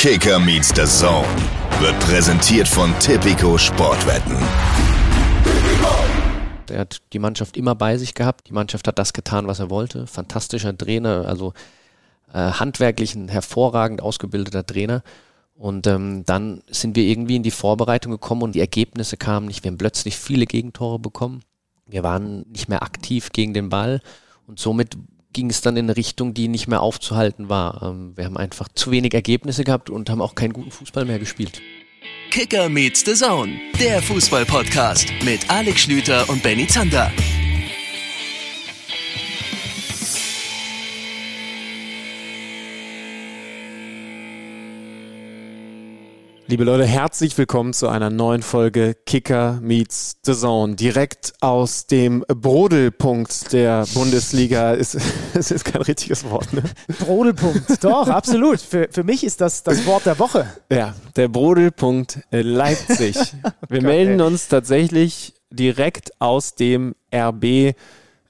Kicker meets the Zone wird präsentiert von Tipico Sportwetten. Er hat die Mannschaft immer bei sich gehabt. Die Mannschaft hat das getan, was er wollte. Fantastischer Trainer, also äh, handwerklich ein hervorragend ausgebildeter Trainer. Und ähm, dann sind wir irgendwie in die Vorbereitung gekommen und die Ergebnisse kamen nicht. Wir haben plötzlich viele Gegentore bekommen. Wir waren nicht mehr aktiv gegen den Ball und somit ging es dann in eine Richtung, die nicht mehr aufzuhalten war. Ähm, wir haben einfach zu wenig Ergebnisse gehabt und haben auch keinen guten Fußball mehr gespielt. Kicker meets the Zone, der Fußball-Podcast mit Alex Schlüter und Benny Zander. Liebe Leute, herzlich willkommen zu einer neuen Folge Kicker Meets the Zone. Direkt aus dem Brodelpunkt der Bundesliga. Ist, das ist kein richtiges Wort, ne? Brodelpunkt, doch, absolut. Für, für mich ist das das Wort der Woche. Ja, der Brodelpunkt Leipzig. Wir melden uns tatsächlich direkt aus dem RB.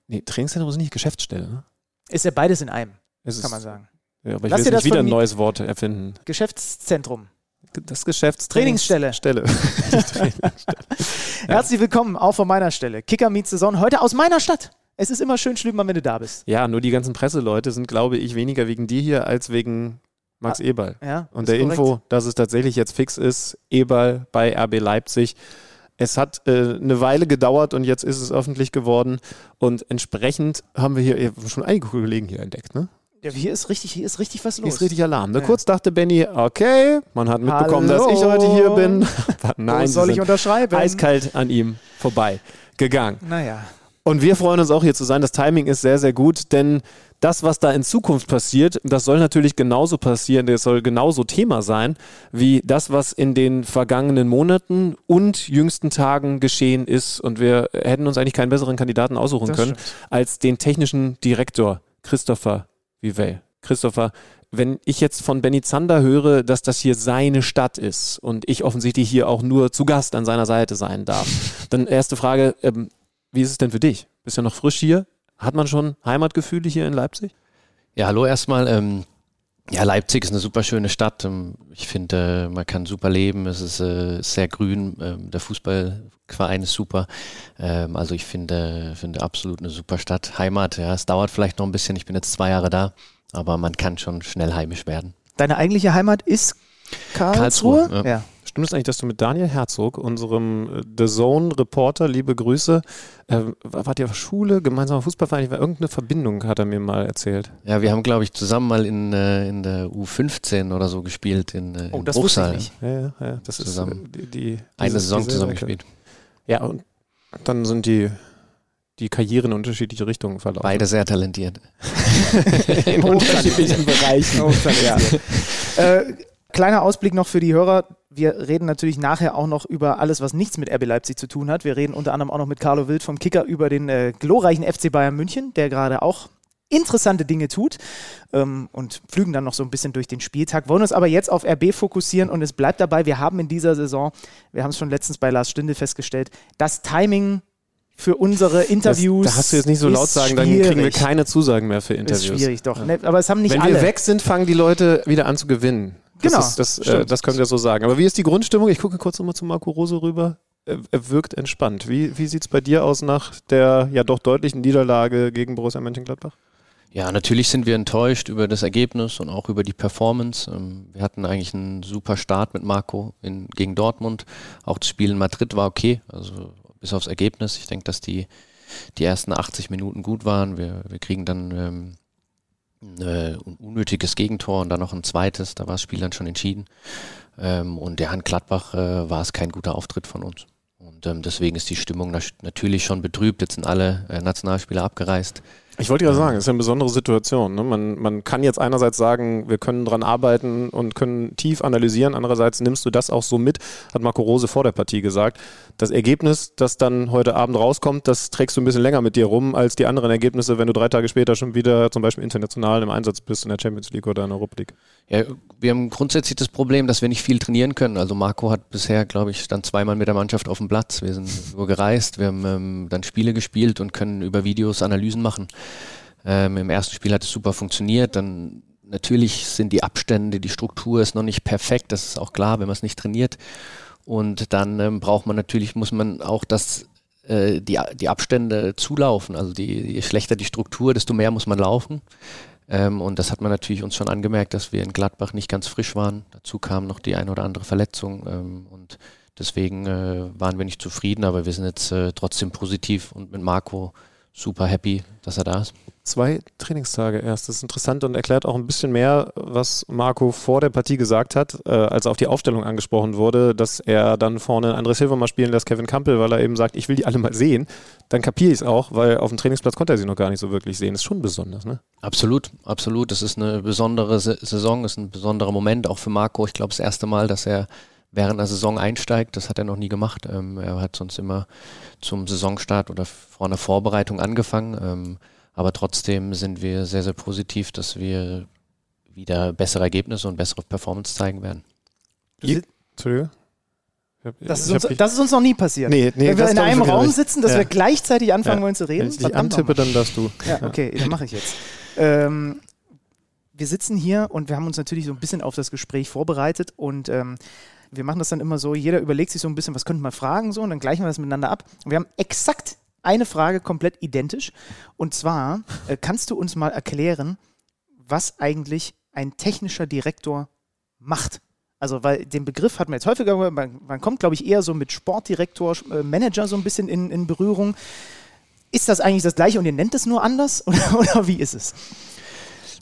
Nee, Trainingszentrum ist nicht Geschäftsstelle, ne? Ist ja beides in einem, Es kann ist- man sagen. Ja, aber ich Lass will dir jetzt das nicht wieder ein neues Wort erfinden. Geschäftszentrum. Das Geschäfts Trainingsstelle. Stelle. Herzlich willkommen auch von meiner Stelle. Kicker meets Zone, heute aus meiner Stadt. Es ist immer schön, Schlübenmann, wenn du da bist. Ja, nur die ganzen Presseleute sind, glaube ich, weniger wegen dir hier als wegen Max Ah, Eberl. Ja, Und der korrekt. Info, dass es tatsächlich jetzt fix ist, Eberl bei RB Leipzig. Es hat äh, eine Weile gedauert und jetzt ist es öffentlich geworden. Und entsprechend haben wir hier schon einige Kollegen hier entdeckt, ne? Ja, hier ist richtig, hier ist richtig was Hier los. ist richtig Alarm. Ne? Ja. Kurz dachte Benny, okay, man hat mitbekommen, dass ich Hallo. heute hier bin. Nein, Wo soll ich unterschreiben? eiskalt an ihm vorbei gegangen. Naja. Und wir freuen uns auch hier zu sein. Das Timing ist sehr, sehr gut, denn das, was da in Zukunft passiert, das soll natürlich genauso passieren, das soll genauso Thema sein, wie das, was in den vergangenen Monaten und jüngsten Tagen geschehen ist. Und wir hätten uns eigentlich keinen besseren Kandidaten aussuchen Das können stimmt. als den technischen Direktor Christopher Vivey. Christopher, wenn ich jetzt von Benny Zander höre, dass das hier seine Stadt ist und ich offensichtlich hier auch nur zu Gast an seiner Seite sein darf, dann erste Frage, ähm, wie ist es denn für dich? Bist ja noch frisch hier? Hat man schon Heimatgefühle hier in Leipzig? Ja, hallo erstmal. Ähm, ja, Leipzig ist eine super schöne Stadt. Ähm, Ich finde, äh, man kann super leben. Es ist äh, sehr grün. Ähm, der Fußballverein ist super. Ähm, also ich finde, finde absolut eine super Stadt. Heimat, ja, es dauert vielleicht noch ein bisschen. Ich bin jetzt zwei Jahre da, aber man kann schon schnell heimisch werden. Deine eigentliche Heimat ist Karlsruhe? Karlsruhe, ja. Stimmt es eigentlich, dass du mit Daniel Herzog, unserem äh, The Zone-Reporter, liebe Grüße, äh, wart ihr auf Schule, gemeinsamer Fußballverein, irgendeine Verbindung hat er mir mal erzählt. Ja, wir haben, glaube ich, zusammen mal in, äh, in der U15 oder so gespielt in, äh, Oh, in das wusste ich Bruchsal. nicht. Ja, ja, ja das Zusammen. ist äh, die, die Eine Saison zusammen gespielt. Ja, und dann sind die, die Karrieren in unterschiedliche Richtungen verlaufen. Beide sehr talentiert. in unterschiedlichen Bereichen. ja. äh, kleiner Ausblick noch für die Hörer. Wir reden natürlich nachher auch noch über alles, was nichts mit RB Leipzig zu tun hat. Wir reden unter anderem auch noch mit Carlo Wild vom Kicker über den äh, glorreichen FC Bayern München, der gerade auch interessante Dinge tut ähm, und flügen dann noch so ein bisschen durch den Spieltag. Wollen uns aber jetzt auf RB fokussieren und es bleibt dabei, wir haben in dieser Saison, wir haben es schon letztens bei Lars Stindl festgestellt, das Timing für unsere Interviews. Das, da hast du jetzt nicht so laut sagen, dann kriegen wir keine Zusagen mehr für Interviews. Ist schwierig, doch. Ne, aber es haben nicht Wenn alle. wir weg sind, fangen die Leute wieder an zu gewinnen. Das Genau, Ist, das, äh, das können wir so sagen. Aber wie ist die Grundstimmung? Ich gucke kurz nochmal zu Marco Rose rüber. Er, er wirkt entspannt. Wie, wie sieht es bei dir aus nach der ja doch deutlichen Niederlage gegen Borussia Mönchengladbach? Ja, natürlich sind wir enttäuscht über das Ergebnis und auch über die Performance. Ähm, Wir hatten eigentlich einen super Start mit Marco in, gegen Dortmund. Auch das Spiel in Madrid war okay, also bis aufs Ergebnis. Ich denke, dass die, die ersten 80 Minuten gut waren. Wir, wir kriegen dann ähm, ein äh, unnötiges Gegentor und dann noch ein zweites. Da war das Spiel dann schon entschieden. Ähm, und ja, in Gladbach äh, war es kein guter Auftritt von uns. Und ähm, deswegen ist die Stimmung natürlich schon betrübt. Jetzt sind alle äh, Nationalspieler abgereist. Ich wollte ja sagen, es ist eine besondere Situation. Ne? Man, man kann jetzt einerseits sagen, wir können dran arbeiten und können tief analysieren. Andererseits nimmst du das auch so mit, hat Marco Rose vor der Partie gesagt. Das Ergebnis, das dann heute Abend rauskommt, das trägst du ein bisschen länger mit dir rum als die anderen Ergebnisse, wenn du drei Tage später schon wieder zum Beispiel international im Einsatz bist in der Champions League oder in der Europa League. Ja, wir haben grundsätzlich das Problem, dass wir nicht viel trainieren können. Also Marco hat bisher, glaube ich, dann zweimal mit der Mannschaft auf dem Platz. Wir sind nur gereist, wir haben ähm, dann Spiele gespielt und können über Videos Analysen machen. Ähm, Im ersten Spiel hat es super funktioniert, dann natürlich sind die Abstände, die Struktur ist noch nicht perfekt, das ist auch klar, wenn man es nicht trainiert. Und dann ähm, braucht man natürlich, muss man auch das, äh, die, die Abstände zulaufen. Also die, je schlechter die Struktur, desto mehr muss man laufen. Ähm, und das hat man natürlich uns schon angemerkt, dass wir in Gladbach nicht ganz frisch waren. Dazu kam noch die eine oder andere Verletzung. Ähm, und deswegen äh, waren wir nicht zufrieden, aber wir sind jetzt äh, trotzdem positiv und mit Marco super happy, dass er da ist. Zwei Trainingstage erst. Das ist interessant und erklärt auch ein bisschen mehr, was Marco vor der Partie gesagt hat, äh, als auf die Aufstellung angesprochen wurde, dass er dann vorne André Silva mal spielen lässt, Kevin Campbell, weil er eben sagt, ich will die alle mal sehen. Dann kapiere ich es auch, weil auf dem Trainingsplatz konnte er sie noch gar nicht so wirklich sehen. Ist schon besonders, ne? Absolut, absolut. Das ist eine besondere Saison, ist ein besonderer Moment, auch für Marco. Ich glaube, das erste Mal, dass er während der Saison einsteigt. Das hat er noch nie gemacht. Ähm, er hat sonst immer zum Saisonstart oder vor einer Vorbereitung angefangen. Ähm, aber trotzdem sind wir sehr, sehr positiv, dass wir wieder bessere Ergebnisse und bessere Performance zeigen werden. Entschuldigung. Das ist, uns, das ist, uns, noch nie passiert. Nee, nee, Wenn wir in einem Raum sitzen, dass ja. wir gleichzeitig anfangen ja. wollen zu reden. Wenn ich dich antippe, dann darfst du. Ja, okay, dann mache ich jetzt. Ähm, wir sitzen hier und wir haben uns natürlich so ein bisschen auf das Gespräch vorbereitet und ähm, wir machen das dann immer so, jeder überlegt sich so ein bisschen, was könnte man fragen, so, und dann gleichen wir das miteinander ab. Und wir haben exakt eine Frage komplett identisch. Und zwar, äh, kannst du uns mal erklären, was eigentlich ein technischer Direktor macht? Also, weil den Begriff hat man jetzt häufiger, man, man kommt, glaube ich, eher so mit Sportdirektor, äh, Manager so ein bisschen in, in Berührung. Ist das eigentlich das Gleiche und ihr nennt es nur anders? Oder, oder wie ist es?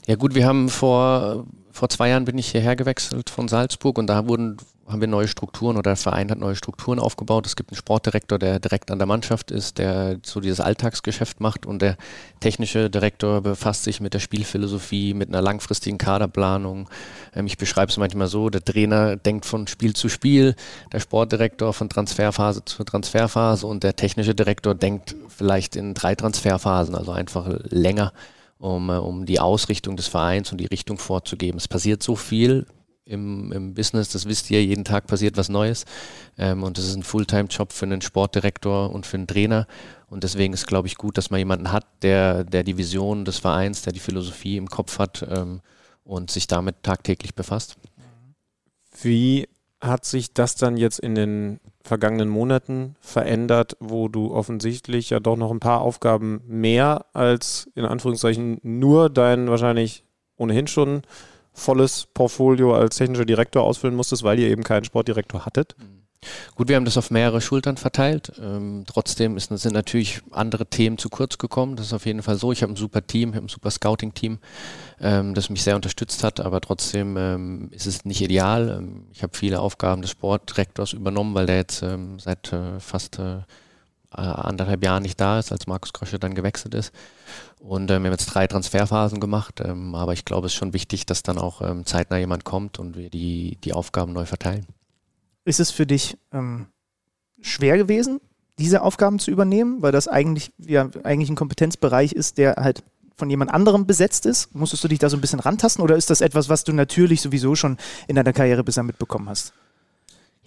Ja gut, wir haben vor, vor zwei Jahren bin ich hierher gewechselt von Salzburg und da wurden haben wir neue Strukturen oder der Verein hat neue Strukturen aufgebaut. Es gibt einen Sportdirektor, der direkt an der Mannschaft ist, der so dieses Alltagsgeschäft macht und der technische Direktor befasst sich mit der Spielphilosophie, mit einer langfristigen Kaderplanung. Ähm, ich beschreibe es manchmal so, der Trainer denkt von Spiel zu Spiel, der Sportdirektor von Transferphase zu Transferphase und der technische Direktor denkt vielleicht in drei Transferphasen, also einfach länger um, äh, um die Ausrichtung des Vereins und die Richtung vorzugeben. Es passiert so viel im, im Business, das wisst ihr, jeden Tag passiert was Neues. Ähm, und das ist ein Fulltime-Job für einen Sportdirektor und für einen Trainer. Und deswegen ist, glaube ich, gut, dass man jemanden hat, der, der die Vision des Vereins, der die Philosophie im Kopf hat ähm, und sich damit tagtäglich befasst. Wie hat sich das dann jetzt in den vergangenen Monaten verändert, wo du offensichtlich ja doch noch ein paar Aufgaben mehr als in Anführungszeichen nur dein wahrscheinlich ohnehin schon volles Portfolio als technischer Direktor ausfüllen musstest, weil ihr eben keinen Sportdirektor hattet? Gut, wir haben das auf mehrere Schultern verteilt. Ähm, trotzdem ist, sind natürlich andere Themen zu kurz gekommen. Das ist auf jeden Fall so. Ich habe ein super Team, ich habe ein super Scouting-Team, ähm, das mich sehr unterstützt hat, aber trotzdem ähm, ist es nicht ideal. Ähm, ich habe viele Aufgaben des Sportdirektors übernommen, weil der jetzt ähm, seit äh, fast äh, äh, anderthalb Jahren nicht da ist, als Markus Krösche dann gewechselt ist. Und ähm, wir haben jetzt drei Transferphasen gemacht, ähm, aber ich glaube, es ist schon wichtig, dass dann auch ähm, zeitnah jemand kommt und wir die, die Aufgaben neu verteilen. Ist es für dich ähm, schwer gewesen, diese Aufgaben zu übernehmen, weil das eigentlich, ja, eigentlich ein Kompetenzbereich ist, der halt von jemand anderem besetzt ist? Musstest du dich da so ein bisschen rantasten oder ist das etwas, was du natürlich sowieso schon in deiner Karriere bisher mitbekommen hast?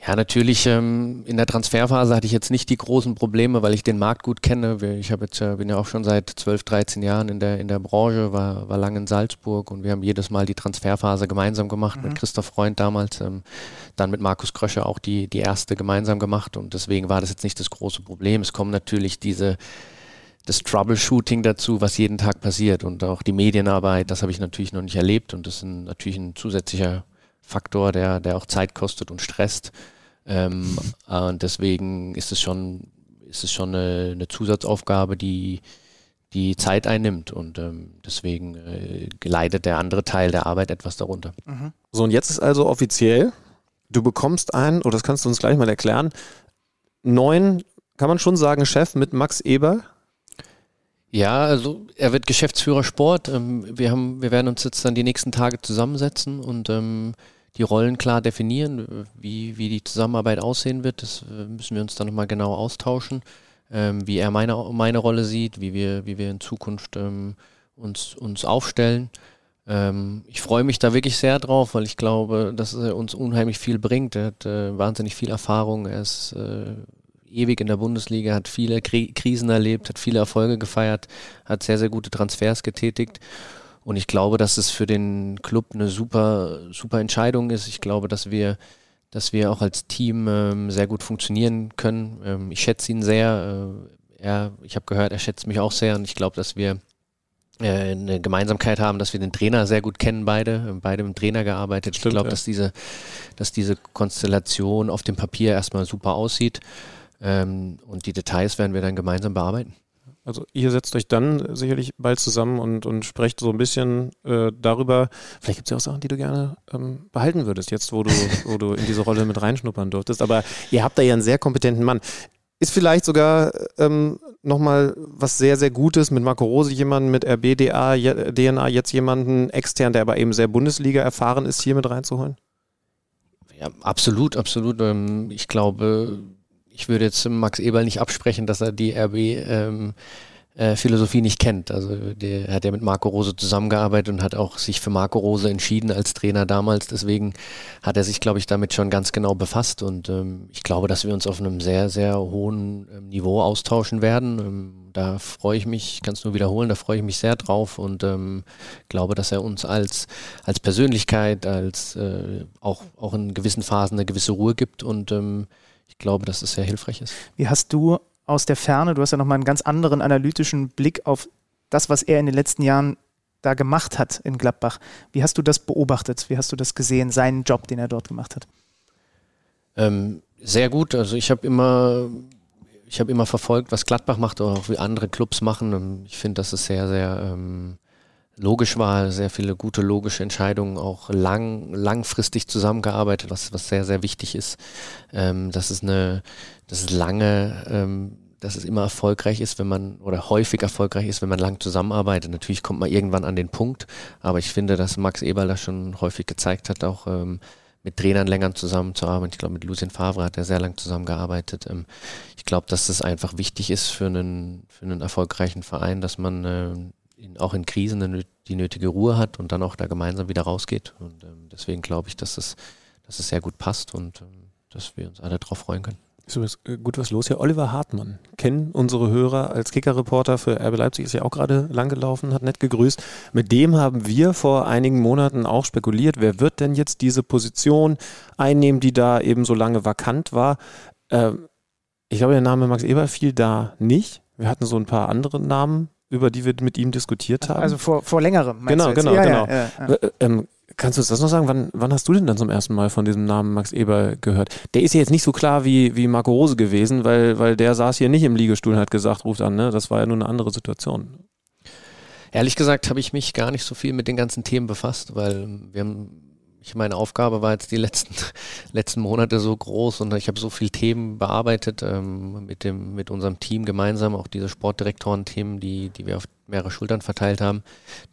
Ja, natürlich. Ähm, in der Transferphase hatte ich jetzt nicht die großen Probleme, weil ich den Markt gut kenne. Ich habe jetzt, äh, bin ja auch schon seit 12, 13 Jahren in der, in der Branche, war, war lange in Salzburg und wir haben jedes Mal die Transferphase gemeinsam gemacht mhm. mit Christoph Freund damals, ähm, dann mit Markus Krösche auch die, die erste gemeinsam gemacht und deswegen war das jetzt nicht das große Problem. Es kommen natürlich diese das Troubleshooting dazu, was jeden Tag passiert und auch die Medienarbeit, das habe ich natürlich noch nicht erlebt und das ist ein, natürlich ein zusätzlicher Faktor, der, der auch Zeit kostet und stresst. Ähm, äh, und deswegen ist es schon, ist es schon eine, eine Zusatzaufgabe, die, die Zeit einnimmt und ähm, deswegen äh, leidet der andere Teil der Arbeit etwas darunter. Mhm. So, und jetzt ist also offiziell, du bekommst einen, oder das kannst du uns gleich mal erklären, neuen, kann man schon sagen, Chef mit Max Eber. Ja, also er wird Geschäftsführer Sport. Ähm, wir, haben, wir werden uns jetzt dann die nächsten Tage zusammensetzen und ähm, die Rollen klar definieren, wie, wie die Zusammenarbeit aussehen wird. Das äh, müssen wir uns dann nochmal genau austauschen, ähm, wie er meine, meine Rolle sieht, wie wir, wie wir in Zukunft ähm, uns, uns aufstellen. Ähm, ich freue mich da wirklich sehr drauf, weil ich glaube, dass er uns unheimlich viel bringt. Er hat äh, wahnsinnig viel Erfahrung. Er ist äh, ewig in der Bundesliga, hat viele Kri Krisen erlebt, hat viele Erfolge gefeiert, hat sehr, sehr gute Transfers getätigt. Und ich glaube, dass es für den Club eine super, super Entscheidung ist. Ich glaube, dass wir, dass wir auch als Team ähm, sehr gut funktionieren können. Ähm, ich schätze ihn sehr. Äh, er, ich habe gehört, er schätzt mich auch sehr und ich glaube, dass wir äh, eine Gemeinsamkeit haben, dass wir den Trainer sehr gut kennen, beide, beide mit dem Trainer gearbeitet. Stimmt, ich glaube, ja. dass diese, dass diese Konstellation auf dem Papier erstmal super aussieht. Ähm, und die Details werden wir dann gemeinsam bearbeiten. Also ihr setzt euch dann sicherlich bald zusammen und, und sprecht so ein bisschen äh, darüber. Vielleicht gibt es ja auch Sachen, die du gerne ähm, behalten würdest, jetzt wo du, wo du in diese Rolle mit reinschnuppern durftest. Aber ihr habt da ja einen sehr kompetenten Mann. Ist vielleicht sogar ähm, nochmal was sehr, sehr Gutes mit Marco Rose, jemanden mit RBDA, DNA, jetzt jemanden extern, der aber eben sehr Bundesliga erfahren ist, hier mit reinzuholen? Ja, absolut, absolut. Ähm, ich glaube, ich würde jetzt Max Eberl nicht absprechen, dass er die RB ähm, äh, Philosophie nicht kennt. Also der hat ja mit Marco Rose zusammengearbeitet und hat auch sich für Marco Rose entschieden als Trainer damals. Deswegen hat er sich, glaube ich, damit schon ganz genau befasst. Und ähm, ich glaube, dass wir uns auf einem sehr, sehr hohen ähm, Niveau austauschen werden. Ähm, da freue ich mich, ich kann es nur wiederholen, da freue ich mich sehr drauf und ähm, glaube, dass er uns als, als Persönlichkeit, als äh, auch, auch in gewissen Phasen eine gewisse Ruhe gibt und ähm, glaube, dass es sehr hilfreich ist. Wie hast du aus der Ferne, du hast ja nochmal einen ganz anderen analytischen Blick auf das, was er in den letzten Jahren da gemacht hat in Gladbach. Wie hast du das beobachtet? Wie hast du das gesehen, seinen Job, den er dort gemacht hat? Ähm, sehr gut. Also ich habe immer, ich habe immer verfolgt, was Gladbach macht, oder auch wie andere Clubs machen. Ich finde, das ist sehr, sehr ähm, logisch war, sehr viele gute logische Entscheidungen, auch lang, langfristig zusammengearbeitet, was, was sehr, sehr wichtig ist. Ähm, dass es eine, dass es lange, ähm, dass es immer erfolgreich ist, wenn man, oder häufig erfolgreich ist, wenn man lang zusammenarbeitet. Natürlich kommt man irgendwann an den Punkt, aber ich finde, dass Max Eberl das schon häufig gezeigt hat, auch ähm, mit Trainern länger zusammenzuarbeiten. Ich glaube, mit Lucien Favre hat er sehr lang zusammengearbeitet. Ähm, ich glaube, dass das einfach wichtig ist für einen, für einen erfolgreichen Verein, dass man äh, in, auch in Krisen die nötige Ruhe hat und dann auch da gemeinsam wieder rausgeht. Und ähm, deswegen glaube ich, dass es, dass es sehr gut passt und ähm, dass wir uns alle darauf freuen können. Ist äh, gut was los hier. Oliver Hartmann kennen unsere Hörer als Kicker-Reporter für RB Leipzig, ist ja auch gerade langgelaufen, hat nett gegrüßt. Mit dem haben wir vor einigen Monaten auch spekuliert, wer wird denn jetzt diese Position einnehmen, die da eben so lange vakant war. Ähm, ich glaube, der Name Max Eber fiel da nicht. Wir hatten so ein paar andere Namen über die wir mit ihm diskutiert haben. Also vor, vor längerem. Genau, genau, ja, genau. Ja, ja, äh, ähm, kannst du uns das noch sagen? Wann, wann hast du denn dann zum ersten Mal von diesem Namen Max Eber gehört? Der ist ja jetzt nicht so klar wie, wie Marco Rose gewesen, weil, weil der saß hier nicht im Liegestuhl und hat gesagt, ruft an. Ne? Das war ja nur eine andere Situation. Ehrlich gesagt habe ich mich gar nicht so viel mit den ganzen Themen befasst, weil wir haben ich meine Aufgabe war jetzt die letzten, letzten Monate so groß und ich habe so viele Themen bearbeitet ähm, mit dem, mit unserem Team gemeinsam, auch diese Sportdirektoren-Themen, die, die wir auf mehrere Schultern verteilt haben.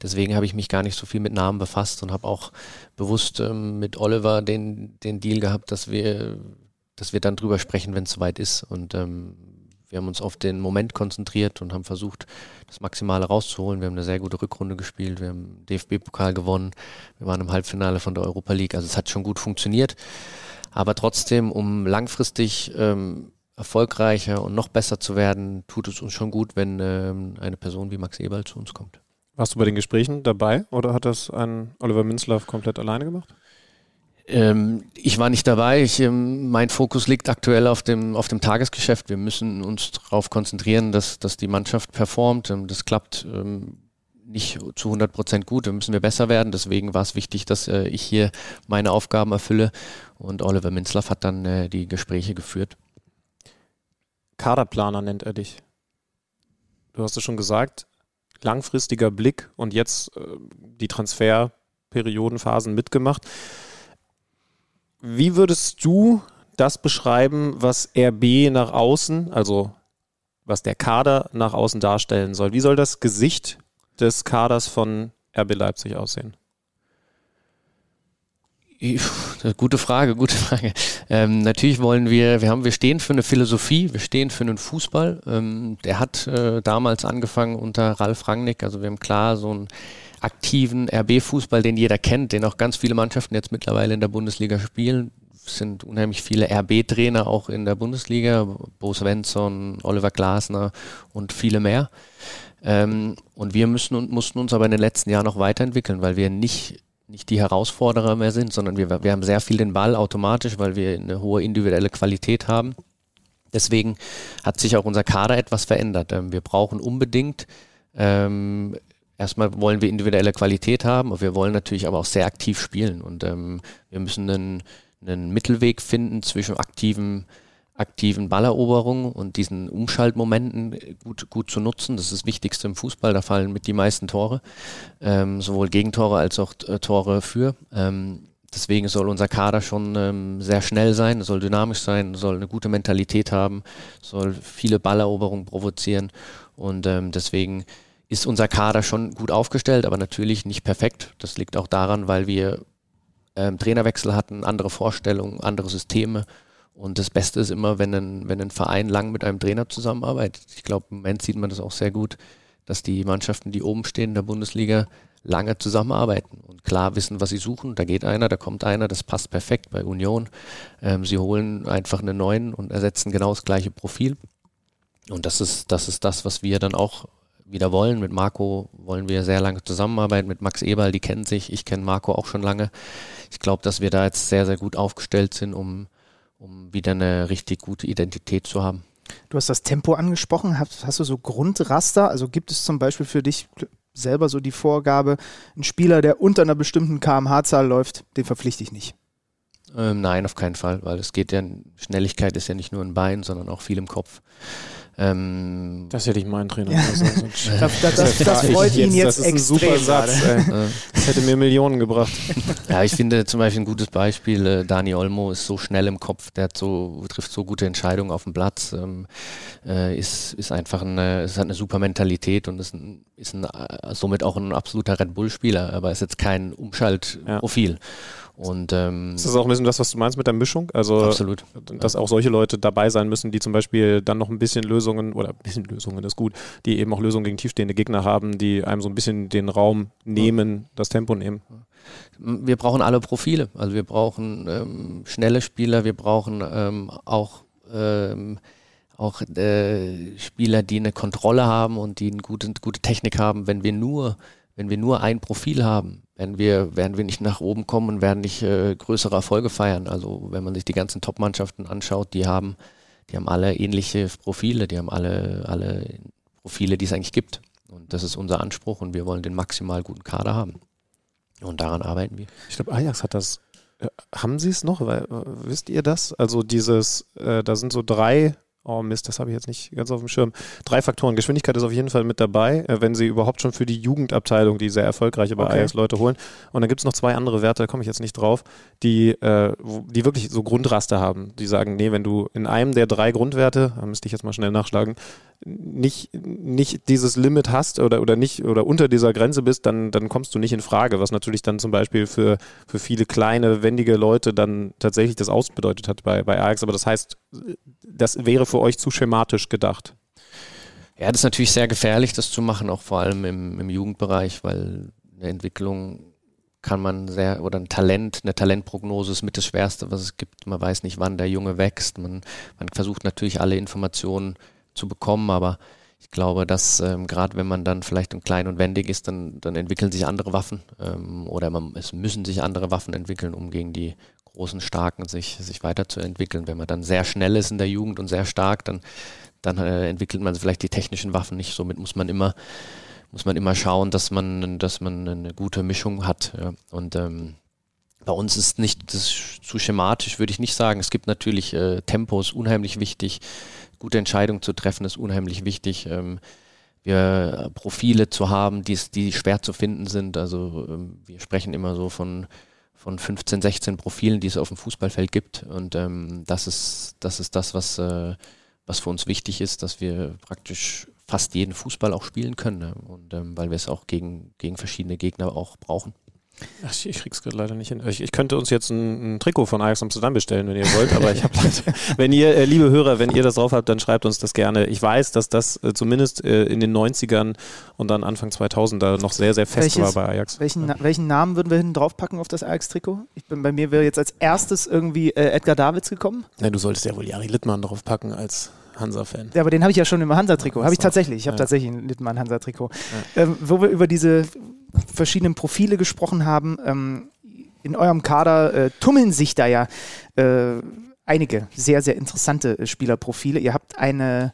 Deswegen habe ich mich gar nicht so viel mit Namen befasst und habe auch bewusst ähm, mit Oliver den, den Deal gehabt, dass wir, dass wir dann drüber sprechen, wenn es soweit ist. Und ähm, wir haben uns auf den Moment konzentriert und haben versucht, das Maximale rauszuholen. Wir haben eine sehr gute Rückrunde gespielt, wir haben DFB-Pokal gewonnen, wir waren im Halbfinale von der Europa League, also es hat schon gut funktioniert. Aber trotzdem, um langfristig ähm, erfolgreicher und noch besser zu werden, tut es uns schon gut, wenn ähm, eine Person wie Max Eberl zu uns kommt. Warst du bei den Gesprächen dabei oder hat das ein Oliver Minzlaff komplett alleine gemacht? Ähm, ich war nicht dabei. Ich, ähm, mein Fokus liegt aktuell auf dem, auf dem Tagesgeschäft. Wir müssen uns darauf konzentrieren, dass, dass die Mannschaft performt. Ähm, das klappt ähm, nicht zu 100 Prozent gut. Da müssen wir besser werden. Deswegen war es wichtig, dass äh, ich hier meine Aufgaben erfülle. Und Oliver Minzlaff hat dann äh, die Gespräche geführt. Kaderplaner nennt er dich. Du hast es schon gesagt, langfristiger Blick und jetzt äh, die Transferperiodenphasen mitgemacht. Wie würdest du das beschreiben, was RB nach außen, also was der Kader nach außen darstellen soll? Wie soll das Gesicht des Kaders von RB Leipzig aussehen? Gute Frage, gute Frage. Ähm, natürlich wollen wir, wir haben, wir stehen für eine Philosophie, wir stehen für einen Fußball. Ähm, der hat äh, damals angefangen unter Ralf Rangnick, also wir haben klar so ein aktiven RB-Fußball, den jeder kennt, den auch ganz viele Mannschaften jetzt mittlerweile in der Bundesliga spielen. sind unheimlich viele RB-Trainer auch in der Bundesliga, Bo Svensson, Oliver Glasner und viele mehr. Ähm, und wir müssen und mussten uns aber in den letzten Jahren noch weiterentwickeln, weil wir nicht nicht die Herausforderer mehr sind, sondern wir, wir haben sehr viel den Ball automatisch, weil wir eine hohe individuelle Qualität haben. Deswegen hat sich auch unser Kader etwas verändert. Ähm, wir brauchen unbedingt, ähm, erstmal wollen wir individuelle Qualität haben, aber wir wollen natürlich aber auch sehr aktiv spielen und ähm, wir müssen einen, einen Mittelweg finden zwischen aktiven aktiven Balleroberungen und diesen Umschaltmomenten gut, gut zu nutzen. Das ist das Wichtigste im Fußball, da fallen mit die meisten Tore, ähm, sowohl Gegentore als auch äh, Tore für. Ähm, deswegen soll unser Kader schon ähm, sehr schnell sein, soll dynamisch sein, soll eine gute Mentalität haben, soll viele Balleroberungen provozieren und ähm, deswegen ist unser Kader schon gut aufgestellt, aber natürlich nicht perfekt. Das liegt auch daran, weil wir ähm, Trainerwechsel hatten, andere Vorstellungen, andere Systeme und das Beste ist immer, wenn ein, wenn ein Verein lang mit einem Trainer zusammenarbeitet. Ich glaube, im Moment sieht man das auch sehr gut, dass die Mannschaften, die oben stehen in der Bundesliga, lange zusammenarbeiten und klar wissen, was sie suchen. Da geht einer, da kommt einer, das passt perfekt bei Union. Ähm, sie holen einfach einen neuen und ersetzen genau das gleiche Profil. Und das ist, das ist das, was wir dann auch wieder wollen. Mit Marco wollen wir sehr lange zusammenarbeiten. Mit Max Eberl, die kennen sich. Ich kenne Marco auch schon lange. Ich glaube, dass wir da jetzt sehr, sehr gut aufgestellt sind, um um wieder eine richtig gute Identität zu haben. Du hast das Tempo angesprochen. Hast, hast, du so Grundraster? Also gibt es zum Beispiel für dich selber so die Vorgabe, ein Spieler, der unter einer bestimmten kmh-Zahl läuft, den verpflichte ich nicht? Ähm, nein, auf keinen Fall, weil es geht ja, Schnelligkeit ist ja nicht nur ein Bein, sondern auch viel im Kopf. Ähm, das hätte ich meinen Trainer. Ja. Also, das, das, das, das, freut ihn jetzt, jetzt Das ist ein super Satz. Das hätte mir Millionen gebracht. Ja, ich finde zum Beispiel ein gutes Beispiel, äh, Dani Olmo ist so schnell im Kopf, der so, trifft so gute Entscheidungen auf dem Platz, ähm, äh, ist, ist einfach eine, ist hat eine super Mentalität und ist, ein, ist ein, äh, somit auch ein absoluter Red Bull-Spieler, aber ist jetzt kein Umschaltprofil. Ja. Und, ähm, ist das auch ein bisschen das, was du meinst mit der Mischung? Also, absolut. Dass auch solche Leute dabei sein müssen, die zum Beispiel dann noch ein bisschen Lösungen, oder ein bisschen Lösungen ist gut, die eben auch Lösungen gegen tiefstehende Gegner haben, die einem so ein bisschen den Raum nehmen, das Tempo nehmen. Wir brauchen alle Profile. Also wir brauchen ähm, schnelle Spieler, wir brauchen ähm, auch ähm, auch äh, Spieler, die eine Kontrolle haben und die eine gute, gute Technik haben. Wenn wir nur wenn wir nur ein Profil haben, werden wir, werden wir nicht nach oben kommen und werden nicht äh, größere Erfolge feiern. Also wenn man sich die ganzen Top-Mannschaften anschaut, die haben, die haben alle ähnliche Profile, die haben alle, alle Profile, die es eigentlich gibt. Und das ist unser Anspruch und wir wollen den maximal guten Kader haben. Und daran arbeiten wir. Ich glaube, Ajax hat das. Äh, haben Sie es noch? Weil, wisst ihr das? Also dieses, äh, da sind so drei Oh Mist, das habe ich jetzt nicht ganz auf dem Schirm. Drei Faktoren. Geschwindigkeit ist auf jeden Fall mit dabei, äh, wenn sie überhaupt schon für die Jugendabteilung, die sehr erfolgreiche bei okay. Ajax Leute holen. Und dann gibt es noch zwei andere Werte, da komme ich jetzt nicht drauf, die, äh, die wirklich so Grundraster haben. Die sagen, nee, wenn du in einem der drei Grundwerte, da müsste ich jetzt mal schnell nachschlagen, nicht, nicht dieses Limit hast oder, oder nicht oder unter dieser Grenze bist, dann, dann kommst du nicht in Frage, was natürlich dann zum Beispiel für, für viele kleine, wendige Leute dann tatsächlich das ausbedeutet hat bei, bei Ajax. Aber das heißt, das wäre für euch zu schematisch gedacht. Ja, das ist natürlich sehr gefährlich, das zu machen, auch vor allem im, im Jugendbereich, weil eine Entwicklung kann man sehr, oder ein Talent, eine Talentprognose ist mit das Schwerste, was es gibt. Man weiß nicht, wann der Junge wächst. Man, man versucht natürlich alle Informationen zu bekommen, aber ich glaube, dass ähm, gerade wenn man dann vielleicht klein und wendig ist, dann, dann entwickeln sich andere Waffen ähm, oder man, es müssen sich andere Waffen entwickeln, um gegen die großen Starken sich, sich weiterzuentwickeln. Wenn man dann sehr schnell ist in der Jugend und sehr stark, dann, dann äh, entwickelt man vielleicht die technischen Waffen nicht. Somit muss man immer, muss man immer schauen, dass man, dass man eine gute Mischung hat. Ja. Und ähm, bei uns ist nicht das zu schematisch, würde ich nicht sagen. Es gibt natürlich äh, Tempos unheimlich wichtig gute Entscheidungen zu treffen, ist unheimlich wichtig. Ähm, wir äh, Profile zu haben, die, die schwer zu finden sind. Also ähm, wir sprechen immer so von, von 15, 16 Profilen, die es auf dem Fußballfeld gibt. Und ähm, das ist das, ist das was, äh, was für uns wichtig ist, dass wir praktisch fast jeden Fußball auch spielen können. Ne? Und ähm, weil wir es auch gegen, gegen verschiedene Gegner auch brauchen. Ach, ich, krieg's gerade leider nicht hin. Ich, ich, könnte uns jetzt ein, ein, Trikot von Ajax Amsterdam bestellen, wenn ihr wollt, aber ich habe leider, wenn ihr, äh, liebe Hörer, wenn ihr das drauf habt, dann schreibt uns das gerne. Ich weiß, dass das äh, zumindest äh, in den 90ern und dann Anfang 2000er noch sehr, sehr fest Welches, war bei Ajax. Welchen, ja. welchen Namen würden wir hinten draufpacken auf das Ajax-Trikot? Ich bin bei mir wäre jetzt als erstes irgendwie äh, Edgar Davids gekommen. Ja, du solltest ja wohl Jari Littmann draufpacken als Hansa-Fan. Ja, aber den habe ich ja schon im Hansa-Trikot. Habe ich tatsächlich. Ich habe ja. tatsächlich ein Littmann-Hansa-Trikot. Ja. Ähm, wo wir über diese verschiedenen Profile gesprochen haben, ähm, in eurem Kader äh, tummeln sich da ja äh, einige sehr, sehr interessante äh, Spielerprofile. Ihr habt eine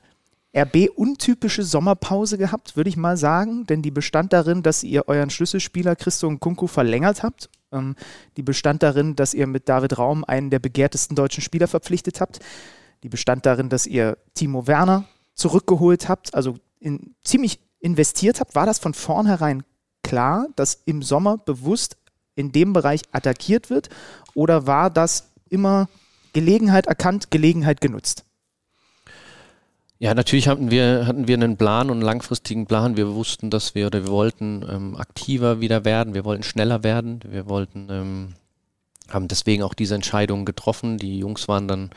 RB-untypische Sommerpause gehabt, würde ich mal sagen, denn die bestand darin, dass ihr euren Schlüsselspieler Christo Kunku verlängert habt. Ähm, die bestand darin, dass ihr mit David Raum einen der begehrtesten deutschen Spieler verpflichtet habt. Die bestand darin, dass ihr Timo Werner zurückgeholt habt, also in, ziemlich investiert habt. War das von vornherein klar, dass im Sommer bewusst in dem Bereich attackiert wird? Oder war das immer Gelegenheit erkannt, Gelegenheit genutzt? Ja, natürlich hatten wir, hatten wir einen Plan und einen langfristigen Plan. Wir wussten, dass wir oder wir wollten ähm, aktiver wieder werden, wir wollten schneller werden, wir wollten, ähm, haben deswegen auch diese Entscheidung getroffen. Die Jungs waren dann,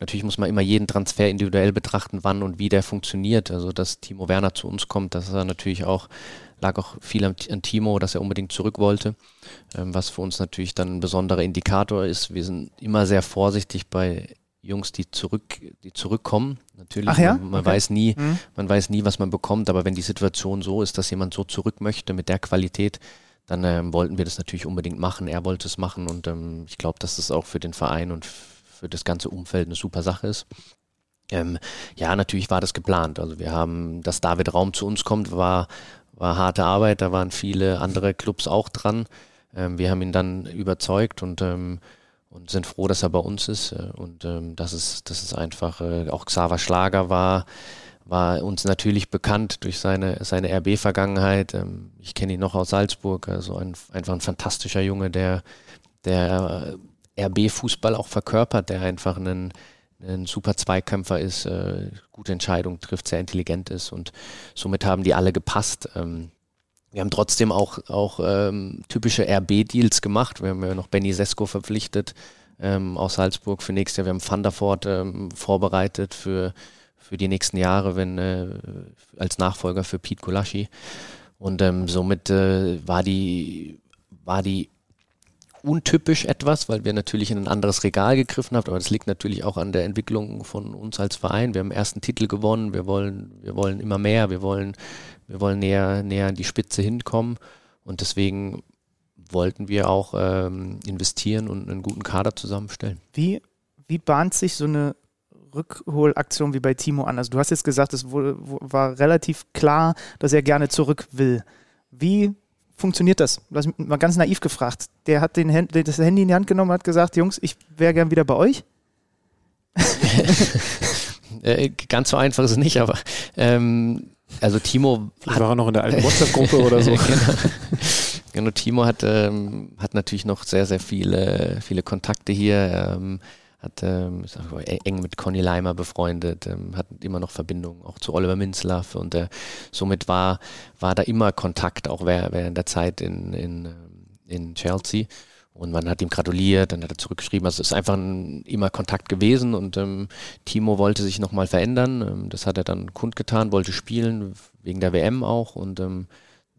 natürlich muss man immer jeden Transfer individuell betrachten, wann und wie der funktioniert. Also, dass Timo Werner zu uns kommt, das ist natürlich auch lag auch viel an, an Timo, dass er unbedingt zurück wollte, ähm, was für uns natürlich dann ein besonderer Indikator ist. Wir sind immer sehr vorsichtig bei Jungs, die zurück, die zurückkommen. Natürlich, Ach ja? man, man okay. weiß nie, mhm. man weiß nie, was man bekommt, aber wenn die Situation so ist, dass jemand so zurück möchte mit der Qualität, dann ähm, wollten wir das natürlich unbedingt machen. Er wollte es machen und ähm, ich glaube, dass das auch für den Verein und für das ganze Umfeld eine super Sache ist. Ähm, ja, natürlich war das geplant. Also wir haben, dass David Raum zu uns kommt, war, war harte Arbeit, da waren viele andere Clubs auch dran. Ähm, wir haben ihn dann überzeugt und, ähm, und sind froh, dass er bei uns ist. Äh, und ähm, das ist, das ist einfach, äh, auch Xaver Schlager war, war uns natürlich bekannt durch seine, seine RB-Vergangenheit. Ähm, ich kenne ihn noch aus Salzburg, also ein, einfach ein fantastischer Junge, der, der RB-Fußball auch verkörpert, der einfach einen, ein super Zweikämpfer ist, äh, gute Entscheidungen trifft, sehr intelligent ist und somit haben die alle gepasst. Ähm, wir haben trotzdem auch, auch ähm, typische RB-Deals gemacht. Wir haben ja noch Benny Sesko verpflichtet ähm, aus Salzburg für nächstes Jahr. Wir haben Voort ähm, vorbereitet für, für die nächsten Jahre, wenn äh, als Nachfolger für Pete Gulaschi. Und ähm, somit äh, war die war die untypisch etwas, weil wir natürlich in ein anderes Regal gegriffen haben, aber das liegt natürlich auch an der Entwicklung von uns als Verein. Wir haben ersten Titel gewonnen, wir wollen, wir wollen immer mehr, wir wollen, wir wollen näher, näher an die Spitze hinkommen und deswegen wollten wir auch ähm, investieren und einen guten Kader zusammenstellen. Wie, wie bahnt sich so eine Rückholaktion wie bei Timo an? Also du hast jetzt gesagt, es war relativ klar, dass er gerne zurück will. Wie funktioniert das? Das ist mal ganz naiv gefragt. Der hat den Hand, das Handy in die Hand genommen und hat gesagt, Jungs, ich wäre gern wieder bei euch. äh, ganz so einfach ist es nicht, aber ähm, also Timo. Vielleicht war er noch in der alten WhatsApp-Gruppe oder so. genau. genau. Timo hat, ähm, hat natürlich noch sehr, sehr viele, viele Kontakte hier. Ähm, hat ähm, eng mit Conny Leimer befreundet, ähm, hat immer noch Verbindungen auch zu Oliver Minzlaff und äh, somit war, war da immer Kontakt, auch während der Zeit in, in, ähm, in Chelsea. Und man hat ihm gratuliert, dann hat er zurückgeschrieben. Also es ist einfach ein, immer Kontakt gewesen und ähm, Timo wollte sich nochmal verändern. Ähm, das hat er dann kundgetan, wollte spielen, wegen der WM auch. Und ähm,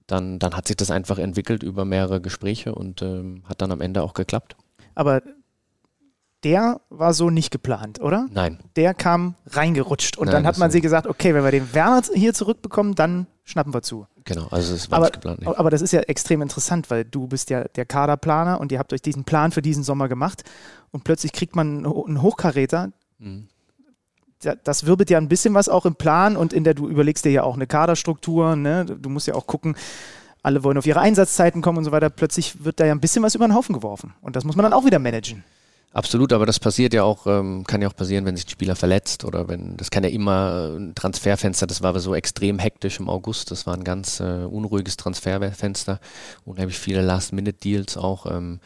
dann, dann hat sich das einfach entwickelt über mehrere Gespräche und ähm, hat dann am Ende auch geklappt. Aber der war so nicht geplant, oder? Nein. Der kam reingerutscht und Nein, dann hat man sich gesagt, okay, wenn wir den Werner hier zurückbekommen, dann schnappen wir zu. Genau, also es war aber, nicht geplant. Nee. Aber das ist ja extrem interessant, weil du bist ja der Kaderplaner und ihr habt euch diesen Plan für diesen Sommer gemacht und plötzlich kriegt man einen Hochkaräter. Mhm. Das wirbelt ja ein bisschen was auch im Plan und in der du überlegst dir ja auch eine Kaderstruktur, ne? Du musst ja auch gucken, alle wollen auf ihre Einsatzzeiten kommen und so weiter. Plötzlich wird da ja ein bisschen was über den Haufen geworfen und das muss man dann auch wieder managen. Absolut, aber das passiert ja auch, ähm, kann ja auch passieren, wenn sich ein Spieler verletzt oder wenn, das kann ja immer ein Transferfenster, das war aber so extrem hektisch im August, das war ein ganz äh, unruhiges Transferfenster, unheimlich viele Last-Minute-Deals auch, ähm,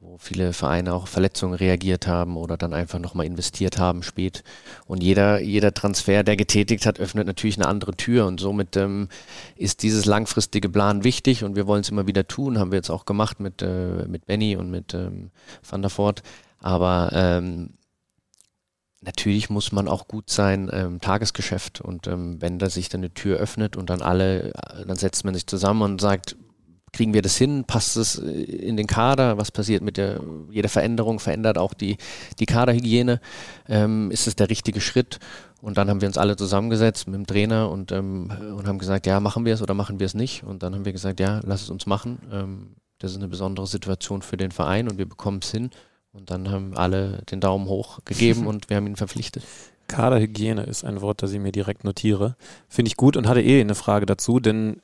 wo viele Vereine auch Verletzungen reagiert haben oder dann einfach nochmal investiert haben spät. Und jeder, jeder Transfer, der getätigt hat, öffnet natürlich eine andere Tür und somit ähm, ist dieses langfristige Plan wichtig und wir wollen es immer wieder tun, haben wir jetzt auch gemacht mit, äh, mit Benny und mit ähm, Van der Voort. Aber ähm, natürlich muss man auch gut sein ähm, Tagesgeschäft und ähm, wenn da sich dann eine Tür öffnet und dann alle, dann setzt man sich zusammen und sagt, kriegen wir das hin? Passt es äh, in den Kader? Was passiert mit der, jeder Veränderung verändert auch die, die Kaderhygiene? Ähm, ist es der richtige Schritt? Und dann haben wir uns alle zusammengesetzt mit dem Trainer und, ähm, und haben gesagt, ja, machen wir es oder machen wir es nicht? Und dann haben wir gesagt, ja, lass es uns machen. Ähm, das ist eine besondere Situation für den Verein und wir bekommen es hin. Und dann haben alle den Daumen hoch gegeben und wir haben ihn verpflichtet. Kaderhygiene ist ein Wort, das ich mir direkt notiere. Finde ich gut und hatte eh eine Frage dazu, denn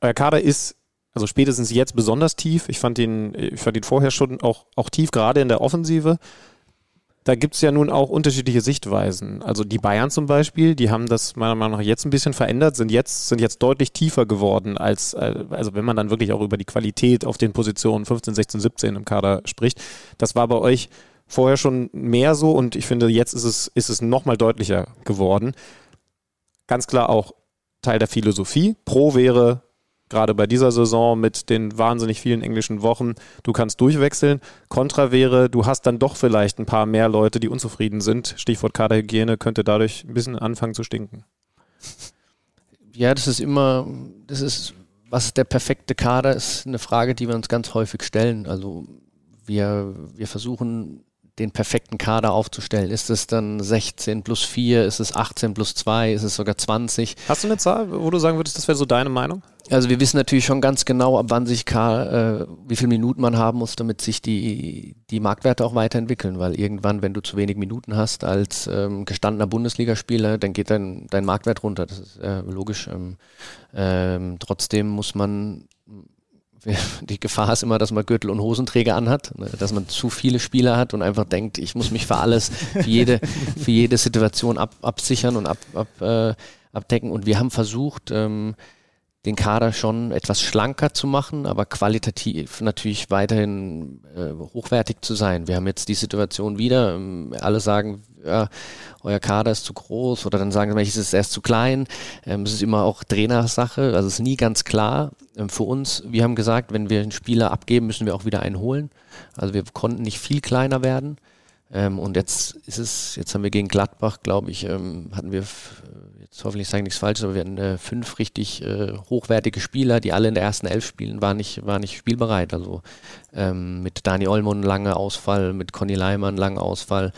euer Kader ist also spätestens jetzt besonders tief. Ich fand ihn, ich fand ihn vorher schon auch, auch tief, gerade in der Offensive. Da gibt es ja nun auch unterschiedliche Sichtweisen. Also die Bayern zum Beispiel, die haben das meiner Meinung nach jetzt ein bisschen verändert, sind jetzt, sind jetzt deutlich tiefer geworden, als äh, also wenn man dann wirklich auch über die Qualität auf den Positionen 15, 16, 17 im Kader spricht. Das war bei euch vorher schon mehr so und ich finde, jetzt ist es, ist es nochmal deutlicher geworden. Ganz klar auch Teil der Philosophie. Pro wäre gerade bei dieser Saison mit den wahnsinnig vielen englischen Wochen, du kannst durchwechseln. Kontra wäre, du hast dann doch vielleicht ein paar mehr Leute, die unzufrieden sind. Stichwort Kaderhygiene könnte dadurch ein bisschen anfangen zu stinken. Ja, das ist immer, das ist, was ist der perfekte Kader, ist eine Frage, die wir uns ganz häufig stellen. Also wir, wir versuchen den perfekten Kader aufzustellen. Ist es dann 16 plus 4, ist es 18 plus 2, ist es sogar 20? Hast du eine Zahl, wo du sagen würdest, das wäre so deine Meinung? Also wir wissen natürlich schon ganz genau, ab wann sich K, äh, wie viele Minuten man haben muss, damit sich die, die Marktwerte auch weiterentwickeln, weil irgendwann, wenn du zu wenig Minuten hast als ähm, gestandener Bundesligaspieler, dann geht dein, dein Marktwert runter. Das ist äh, logisch. Ähm, ähm, trotzdem muss man die Gefahr ist immer, dass man Gürtel und Hosenträger anhat, ne? dass man zu viele Spieler hat und einfach denkt, ich muss mich für alles, für jede, für jede Situation ab, absichern und ab, ab, äh, abdecken. Und wir haben versucht, ähm, den Kader schon etwas schlanker zu machen, aber qualitativ natürlich weiterhin äh, hochwertig zu sein. Wir haben jetzt die Situation wieder, ähm, alle sagen, ja, euer Kader ist zu groß oder dann sagen sie, es ist erst zu klein. Ähm, es ist immer auch Trainersache, also es ist nie ganz klar. Ähm, für uns, wir haben gesagt, wenn wir einen Spieler abgeben, müssen wir auch wieder einen holen. Also wir konnten nicht viel kleiner werden. Ähm, und jetzt ist es, jetzt haben wir gegen Gladbach, glaube ich, ähm, hatten wir jetzt hoffentlich sage ich nichts Falsches, aber wir hatten äh, fünf richtig äh, hochwertige Spieler, die alle in der ersten Elf spielen, waren nicht, waren nicht spielbereit. Also ähm, mit Dani Olmon lange Ausfall, mit Conny Leimann lange Ausfall,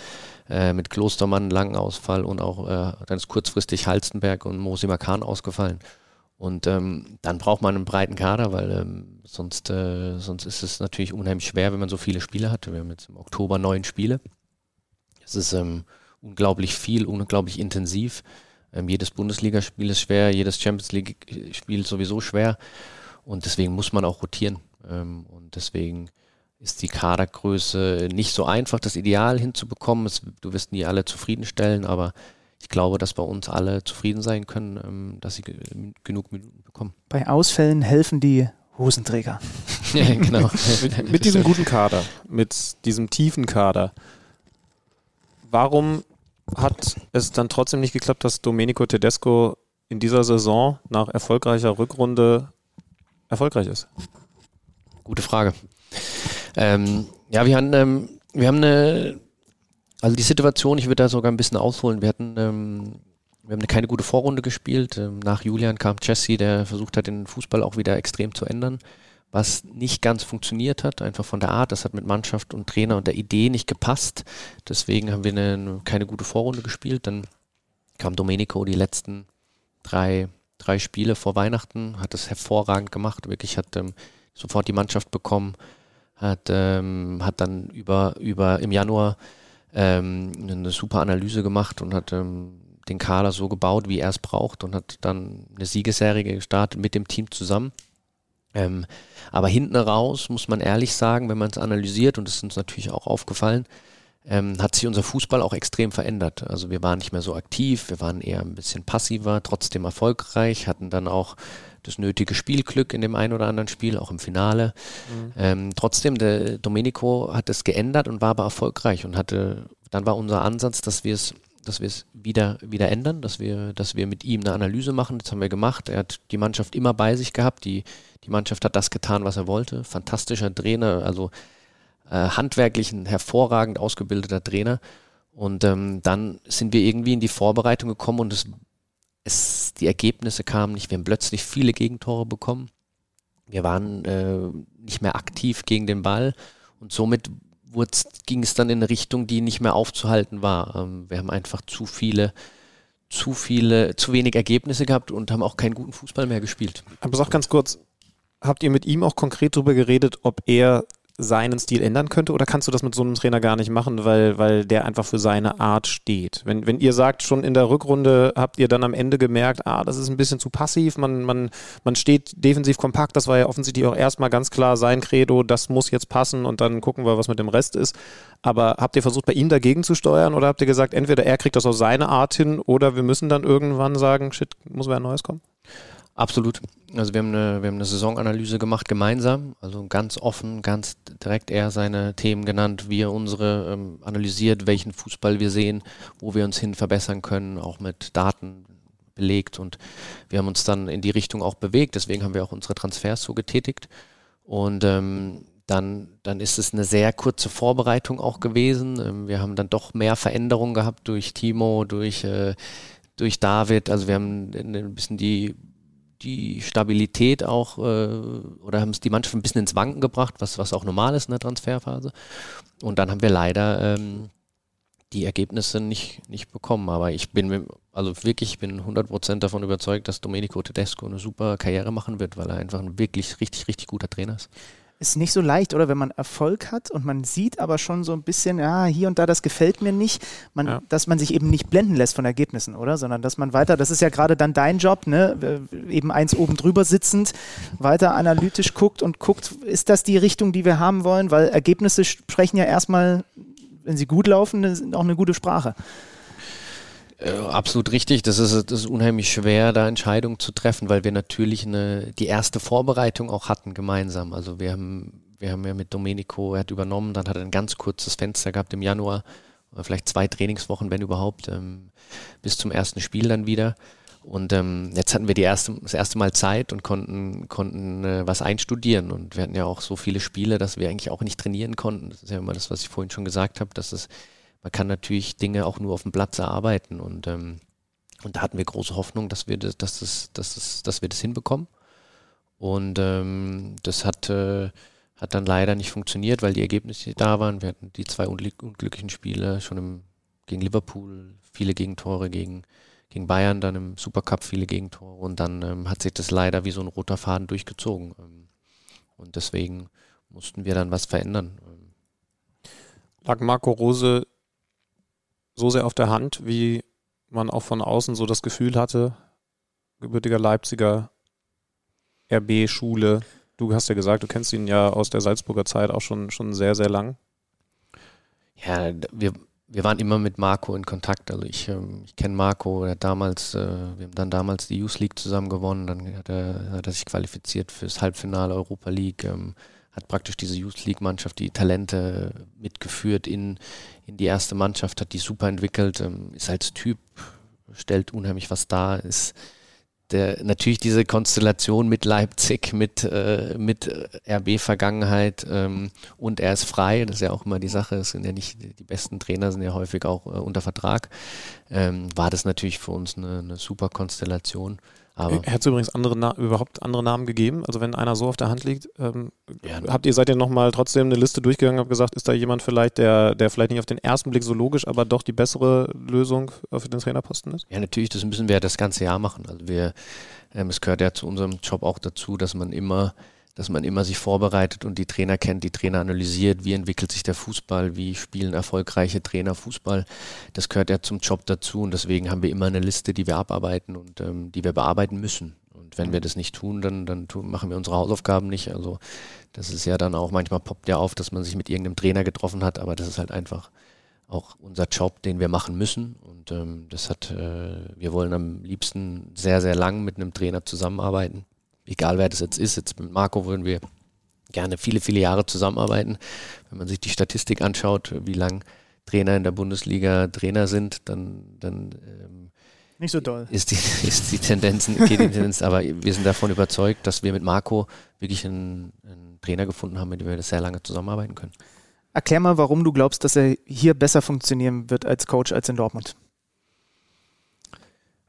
äh, mit Klostermann langen Ausfall und auch äh, dann ist kurzfristig Halstenberg und Mosi Makan ausgefallen. Und ähm, dann braucht man einen breiten Kader, weil ähm, sonst, äh, sonst ist es natürlich unheimlich schwer, wenn man so viele Spiele hat. Wir haben jetzt im Oktober neun Spiele. Es ist ähm, unglaublich viel, unglaublich intensiv. Ähm, jedes Bundesligaspiel ist schwer, jedes Champions League-Spiel sowieso schwer. Und deswegen muss man auch rotieren. Ähm, und deswegen ist die Kadergröße nicht so einfach, das Ideal hinzubekommen. Es, du wirst nie alle zufriedenstellen, aber ich glaube, dass bei uns alle zufrieden sein können, ähm, dass sie genug Minuten bekommen. Bei Ausfällen helfen die Hosenträger. ja, genau. mit, mit diesem guten Kader, mit diesem tiefen Kader, warum hat es dann trotzdem nicht geklappt, dass Domenico Tedesco in dieser Saison nach erfolgreicher Rückrunde erfolgreich ist? Gute Frage. Ähm, ja, wir haben, ähm, wir haben eine, also die Situation, ich würde da sogar ein bisschen ausholen. Wir hatten, ähm, wir haben keine gute Vorrunde gespielt. Ähm, nach Julian kam Jesse, der versucht hat, den Fußball auch wieder extrem zu ändern was nicht ganz funktioniert hat, einfach von der Art. Das hat mit Mannschaft und Trainer und der Idee nicht gepasst. Deswegen haben wir eine, keine gute Vorrunde gespielt. Dann kam Domenico die letzten drei, drei Spiele vor Weihnachten, hat es hervorragend gemacht, wirklich hat ähm, sofort die Mannschaft bekommen, hat, ähm, hat dann über, über im Januar ähm, eine super Analyse gemacht und hat ähm, den Kader so gebaut, wie er es braucht und hat dann eine Siegesserie gestartet mit dem Team zusammen. Ähm, aber hinten raus muss man ehrlich sagen, wenn man es analysiert, und das ist uns natürlich auch aufgefallen, ähm, hat sich unser Fußball auch extrem verändert. Also wir waren nicht mehr so aktiv, wir waren eher ein bisschen passiver, trotzdem erfolgreich, hatten dann auch das nötige Spielglück in dem einen oder anderen Spiel, auch im Finale. Mhm. Ähm, trotzdem, der Domenico hat es geändert und war aber erfolgreich und hatte, dann war unser Ansatz, dass wir es dass wir es wieder, wieder ändern, dass wir, dass wir mit ihm eine Analyse machen. Das haben wir gemacht. Er hat die Mannschaft immer bei sich gehabt. Die, die Mannschaft hat das getan, was er wollte. Fantastischer Trainer, also äh, handwerklich ein hervorragend ausgebildeter Trainer. Und ähm, dann sind wir irgendwie in die Vorbereitung gekommen und es, es, die Ergebnisse kamen nicht. Wir haben plötzlich viele Gegentore bekommen. Wir waren äh, nicht mehr aktiv gegen den Ball und somit ging es dann in eine Richtung, die nicht mehr aufzuhalten war. Ähm, wir haben einfach zu viele, zu viele, zu wenig Ergebnisse gehabt und haben auch keinen guten Fußball mehr gespielt. Aber sag ganz kurz, habt ihr mit ihm auch konkret darüber geredet, ob er seinen Stil ändern könnte oder kannst du das mit so einem Trainer gar nicht machen, weil, weil der einfach für seine Art steht? Wenn, wenn ihr sagt, schon in der Rückrunde habt ihr dann am Ende gemerkt, ah, das ist ein bisschen zu passiv, man, man, man steht defensiv kompakt, das war ja offensichtlich auch erstmal ganz klar sein Credo, das muss jetzt passen und dann gucken wir, was mit dem Rest ist. Aber habt ihr versucht, bei ihm dagegen zu steuern oder habt ihr gesagt, entweder er kriegt das auf seine Art hin oder wir müssen dann irgendwann sagen, shit, muss wer Neues kommen? Absolut. Also wir haben, eine, wir haben eine Saisonanalyse gemacht gemeinsam, also ganz offen, ganz direkt er seine Themen genannt, wie er unsere ähm, analysiert, welchen Fußball wir sehen, wo wir uns hin verbessern können, auch mit Daten belegt und wir haben uns dann in die Richtung auch bewegt, deswegen haben wir auch unsere Transfers so getätigt und ähm, dann, dann ist es eine sehr kurze Vorbereitung auch gewesen. Ähm, wir haben dann doch mehr Veränderungen gehabt durch Timo, durch, äh, durch David. Also wir haben ein bisschen die die Stabilität auch äh, oder haben es die Mannschaft ein bisschen ins Wanken gebracht, was, was auch normal ist in der Transferphase. Und dann haben wir leider ähm, die Ergebnisse nicht, nicht bekommen. Aber ich bin also wirklich, ich bin 100% davon überzeugt, dass Domenico Tedesco eine super Karriere machen wird, weil er einfach ein wirklich richtig, richtig guter Trainer ist ist nicht so leicht, oder? Wenn man Erfolg hat und man sieht aber schon so ein bisschen, ja, hier und da, das gefällt mir nicht, man, ja. dass man sich eben nicht blenden lässt von Ergebnissen, oder? Sondern dass man weiter, das ist ja gerade dann dein Job, ne? Eben eins oben drüber sitzend, weiter analytisch guckt und guckt, ist das die Richtung, die wir haben wollen? Weil Ergebnisse sprechen ja erstmal, wenn sie gut laufen, sind auch eine gute Sprache. Äh, absolut richtig. Das ist, das ist unheimlich schwer, da Entscheidungen zu treffen, weil wir natürlich eine, die erste Vorbereitung auch hatten gemeinsam. Also wir haben, wir haben ja mit Domenico, er hat übernommen, dann hat er ein ganz kurzes Fenster gehabt im Januar, vielleicht zwei Trainingswochen, wenn überhaupt, ähm, bis zum ersten Spiel dann wieder. Und ähm, jetzt hatten wir die erste, das erste Mal Zeit und konnten, konnten äh, was einstudieren. Und wir hatten ja auch so viele Spiele, dass wir eigentlich auch nicht trainieren konnten. Das ist ja immer das, was ich vorhin schon gesagt habe, dass es man kann natürlich Dinge auch nur auf dem Platz erarbeiten und, ähm, und da hatten wir große Hoffnung, dass wir das, dass das, dass das, dass wir das hinbekommen. Und ähm, das hat, äh, hat dann leider nicht funktioniert, weil die Ergebnisse da waren. Wir hatten die zwei unglücklichen Spiele schon im, gegen Liverpool, viele Gegentore gegen, gegen Bayern, dann im Supercup viele Gegentore und dann ähm, hat sich das leider wie so ein roter Faden durchgezogen. Ähm, und deswegen mussten wir dann was verändern. Lag Marco Rose so sehr auf der Hand, wie man auch von außen so das Gefühl hatte, gebürtiger Leipziger RB-Schule. Du hast ja gesagt, du kennst ihn ja aus der Salzburger Zeit auch schon, schon sehr, sehr lang. Ja, wir, wir waren immer mit Marco in Kontakt. Also ich, ähm, ich kenne Marco, er hat damals, äh, wir haben dann damals die Youth League zusammen gewonnen, dann hat er, hat er sich qualifiziert fürs Halbfinale Europa League. Hat praktisch diese Youth League Mannschaft die Talente mitgeführt in, in die erste Mannschaft, hat die super entwickelt, ähm, ist als Typ, stellt unheimlich was dar, ist der, natürlich diese Konstellation mit Leipzig, mit, äh, mit RB-Vergangenheit ähm, und er ist frei, das ist ja auch immer die Sache, es sind ja nicht, die besten Trainer sind ja häufig auch äh, unter Vertrag, ähm, war das natürlich für uns eine, eine super Konstellation. Aber Hätte es übrigens andere überhaupt andere Namen gegeben? Also wenn einer so auf der Hand liegt, ähm, ja. habt ihr seid ihr nochmal trotzdem eine Liste durchgegangen und gesagt, ist da jemand vielleicht, der, der vielleicht nicht auf den ersten Blick so logisch, aber doch die bessere Lösung für den Trainerposten ist? Ja, natürlich, das müssen wir ja das ganze Jahr machen. Also wir, ähm, es gehört ja zu unserem Job auch dazu, dass man immer dass man immer sich vorbereitet und die Trainer kennt, die Trainer analysiert, wie entwickelt sich der Fußball, wie spielen erfolgreiche Trainer Fußball. Das gehört ja zum Job dazu und deswegen haben wir immer eine Liste, die wir abarbeiten und ähm, die wir bearbeiten müssen. Und wenn wir das nicht tun, dann, dann tun, machen wir unsere Hausaufgaben nicht. Also das ist ja dann auch manchmal poppt ja auf, dass man sich mit irgendeinem Trainer getroffen hat, aber das ist halt einfach auch unser Job, den wir machen müssen. Und ähm, das hat, äh, wir wollen am liebsten sehr, sehr lang mit einem Trainer zusammenarbeiten egal wer das jetzt ist, jetzt mit Marco würden wir gerne viele, viele Jahre zusammenarbeiten. Wenn man sich die Statistik anschaut, wie lang Trainer in der Bundesliga Trainer sind, dann, dann ähm, nicht so doll. Ist die, ist die Tendenz, geht die Tendenz, aber wir sind davon überzeugt, dass wir mit Marco wirklich einen, einen Trainer gefunden haben, mit dem wir das sehr lange zusammenarbeiten können. Erklär mal, warum du glaubst, dass er hier besser funktionieren wird als Coach als in Dortmund.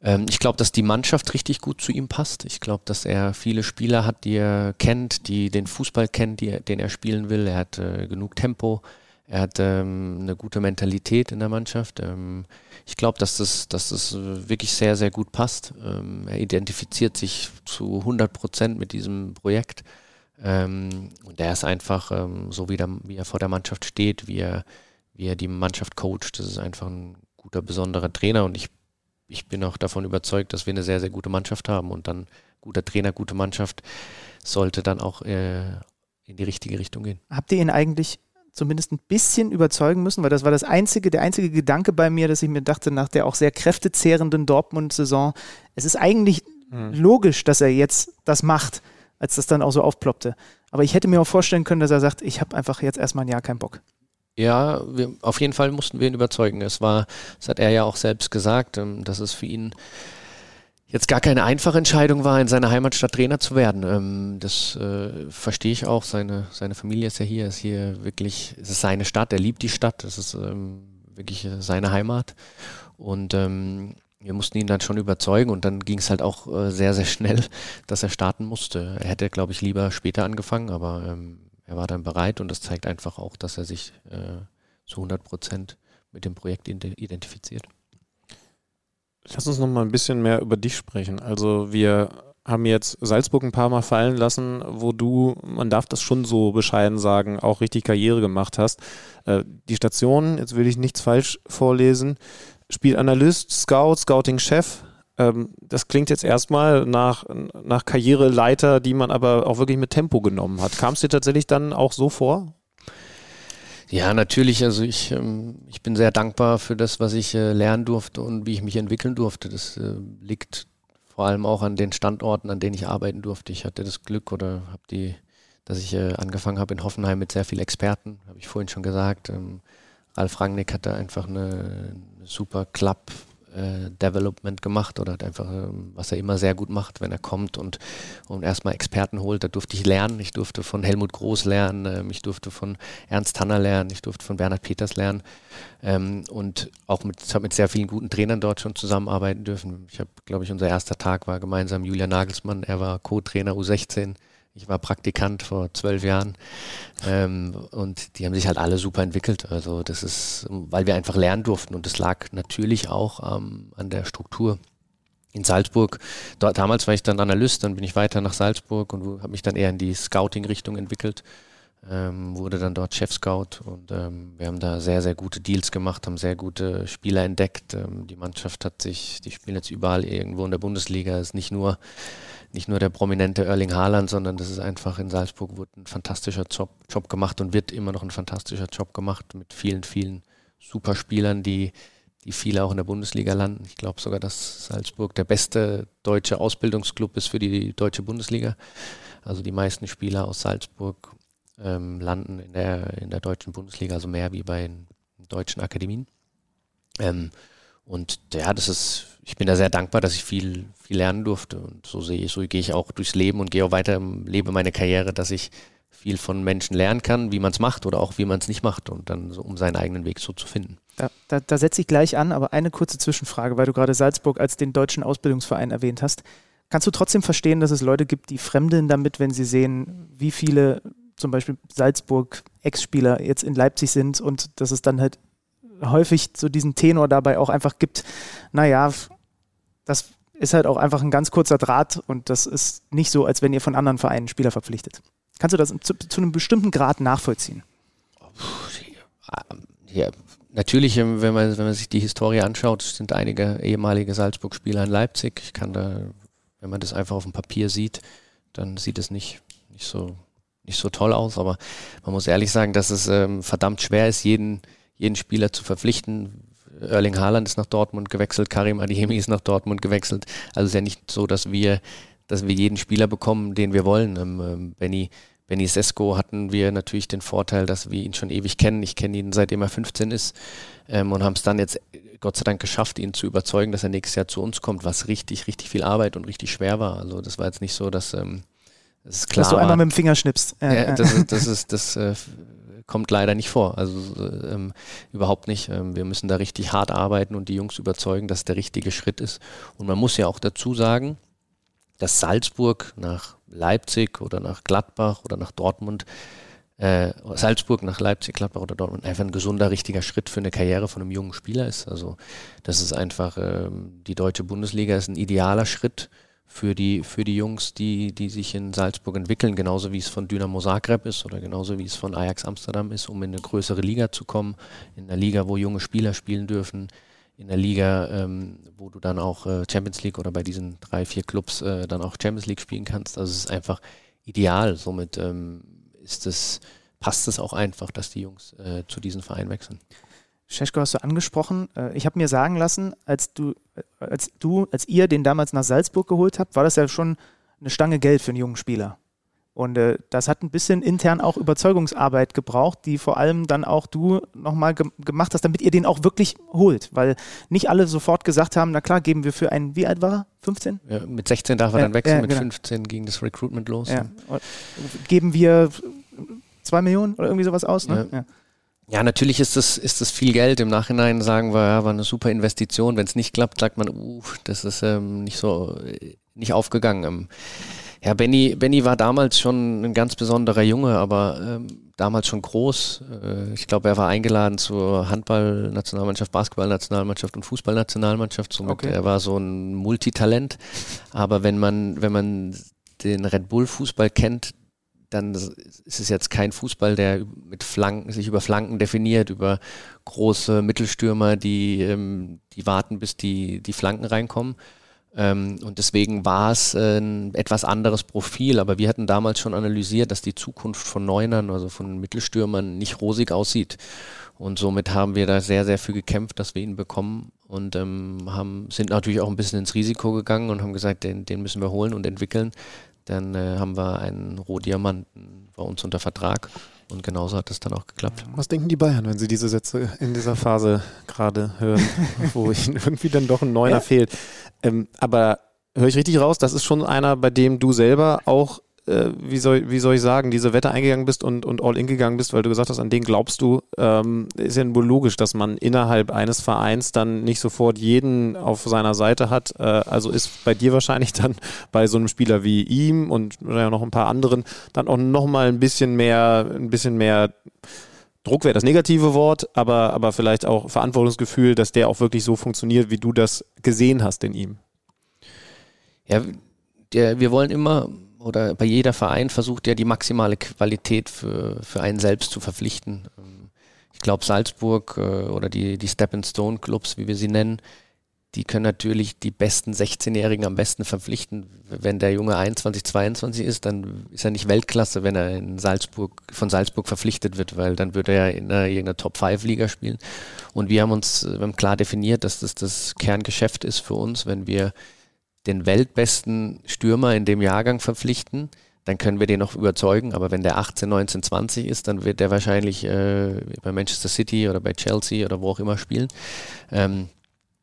Ähm, ich glaube, dass die Mannschaft richtig gut zu ihm passt. Ich glaube, dass er viele Spieler hat, die er kennt, die den Fußball kennt, die, den er spielen will. Er hat äh, genug Tempo. Er hat ähm, eine gute Mentalität in der Mannschaft. Ähm, ich glaube, dass das, dass das wirklich sehr, sehr gut passt. Ähm, er identifiziert sich zu 100 Prozent mit diesem Projekt. Ähm, und er ist einfach, ähm, so wie, der, wie er vor der Mannschaft steht, wie er, wie er die Mannschaft coacht. Das ist einfach ein guter, besonderer Trainer. Und ich ich bin auch davon überzeugt, dass wir eine sehr, sehr gute Mannschaft haben und dann guter Trainer, gute Mannschaft sollte dann auch äh, in die richtige Richtung gehen. Habt ihr ihn eigentlich zumindest ein bisschen überzeugen müssen, weil das war das einzige, der einzige Gedanke bei mir, dass ich mir dachte, nach der auch sehr kräftezehrenden Dortmund-Saison, es ist eigentlich mhm. logisch, dass er jetzt das macht, als das dann auch so aufploppte. Aber ich hätte mir auch vorstellen können, dass er sagt, ich habe einfach jetzt erstmal ein Jahr keinen Bock. Ja, wir, auf jeden Fall mussten wir ihn überzeugen. Es war, das hat er ja auch selbst gesagt, ähm, dass es für ihn jetzt gar keine einfache Entscheidung war, in seiner Heimatstadt Trainer zu werden. Ähm, das äh, verstehe ich auch. Seine, seine Familie ist ja hier, ist hier wirklich, es ist seine Stadt, er liebt die Stadt, es ist ähm, wirklich seine Heimat. Und wir mussten ihn dann schon überzeugen und dann ging es halt auch äh, sehr, sehr schnell, dass er starten musste. Er hätte, glaube ich, lieber später angefangen, aber er war dann bereit und das zeigt einfach auch, dass er sich äh, zu 100 Prozent mit dem Projekt identifiziert. Lass uns noch mal ein bisschen mehr über dich sprechen. Also wir haben jetzt Salzburg ein paar Mal fallen lassen, wo du, man darf das schon so bescheiden sagen, auch richtig Karriere gemacht hast. Äh, die Station, jetzt will ich nichts falsch vorlesen, Spielanalyst, Scout, Scouting-Chef, das klingt jetzt erstmal nach, nach Karriereleiter, die man aber auch wirklich mit Tempo genommen hat. Kam es dir tatsächlich dann auch so vor? Ja, natürlich. Also ich, ähm, ich bin sehr dankbar für das, was ich äh, lernen durfte und wie ich mich entwickeln durfte. Das äh, liegt vor allem auch an den Standorten, an denen ich arbeiten durfte. Ich hatte das Glück oder habe die, dass ich äh, angefangen habe in Hoffenheim mit sehr vielen Experten, habe ich vorhin schon gesagt. Ähm, Ralf Rangnick hatte einfach eine, eine super Club äh, Development gemacht oder hat einfach, äh, was er immer sehr gut macht, wenn er kommt und, und erstmal Experten holt. Da durfte ich lernen. Ich durfte von Helmut Groß lernen, äh, ich durfte von Ernst Tanner lernen, ich durfte von Bernhard Peters lernen ähm, und auch mit, mit sehr vielen guten Trainern dort schon zusammenarbeiten dürfen. Ich habe, glaube ich, unser erster Tag war gemeinsam Julian Nagelsmann. Er war Co-Trainer U16 ich war Praktikant vor zwölf Jahren ähm, und die haben sich halt alle super entwickelt. Also das ist, weil wir einfach lernen durften und das lag natürlich auch ähm, an der Struktur in Salzburg. Dort, damals war ich dann Analyst, dann bin ich weiter nach Salzburg und habe mich dann eher in die Scouting-Richtung entwickelt. Ähm, wurde dann dort Chef-Scout und ähm, wir haben da sehr, sehr gute Deals gemacht, haben sehr gute Spieler entdeckt. Ähm, die Mannschaft hat sich, die spielen jetzt überall irgendwo in der Bundesliga, ist nicht nur nicht nur der prominente Erling Haaland, sondern das ist einfach in Salzburg wurde ein fantastischer Job, Job gemacht und wird immer noch ein fantastischer Job gemacht mit vielen, vielen Superspielern, die, die viele auch in der Bundesliga landen. Ich glaube sogar, dass Salzburg der beste deutsche Ausbildungsclub ist für die deutsche Bundesliga. Also die meisten Spieler aus Salzburg ähm, landen in der, in der deutschen Bundesliga, also mehr wie bei den deutschen Akademien. Ähm, und ja, das ist, ich bin da sehr dankbar, dass ich viel, viel lernen durfte. Und so sehe ich, so gehe ich auch durchs Leben und gehe auch weiter im Leben meine Karriere, dass ich viel von Menschen lernen kann, wie man es macht oder auch wie man es nicht macht und dann so, um seinen eigenen Weg so zu finden. Da, da, da setze ich gleich an, aber eine kurze Zwischenfrage, weil du gerade Salzburg als den deutschen Ausbildungsverein erwähnt hast. Kannst du trotzdem verstehen, dass es Leute gibt, die fremdeln damit, wenn sie sehen, wie viele zum Beispiel Salzburg Ex-Spieler jetzt in Leipzig sind und dass es dann halt häufig so diesen Tenor dabei auch einfach gibt, naja, das ist halt auch einfach ein ganz kurzer Draht und das ist nicht so, als wenn ihr von anderen Vereinen Spieler verpflichtet. Kannst du das zu, zu einem bestimmten Grad nachvollziehen? Ja, natürlich, ähm, wenn man, wenn man sich die Historie anschaut, sind einige ehemalige Salzburg-Spieler in Leipzig. Ich kann da, wenn man das einfach auf dem Papier sieht, dann sieht es nicht, nicht, so, nicht so toll aus. Aber man muss ehrlich sagen, dass es ähm, verdammt schwer ist, jeden, jeden Spieler zu verpflichten. Erling Haaland ist nach Dortmund gewechselt, Karim Adeyemi ist nach Dortmund gewechselt. Also es ist ja nicht so, dass wir dass wir jeden Spieler bekommen, den wir wollen. Ähm, ähm, Benny, Benny Sesko hatten wir natürlich den Vorteil, dass wir ihn schon ewig kennen. Ich kenne ihn seitdem er 15 ist ähm, und haben es dann jetzt Gott sei Dank geschafft, ihn zu überzeugen, dass er nächstes Jahr zu uns kommt, was richtig, richtig viel Arbeit und richtig schwer war. Also das war jetzt nicht so, dass ähm, das ist klar. Dass du einmal mit dem Finger schnippst. Ja, ja. Das, ist, das, ist, das äh, kommt leider nicht vor. Also ähm, überhaupt nicht. Ähm, wir müssen da richtig hart arbeiten und die Jungs überzeugen, dass der richtige Schritt ist. Und man muss ja auch dazu sagen, dass Salzburg nach Leipzig oder nach Gladbach oder nach Dortmund äh, Salzburg nach Leipzig, Gladbach oder Dortmund einfach ein gesunder, richtiger Schritt für eine Karriere von einem jungen Spieler ist. Also das ist einfach, ähm, die deutsche Bundesliga ist ein idealer Schritt für die, für die Jungs, die, die sich in Salzburg entwickeln, genauso wie es von Dynamo Zagreb ist oder genauso wie es von Ajax Amsterdam ist, um in eine größere Liga zu kommen, in einer Liga, wo junge Spieler spielen dürfen, in der Liga, ähm, wo du dann auch äh, Champions League oder bei diesen drei, vier Clubs äh, dann auch Champions League spielen kannst. Also es ist einfach ideal. Somit ähm, ist es, passt es auch einfach, dass die Jungs äh, zu diesem Verein wechseln. Scheschko hast du angesprochen. Äh, ich habe mir sagen lassen, als du, äh, als du, als ihr den damals nach Salzburg geholt habt, war das ja schon eine Stange Geld für einen jungen Spieler. Und äh, das hat ein bisschen intern auch Überzeugungsarbeit gebraucht, die vor allem dann auch du nochmal ge gemacht hast, damit ihr den auch wirklich holt. Weil nicht alle sofort gesagt haben, na klar, geben wir für einen, wie alt war er? 15? Ja, mit 16 darf er ja, dann wechseln, ja, mit genau. 15 ging das Recruitment los. Geben wir zwei Millionen oder irgendwie sowas aus? Ne? Ja. natürlich ist das, ist das viel Geld. Im Nachhinein sagen wir, ja, war eine super Investition. Wenn es nicht klappt, sagt man, uh, das ist ähm, nicht so, äh, nicht aufgegangen. Ähm, ja, Benny, Benny war damals schon ein ganz besonderer Junge, aber ähm, damals schon groß. Äh, ich glaube, er war eingeladen zur Handball-Nationalmannschaft, Basketball-Nationalmannschaft und Fußball-Nationalmannschaft. Somit okay. er war so ein Multitalent. Aber wenn man, wenn man den Red Bull-Fußball kennt, dann ist es jetzt kein Fußball, der mit Flanken, sich über Flanken definiert, über große Mittelstürmer, die, ähm, die warten, bis die, die Flanken reinkommen, ähm, und deswegen war es äh, ein etwas anderes Profil, aber wir hatten damals schon analysiert, dass die Zukunft von Neunern, also von Mittelstürmern, nicht rosig aussieht. Und somit haben wir da sehr, sehr viel gekämpft, dass wir ihn bekommen und ähm, haben, sind natürlich auch ein bisschen ins Risiko gegangen und haben gesagt, den, den müssen wir holen und entwickeln. Dann äh, haben wir einen Rohdiamanten bei uns unter Vertrag und genauso hat es dann auch geklappt. Was denken die Bayern, wenn sie diese Sätze in dieser Phase gerade hören, wo ihnen irgendwie dann doch ein Neuner ja. fehlt? Ähm, aber höre ich richtig raus, das ist schon einer, bei dem du selber auch äh, wie, soll, wie soll ich sagen, diese Wette eingegangen bist und, und all in gegangen bist, weil du gesagt hast, an den glaubst du, ähm, ist ja wohl logisch, dass man innerhalb eines Vereins dann nicht sofort jeden auf seiner Seite hat. Äh, also ist bei dir wahrscheinlich dann bei so einem Spieler wie ihm und ja, noch ein paar anderen dann auch nochmal ein bisschen mehr, ein bisschen mehr Druck wäre das negative Wort, aber, aber vielleicht auch Verantwortungsgefühl, dass der auch wirklich so funktioniert, wie du das gesehen hast in ihm. Ja, der, wir wollen immer oder bei jeder Verein versucht ja die maximale Qualität für, für einen selbst zu verpflichten. Ähm, ich glaube, Salzburg äh, oder die, die Step-and-Stone-Clubs, wie wir sie nennen, die können natürlich die besten 16-Jährigen am besten verpflichten. Wenn der Junge 21, 22 ist, dann ist er nicht Weltklasse, wenn er in Salzburg, von Salzburg verpflichtet wird, weil dann würde er in einer, irgendeiner Top-5-Liga spielen. Und wir haben uns wir haben klar definiert, dass das das Kerngeschäft ist für uns, wenn wir den weltbesten Stürmer in dem Jahrgang verpflichten, dann können wir den noch überzeugen. Aber wenn der 18, 19, 20 ist, dann wird der wahrscheinlich äh, bei Manchester City oder bei Chelsea oder wo auch immer spielen. Ähm,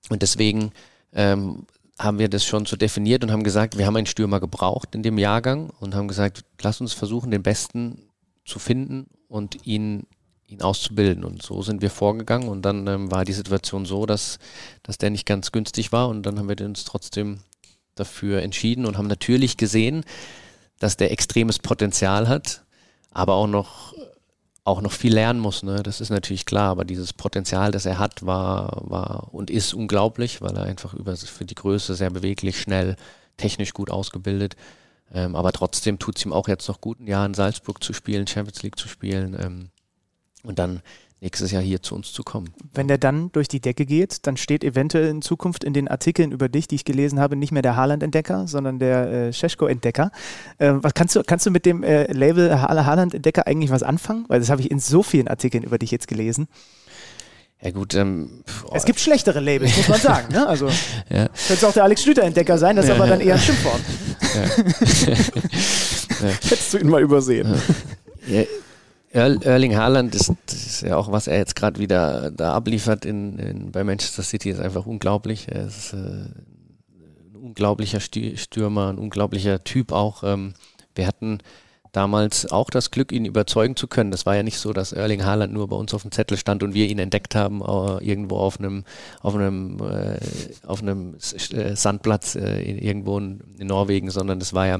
und deswegen ähm, haben wir das schon so definiert und haben gesagt, wir haben einen Stürmer gebraucht in dem Jahrgang und haben gesagt, lass uns versuchen, den Besten zu finden und ihn, ihn auszubilden. Und so sind wir vorgegangen und dann ähm, war die Situation so, dass, dass der nicht ganz günstig war und dann haben wir uns trotzdem dafür entschieden und haben natürlich gesehen, dass der extremes Potenzial hat, aber auch noch auch noch viel lernen muss, ne? Das ist natürlich klar, aber dieses Potenzial, das er hat, war, war und ist unglaublich, weil er einfach über für die Größe sehr beweglich, schnell, technisch gut ausgebildet. Ähm, aber trotzdem tut es ihm auch jetzt noch gut, ein Jahr in Salzburg zu spielen, Champions League zu spielen. Ähm, und dann nächstes Jahr hier zu uns zu kommen. Wenn der dann durch die Decke geht, dann steht eventuell in Zukunft in den Artikeln über dich, die ich gelesen habe, nicht mehr der Haaland-Entdecker, sondern der äh, Scheschko-Entdecker. Äh, was kannst du, kannst du mit dem äh, Label Haaland-Entdecker eigentlich was anfangen? Weil das habe ich in so vielen Artikeln über dich jetzt gelesen. Ja gut, ähm, es gibt schlechtere Labels, muss man sagen. Ne? Also ja. könnte auch der Alex Schlüter Entdecker sein, das ist ja. aber dann eher ein Schimpfwort. Hättest du ihn mal übersehen. Erling Haaland ist, ist, ja auch, was er jetzt gerade wieder da abliefert in, in, bei Manchester City, ist einfach unglaublich. Er ist äh, ein unglaublicher Stürmer, ein unglaublicher Typ auch. Ähm, wir hatten damals auch das Glück, ihn überzeugen zu können. Das war ja nicht so, dass Erling Haaland nur bei uns auf dem Zettel stand und wir ihn entdeckt haben, äh, irgendwo auf einem, auf einem, äh, auf einem äh, Sandplatz äh, irgendwo in, in, Norwegen, sondern es war ja,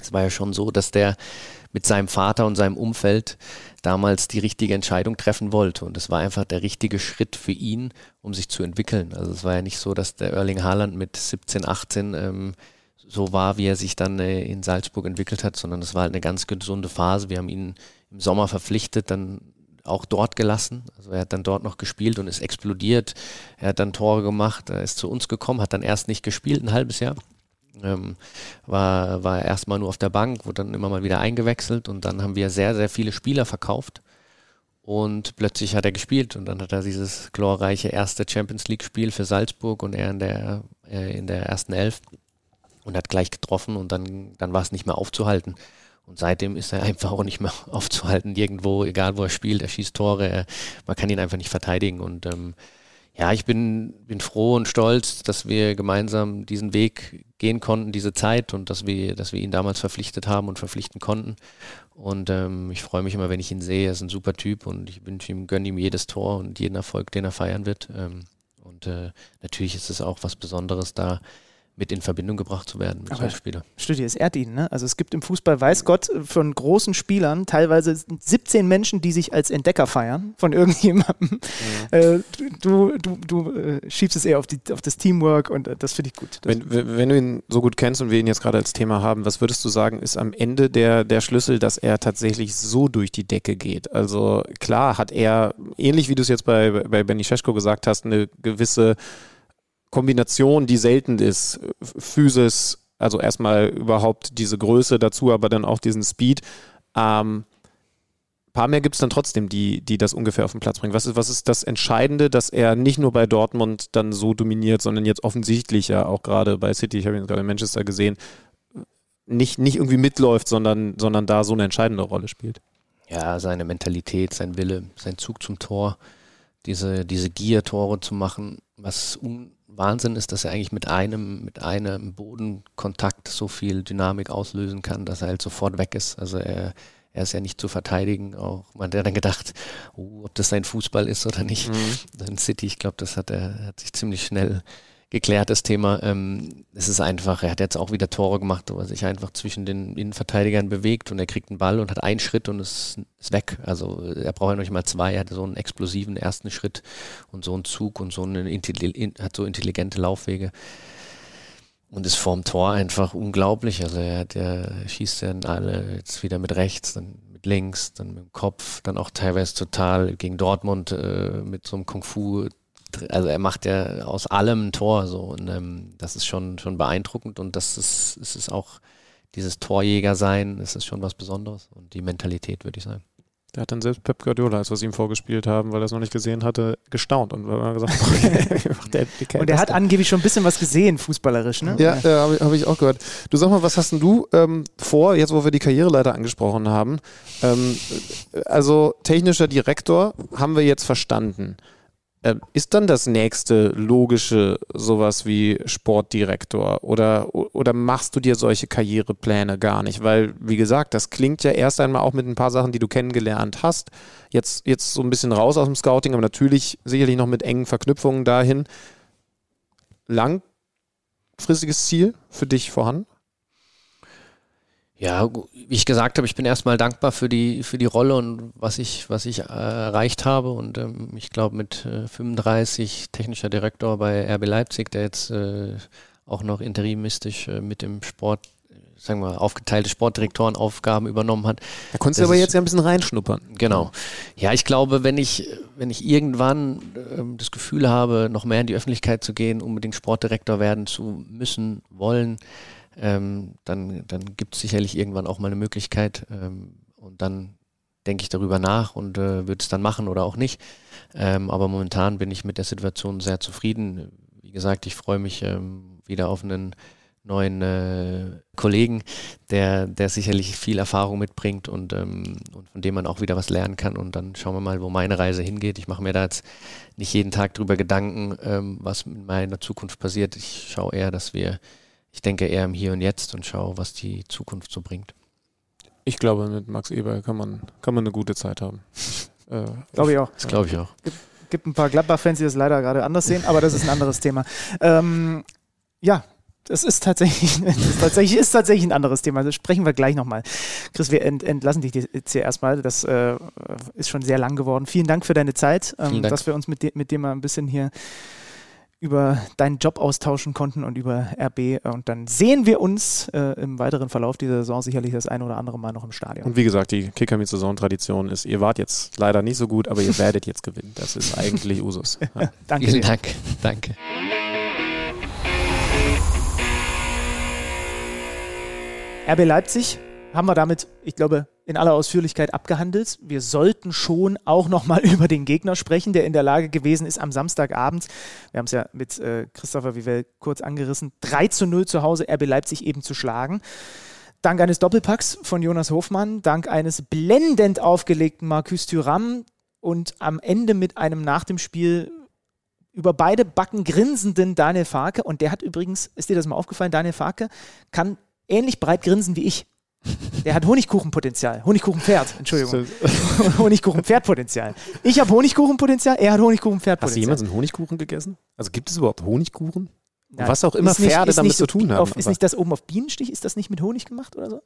es war ja schon so, dass der mit seinem Vater und seinem Umfeld damals die richtige Entscheidung treffen wollte. Und es war einfach der richtige Schritt für ihn, um sich zu entwickeln. Also es war ja nicht so, dass der Erling Haaland mit 17, 18 ähm, so war, wie er sich dann äh, in Salzburg entwickelt hat, sondern es war halt eine ganz gesunde Phase. Wir haben ihn im Sommer verpflichtet, dann auch dort gelassen. Also er hat dann dort noch gespielt und ist explodiert. Er hat dann Tore gemacht, er ist zu uns gekommen, hat dann erst nicht gespielt, ein halbes Jahr. Ähm, war, war erstmal nur auf der Bank, wurde dann immer mal wieder eingewechselt und dann haben wir sehr, sehr viele Spieler verkauft. Und plötzlich hat er gespielt und dann hat er dieses glorreiche erste Champions League-Spiel für Salzburg und er in der, äh, in der ersten Elf und hat gleich getroffen und dann, dann war es nicht mehr aufzuhalten. Und seitdem ist er einfach auch nicht mehr aufzuhalten, irgendwo, egal wo er spielt, er schießt Tore, er, man kann ihn einfach nicht verteidigen. Und ähm, ja, ich bin, bin froh und stolz, dass wir gemeinsam diesen Weg gehen konnten, diese Zeit und dass wir, dass wir ihn damals verpflichtet haben und verpflichten konnten. Und ähm, ich freue mich immer, wenn ich ihn sehe. Er ist ein super Typ und ich wünsche ihm, gönne ihm jedes Tor und jeden Erfolg, den er feiern wird. Ähm, und äh, natürlich ist es auch was Besonderes, da mit in Verbindung gebracht zu werden mit solchen Spielern. Studio, es ehrt ihn. Ne? Also es gibt im Fußball, weiß Gott, von großen Spielern teilweise 17 Menschen, die sich als Entdecker feiern von irgendjemandem. Ja. Äh, du du, du äh, schiebst es eher auf, die, auf das Teamwork und äh, das finde ich gut. Wenn, wenn, du ihn so gut kennst und wir ihn jetzt gerade als Thema haben, was würdest du sagen, ist am Ende der, der Schlüssel, dass er tatsächlich so durch die Decke geht? Also klar hat er, ähnlich wie du es jetzt bei, bei Benny Scheschko gesagt hast, eine gewisse Kombination, die selten ist. Physis, also erstmal überhaupt diese Größe dazu, aber dann auch diesen Speed. Ähm, ein paar mehr gibt es dann trotzdem, die, die das ungefähr auf den Platz bringen. Was ist, was ist das Entscheidende, dass er nicht nur bei Dortmund dann so dominiert, sondern jetzt offensichtlich ja auch gerade bei City, ich habe ihn gerade in Manchester gesehen, nicht, nicht irgendwie mitläuft, sondern, sondern da so eine entscheidende Rolle spielt? Ja, seine Mentalität, sein Wille, sein Zug zum Tor, diese, diese Gier-Tore zu machen, was un Wahnsinn ist, dass er eigentlich mit einem, mit einem Bodenkontakt so viel Dynamik auslösen kann, dass er halt sofort weg ist. Also er, er ist ja nicht zu verteidigen. Auch man hat dann gedacht, oh, ob das sein Fußball ist oder nicht. Mhm. In City, ich glaube, das hat er hat sich ziemlich schnell geklärt, das Thema. Ähm, es ist einfach, er hat jetzt auch wieder Tore gemacht, wo er sich einfach zwischen den Innenverteidigern bewegt und er kriegt einen Ball und hat einen Schritt und ist, ist weg. Also er braucht ja noch nicht mal zwei, er hat so einen explosiven ersten Schritt und so einen Zug und so eine hat so intelligente Laufwege. Und ist vorm Tor einfach unglaublich. Also er hat ja, schießt ja alle jetzt wieder mit rechts, dann mit links, dann mit dem Kopf, dann auch teilweise total gegen Dortmund äh, mit so einem Kung-Fu also er macht ja aus allem ein Tor so und ähm, das ist schon, schon beeindruckend und das ist, es ist auch dieses Torjäger sein, es ist schon was Besonderes und die Mentalität, würde ich sagen. Da hat dann selbst Pep Guardiola, als wir es ihm vorgespielt haben, weil er es noch nicht gesehen hatte, gestaunt und wir gesagt, der, der und er hat angeblich schon ein bisschen was gesehen, fußballerisch, ne? Ja, ja habe hab ich auch gehört. Du sag mal, was hast denn du ähm, vor, jetzt wo wir die Karriereleiter angesprochen haben? Ähm, also technischer Direktor haben wir jetzt verstanden. Ähm, ist dann das nächste logische sowas wie Sportdirektor oder, oder machst du dir solche Karrierepläne gar nicht? Weil, wie gesagt, das klingt ja erst einmal auch mit ein paar Sachen, die du kennengelernt hast. Jetzt, jetzt so ein bisschen raus aus dem Scouting, aber natürlich sicherlich noch mit engen Verknüpfungen dahin. Langfristiges Ziel für dich vorhanden? Ja, wie ich gesagt habe, ich bin erstmal dankbar für die, für die Rolle und was ich, was ich äh, erreicht habe. Und ähm, ich glaube, mit äh, 35 technischer Direktor bei RB Leipzig, der jetzt äh, auch noch interimistisch äh, mit dem Sport, sagen wir, aufgeteilte Sportdirektorenaufgaben übernommen hat. Da konntest du aber jetzt ja ein bisschen reinschnuppern. Genau. Ja, ich glaube, wenn ich, wenn ich irgendwann ähm, das Gefühl habe, noch mehr in die Öffentlichkeit zu gehen, unbedingt Sportdirektor werden zu müssen, wollen, ähm, dann, dann gibt es sicherlich irgendwann auch mal eine Möglichkeit ähm, und dann denke ich darüber nach und äh, würde es dann machen oder auch nicht. Ähm, aber momentan bin ich mit der Situation sehr zufrieden. Wie gesagt, ich freue mich ähm, wieder auf einen neuen äh, Kollegen, der, der sicherlich viel Erfahrung mitbringt und, ähm, und von dem man auch wieder was lernen kann. Und dann schauen wir mal, wo meine Reise hingeht. Ich mache mir da jetzt nicht jeden Tag drüber Gedanken, ähm, was in meiner Zukunft passiert. Ich schaue eher, dass wir, ich denke eher im Hier und Jetzt und schaue, was die Zukunft so bringt. Ich glaube, mit Max Eber kann man, kann man eine gute Zeit haben. Äh, glaube ich auch. Das glaube ich auch. Gibt, gibt ein paar Gladbach-Fans, die das leider gerade anders sehen, aber das ist ein anderes Thema. Ähm, ja, das ist tatsächlich, das ist tatsächlich, ist tatsächlich ein anderes Thema. Das sprechen wir gleich nochmal. Chris, wir ent, entlassen dich jetzt hier erstmal. Das äh, ist schon sehr lang geworden. Vielen Dank für deine Zeit, ähm, dass wir uns mit, de, mit dir mal ein bisschen hier über deinen Job austauschen konnten und über RB. Und dann sehen wir uns äh, im weiteren Verlauf dieser Saison sicherlich das ein oder andere Mal noch im Stadion. Und wie gesagt, die kicker mit Saison-Tradition ist, ihr wart jetzt leider nicht so gut, aber ihr werdet jetzt gewinnen. Das ist eigentlich Usus. Ja. Danke. Vielen Dank. Danke. RB Leipzig haben wir damit, ich glaube, in aller Ausführlichkeit abgehandelt. Wir sollten schon auch nochmal über den Gegner sprechen, der in der Lage gewesen ist, am Samstagabend, wir haben es ja mit äh, Christopher Vivell kurz angerissen, 3 zu 0 zu Hause RB Leipzig eben zu schlagen. Dank eines Doppelpacks von Jonas Hofmann, dank eines blendend aufgelegten Marcus Thuram und am Ende mit einem nach dem Spiel über beide Backen grinsenden Daniel Farke. Und der hat übrigens, ist dir das mal aufgefallen, Daniel Farke kann ähnlich breit grinsen wie ich. Der hat Honigkuchenpotenzial. Honigkuchenpferd, Entschuldigung. Honigkuchenpferdpotenzial. Ich habe Honigkuchenpotenzial, er hat Honigkuchenpferdpotenzial. Hast du jemals einen Honigkuchen gegessen? Also gibt es überhaupt Honigkuchen? Ja, was auch immer Pferde nicht, damit zu tun haben. Auf, ist nicht das oben auf Bienenstich? Ist das nicht mit Honig gemacht oder so?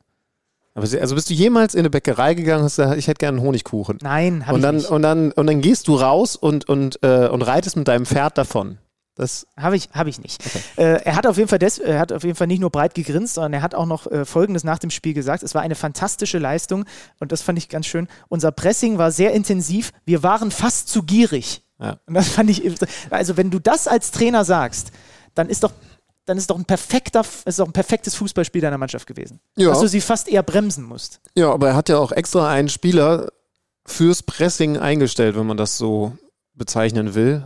Aber also bist du jemals in eine Bäckerei gegangen und hast gesagt, ich hätte gerne einen Honigkuchen? Nein, habe ich dann, nicht. Und dann, und dann gehst du raus und, und, äh, und reitest mit deinem Pferd davon. Das habe ich, hab ich nicht. Okay. Äh, er, hat auf jeden Fall des, er hat auf jeden Fall nicht nur breit gegrinst, sondern er hat auch noch äh, Folgendes nach dem Spiel gesagt. Es war eine fantastische Leistung und das fand ich ganz schön. Unser Pressing war sehr intensiv. Wir waren fast zu gierig. Ja. Und das fand ich, also wenn du das als Trainer sagst, dann ist doch dann ist doch ein perfekter, ist doch ein perfektes Fußballspiel deiner Mannschaft gewesen. Ja. Dass du sie fast eher bremsen musst. Ja, aber er hat ja auch extra einen Spieler fürs Pressing eingestellt, wenn man das so bezeichnen will.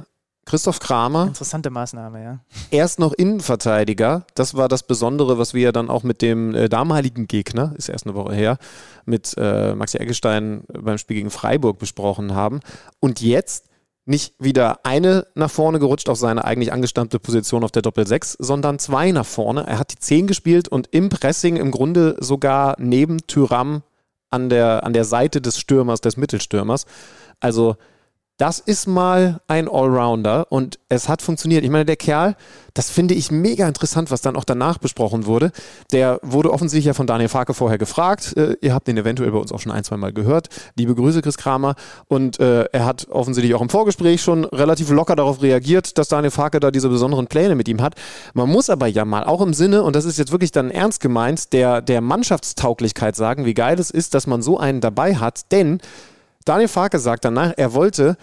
Christoph Kramer. Interessante Maßnahme, ja. Erst noch Innenverteidiger. Das war das Besondere, was wir ja dann auch mit dem äh, damaligen Gegner, ist erst eine Woche her, mit äh, Maxi Eggestein beim Spiel gegen Freiburg besprochen haben. Und jetzt nicht wieder eine nach vorne gerutscht auf seine eigentlich angestammte Position auf der Doppel-6, sondern zwei nach vorne. Er hat die 10 gespielt und im Pressing im Grunde sogar neben Tyram an der, an der Seite des Stürmers, des Mittelstürmers. Also das ist mal ein Allrounder und es hat funktioniert. Ich meine, der Kerl, das finde ich mega interessant, was dann auch danach besprochen wurde. Der wurde offensichtlich ja von Daniel Farke vorher gefragt. Äh, ihr habt den eventuell bei uns auch schon ein, zwei Mal gehört. Liebe Grüße, Chris Kramer. Und äh, er hat offensichtlich auch im Vorgespräch schon relativ locker darauf reagiert, dass Daniel Farke da diese besonderen Pläne mit ihm hat. Man muss aber ja mal auch im Sinne, und das ist jetzt wirklich dann ernst gemeint, der, der Mannschaftstauglichkeit sagen, wie geil es ist, dass man so einen dabei hat. Denn Daniel Farke sagt danach, er wollte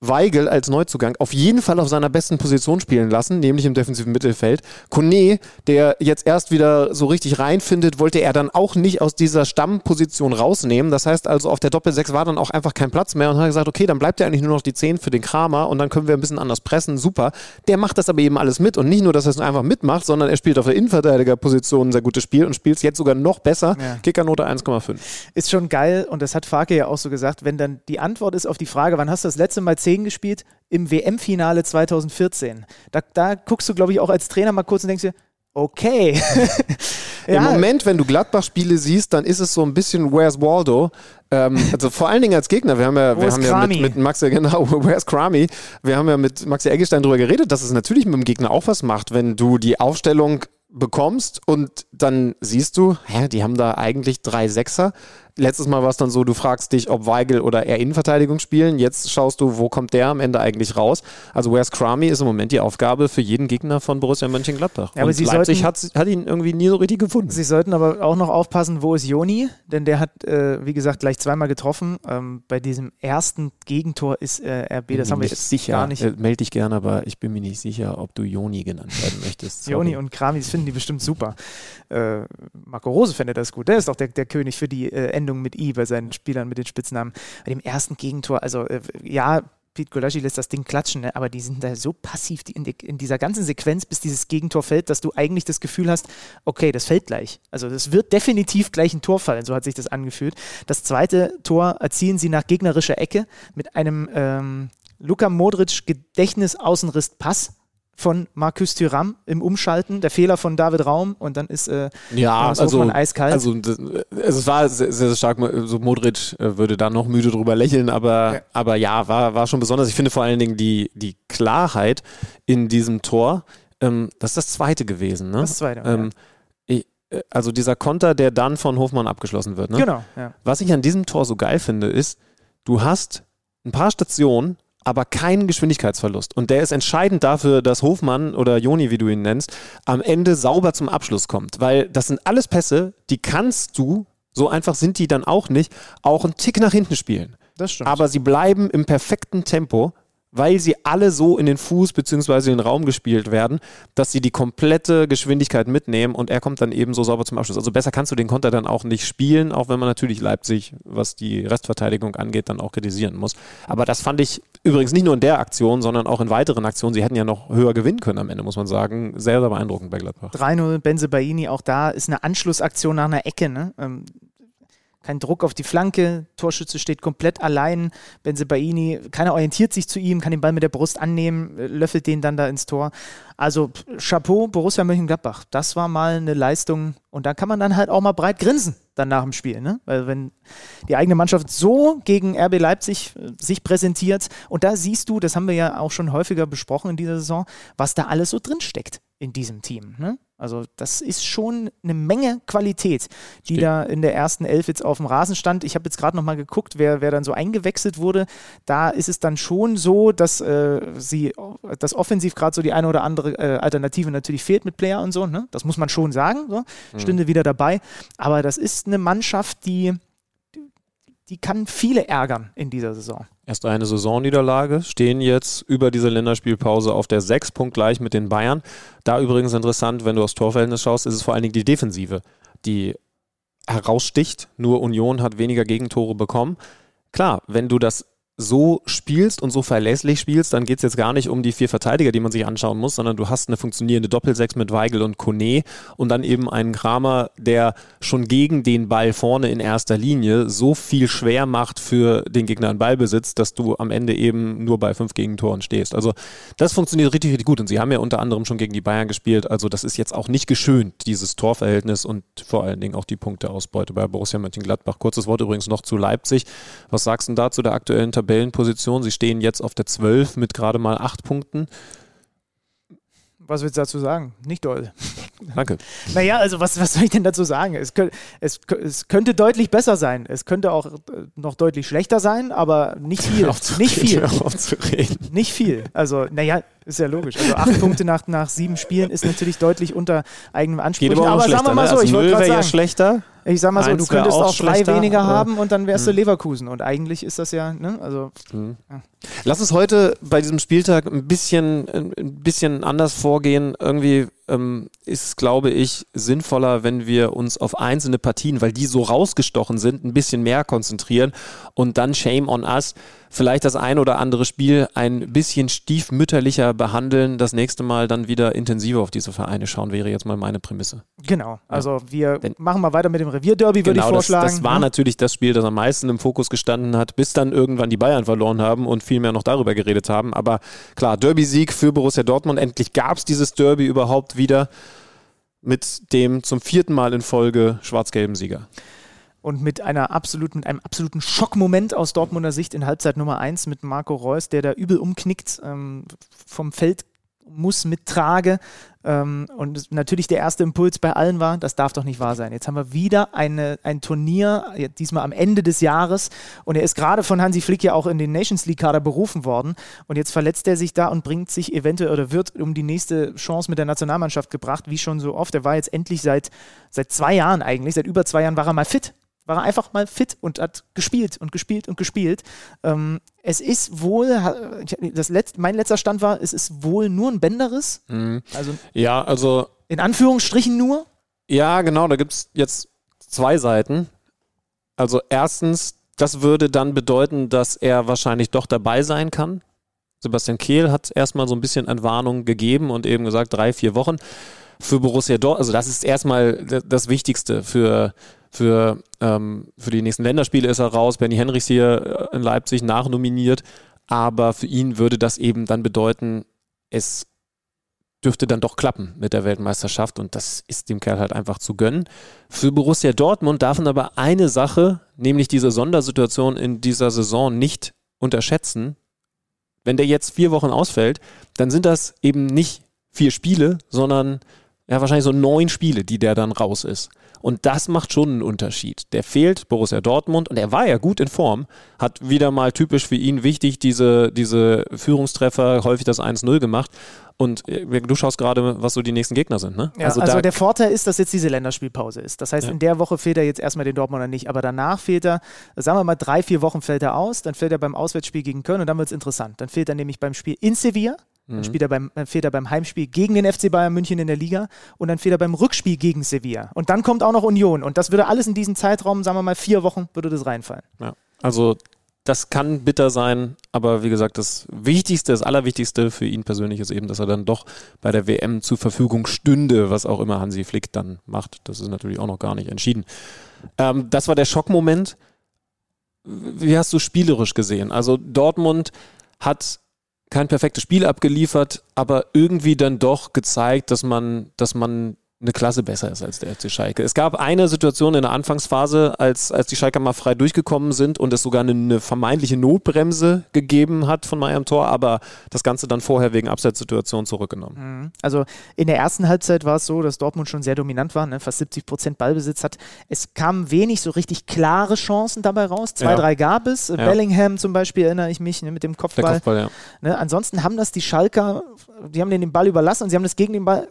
Weigel als Neuzugang auf jeden Fall auf seiner besten Position spielen lassen, nämlich im defensiven Mittelfeld. Kone, der jetzt erst wieder so richtig reinfindet, wollte er dann auch nicht aus dieser Stammposition rausnehmen. Das heißt also, auf der Doppel-6 war dann auch einfach kein Platz mehr und hat gesagt, okay, dann bleibt ja eigentlich nur noch die 10 für den Kramer und dann können wir ein bisschen anders pressen. Super. Der macht das aber eben alles mit und nicht nur, dass er es einfach mitmacht, sondern er spielt auf der Innenverteidigerposition ein sehr gutes Spiel und spielt es jetzt sogar noch besser. Ja. Kickernote 1,5. Ist schon geil und das hat Farke ja auch so gesagt, wenn dann die Antwort ist auf die Frage, wann hast du das letzte Mal 10 10 gespielt im WM-Finale 2014. Da, da guckst du, glaube ich, auch als Trainer mal kurz und denkst dir, okay. ja. Im Moment, wenn du Gladbach-Spiele siehst, dann ist es so ein bisschen Where's Waldo. Ähm, also vor allen Dingen als Gegner. Wir haben ja, wir haben ja mit, mit Max, genau, Where's Crami? Wir haben ja mit Maxi Eggestein darüber geredet, dass es natürlich mit dem Gegner auch was macht, wenn du die Aufstellung bekommst und dann siehst du, hä, die haben da eigentlich drei Sechser letztes Mal war es dann so, du fragst dich, ob Weigel oder er Innenverteidigung spielen. Jetzt schaust du, wo kommt der am Ende eigentlich raus. Also Where's Crami ist im Moment die Aufgabe für jeden Gegner von Borussia Mönchengladbach. Ja, aber Und Leipzig sollten, hat, hat, ihn irgendwie nie so richtig gefunden. Sie sollten aber auch noch aufpassen, wo ist Joni? Denn der hat, äh, wie gesagt, gleich zweimal getroffen. Ähm, bei diesem ersten Gegentor ist äh, RB, das haben wir jetzt sicher. gar nicht. Äh, meld dich gerne, aber ich bin mir nicht sicher, ob du Joni genannt werden möchtest. Joni und Crami, das finden die bestimmt super. Äh, Marco Rose fände das gut. Der ist doch der, der König für die äh, Endung mit I bei seinen Spielern mit den Spitznamen. Bei dem ersten Gegentor, also äh, ja, Pete Golaschi lässt das Ding klatschen, ne? aber die sind da so passiv die in, die, in, dieser ganzen Sequenz, bis dieses Gegentor fällt, dass du eigentlich das Gefühl hast, okay, das fällt gleich. Also das wird definitiv gleich ein Tor fallen, so hat sich das angefühlt. Das zweite Tor erzielen sie nach gegnerischer Ecke mit einem ähm, Luka Modric Gedächtnis-Außenriss-Pass von Marcus Thuram im Umschalten, der Fehler von David Raum und dann ist äh, ja, also, eiskalt. Also, es war sehr, sehr stark, so Modric äh, würde da noch müde drüber lächeln, aber ja, aber ja war, war schon besonders. Ich finde vor allen Dingen die, die Klarheit in diesem Tor, ähm, das ist das zweite gewesen. Ne? Das zweite, ähm, ja. Äh, also dieser Konter, der dann von Hofmann abgeschlossen wird. Ne? Genau. Ja. Was ich an diesem Tor so geil finde, ist, du hast ein paar Stationen, aber keinen Geschwindigkeitsverlust. Und der ist entscheidend dafür, dass Hofmann oder Joni, wie du ihn nennst, am Ende sauber zum Abschluss kommt. Weil das sind alles Pässe, die kannst du, so einfach sind die dann auch nicht, auch einen Tick nach hinten spielen. Das stimmt. Aber sie bleiben im perfekten Tempo weil sie alle so in den Fuß bzw. in den Raum gespielt werden, dass sie die komplette Geschwindigkeit mitnehmen und er kommt dann eben so sauber zum Abschluss. Also besser kannst du den Konter dann auch nicht spielen, auch wenn man natürlich Leipzig, was die Restverteidigung angeht, dann auch kritisieren muss. Aber das fand ich übrigens nicht nur in der Aktion, sondern auch in weiteren Aktionen. Sie hätten ja noch höher gewinnen können am Ende, muss man sagen. Sehr, sehr beeindruckend bei Gladbach. 3-0 Benze Baini, auch da ist eine Anschlussaktion nach einer Ecke. Ne? Kein Druck auf die Flanke, Torschütze steht komplett allein, Benzebaini, keiner orientiert sich zu ihm, kann den Ball mit der Brust annehmen, löffelt den dann da ins Tor. Also Chapeau, Borussia Mönchengladbach, das war mal eine Leistung. Und da kann man dann halt auch mal breit grinsen dann nach dem Spiel, ne? weil wenn die eigene Mannschaft so gegen RB Leipzig äh, sich präsentiert und da siehst du, das haben wir ja auch schon häufiger besprochen in dieser Saison, was da alles so drin steckt in diesem Team. Ne? Also das ist schon eine Menge Qualität, die Steht. da in der ersten Elf jetzt auf dem Rasen stand. Ich habe jetzt gerade noch mal geguckt, wer, wer dann so eingewechselt wurde. Da ist es dann schon so, dass äh, sie, das offensiv gerade so die eine oder andere äh, Alternative natürlich fehlt mit Player und so. Ne? Das muss man schon sagen. So. Mhm. Stünde wieder dabei. Aber das ist eine Mannschaft, die die kann viele ärgern in dieser Saison. Erst eine Saisonniederlage, stehen jetzt über diese Länderspielpause auf der 6 Punkt gleich mit den Bayern. Da übrigens interessant, wenn du aufs Torverhältnis schaust, ist es vor allen Dingen die Defensive, die heraussticht. Nur Union hat weniger Gegentore bekommen. Klar, wenn du das so spielst und so verlässlich spielst, dann geht es jetzt gar nicht um die vier Verteidiger, die man sich anschauen muss, sondern du hast eine funktionierende Doppelsechs mit Weigel und Kone und dann eben einen Kramer, der schon gegen den Ball vorne in erster Linie so viel schwer macht für den Gegner in Ballbesitz, dass du am Ende eben nur bei fünf Gegentoren stehst. Also das funktioniert richtig, richtig gut und sie haben ja unter anderem schon gegen die Bayern gespielt, also das ist jetzt auch nicht geschönt, dieses Torverhältnis und vor allen Dingen auch die Punkteausbeute bei Borussia Mönchengladbach. Kurzes Wort übrigens noch zu Leipzig. Was sagst du da zu der aktuellen Tabelle? Tabellenposition. Sie stehen jetzt auf der 12 mit gerade mal 8 Punkten. Was willst du dazu sagen? Nicht doll. Danke. Naja, also was, was soll ich denn dazu sagen? Es, es, es könnte deutlich besser sein. Es könnte auch äh, noch deutlich schlechter sein, aber nicht viel. Nicht viel. Nicht viel. Also, naja, ist ja logisch. Also acht Punkte nach, nach sieben Spielen ist natürlich deutlich unter eigenem Anspruch. aber, aber sagen wir mal ne? so, also ich wollte gerade sagen, ja schlechter. Ich sag mal so, du könntest auch, auch drei weniger haben und dann wärst du mhm. Leverkusen. Und eigentlich ist das ja, ne? Also. Mhm. Ja. Lass uns heute bei diesem Spieltag ein bisschen, ein bisschen anders vorgehen. Irgendwie ähm, ist, glaube ich, sinnvoller, wenn wir uns auf einzelne Partien, weil die so rausgestochen sind, ein bisschen mehr konzentrieren und dann Shame on us vielleicht das ein oder andere Spiel ein bisschen stiefmütterlicher behandeln, das nächste Mal dann wieder intensiver auf diese Vereine schauen, wäre jetzt mal meine Prämisse. Genau, also wir Denn, machen mal weiter mit dem Revierderby, würde genau, ich vorschlagen. Das, das war ja. natürlich das Spiel, das am meisten im Fokus gestanden hat, bis dann irgendwann die Bayern verloren haben und viel mehr noch darüber geredet haben. Aber klar, Derby-Sieg für Borussia Dortmund. Endlich gab es dieses Derby überhaupt wieder mit dem zum vierten Mal in Folge schwarz-gelben Sieger. Und mit einer absoluten, einem absoluten Schockmoment aus Dortmunder Sicht in Halbzeit Nummer 1 mit Marco Reus, der da übel umknickt, ähm, vom Feld muss mittrage. Ähm, und natürlich der erste Impuls bei allen war, das darf doch nicht wahr sein. Jetzt haben wir wieder eine, ein Turnier, diesmal am Ende des Jahres. Und er ist gerade von Hansi Flick ja auch in den Nations League-Kader berufen worden. Und jetzt verletzt er sich da und bringt sich eventuell oder wird um die nächste Chance mit der Nationalmannschaft gebracht, wie schon so oft. Er war jetzt endlich seit, seit zwei Jahren eigentlich, seit über zwei Jahren war er mal fit war er einfach mal fit und hat gespielt und gespielt und gespielt. Ähm, es ist wohl, das Letz-, mein letzter Stand war, es ist wohl nur ein Bänderriss. Mhm. Also, ja, also. In Anführungsstrichen nur? Ja, genau, da gibt es jetzt zwei Seiten. Also erstens, das würde dann bedeuten, dass er wahrscheinlich doch dabei sein kann Sebastian Kehl hat erstmal so ein bisschen Entwarnung gegeben und eben gesagt, drei, vier Wochen für Borussia Dortmund. Also das ist erstmal das Wichtigste für, für, ähm, für die nächsten Länderspiele ist er raus. Benny Henrichs hier in Leipzig nachnominiert. Aber für ihn würde das eben dann bedeuten, es dürfte dann doch klappen mit der Weltmeisterschaft und das ist dem Kerl halt einfach zu gönnen. Für Borussia Dortmund darf man aber eine Sache, nämlich diese Sondersituation in dieser Saison nicht unterschätzen. Wenn der jetzt vier Wochen ausfällt, dann sind das eben nicht vier Spiele, sondern ja, wahrscheinlich so neun Spiele, die der dann raus ist. Und das macht schon einen Unterschied. Der fehlt Borussia Dortmund und er war ja gut in Form, hat wieder mal typisch für ihn wichtig diese, diese Führungstreffer, häufig das 1-0 gemacht. Und äh, du schaust gerade, was so die nächsten Gegner sind, ne? Ja, also, also der Vorteil ist, dass jetzt diese Länderspielpause ist. Das heißt, ja. in der Woche fehlt er jetzt erstmal den Dortmunder nicht, aber danach fehlt er, sagen wir mal, drei, vier Wochen fällt er aus, dann fällt er beim Auswärtsspiel gegen Köln und dann wird es interessant. Dann fehlt er nämlich beim Spiel in Sevilla, dann, mhm. spielt er beim, dann fehlt er beim Heimspiel gegen den FC Bayern München in der Liga und dann fehlt er beim Rückspiel gegen Sevilla. Und dann kommt auch noch Union. Und das würde alles in diesen Zeitraum, sagen wir mal, vier Wochen, würde das reinfallen. Ja. Also das kann bitter sein, aber wie gesagt, das Wichtigste, das Allerwichtigste für ihn persönlich ist eben, dass er dann doch bei der WM zur Verfügung stünde, was auch immer Hansi Flick dann macht. Das ist natürlich auch noch gar nicht entschieden. Ähm, das war der Schockmoment. Wie hast du spielerisch gesehen? Also Dortmund hat kein perfektes Spiel abgeliefert, aber irgendwie dann doch gezeigt, dass man, dass man eine Klasse besser ist als der FC Schalke. Es gab eine Situation in der Anfangsphase, als, als die Schalker mal frei durchgekommen sind und es sogar eine, eine vermeintliche Notbremse gegeben hat von meinem Tor, aber das Ganze dann vorher wegen Abseitssituation zurückgenommen. Mhm. Also in der ersten Halbzeit war es so, dass Dortmund schon sehr dominant war, ne? fast 70 Prozent Ballbesitz hat. Es kamen wenig so richtig klare Chancen dabei raus. Zwei, ja. drei gab es. Ja. Bellingham zum Beispiel erinnere ich mich ne, mit dem Kopfball. Der Kopfball ja. ne? Ansonsten haben das die Schalker, die haben den Ball überlassen und sie haben das gegen den Ball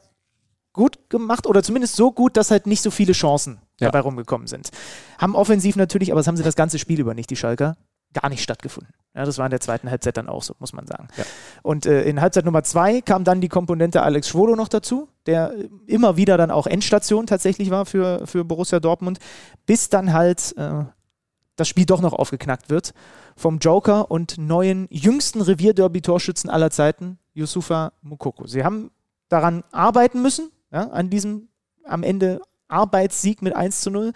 gut gemacht oder zumindest so gut, dass halt nicht so viele Chancen ja. dabei rumgekommen sind. Haben offensiv natürlich, aber das haben sie das ganze Spiel über nicht, die Schalker, gar nicht stattgefunden. Ja, das war in der zweiten Halbzeit dann auch so, muss man sagen. Ja. Und äh, in Halbzeit Nummer zwei kam dann die Komponente Alex Schwodo noch dazu, der immer wieder dann auch Endstation tatsächlich war für, für Borussia Dortmund, bis dann halt äh, das Spiel doch noch aufgeknackt wird vom Joker und neuen jüngsten Revierderby-Torschützen aller Zeiten, Yusufa Mukoko. Sie haben daran arbeiten müssen, ja, an diesem am Ende Arbeitssieg mit 1 zu 0.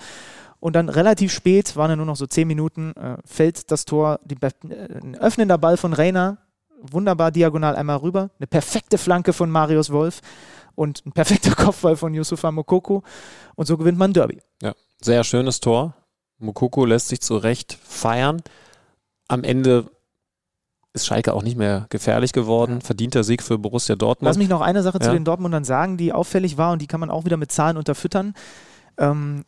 Und dann relativ spät, waren ja nur noch so 10 Minuten, äh, fällt das Tor, die, äh, ein öffnender Ball von Reina, wunderbar diagonal einmal rüber, eine perfekte Flanke von Marius Wolf und ein perfekter Kopfball von Yusufa Mokoko. Und so gewinnt man Derby. Ja, sehr schönes Tor. Mokoko lässt sich zu Recht feiern. Am Ende ist Schalke auch nicht mehr gefährlich geworden. Verdienter Sieg für Borussia Dortmund. Lass mich noch eine Sache ja. zu den Dortmundern sagen, die auffällig war und die kann man auch wieder mit Zahlen unterfüttern. Ähm,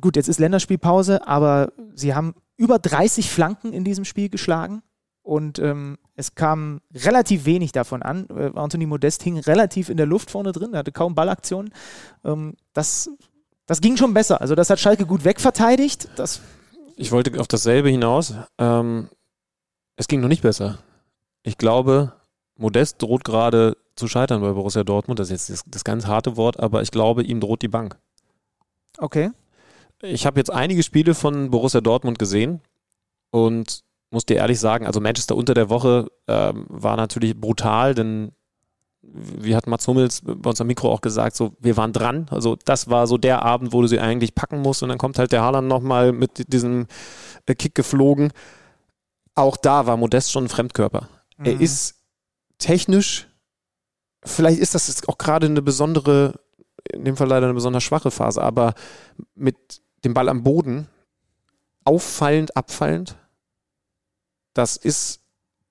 gut, jetzt ist Länderspielpause, aber sie haben über 30 Flanken in diesem Spiel geschlagen und ähm, es kam relativ wenig davon an. Äh, Anthony Modest hing relativ in der Luft vorne drin, er hatte kaum Ballaktionen. Ähm, das, das ging schon besser. Also das hat Schalke gut wegverteidigt. Das ich wollte auf dasselbe hinaus. Ähm, es ging noch nicht besser. Ich glaube, Modest droht gerade zu scheitern bei Borussia Dortmund. Das ist jetzt das, das ganz harte Wort, aber ich glaube, ihm droht die Bank. Okay. Ich habe jetzt einige Spiele von Borussia Dortmund gesehen und muss dir ehrlich sagen, also Manchester unter der Woche ähm, war natürlich brutal, denn wie hat Mats Hummels bei uns am Mikro auch gesagt, so wir waren dran. Also das war so der Abend, wo du sie eigentlich packen musst und dann kommt halt der Haaland nochmal mit diesem Kick geflogen auch da war Modest schon ein Fremdkörper. Mhm. Er ist technisch, vielleicht ist das auch gerade eine besondere, in dem Fall leider eine besonders schwache Phase, aber mit dem Ball am Boden auffallend, abfallend, das ist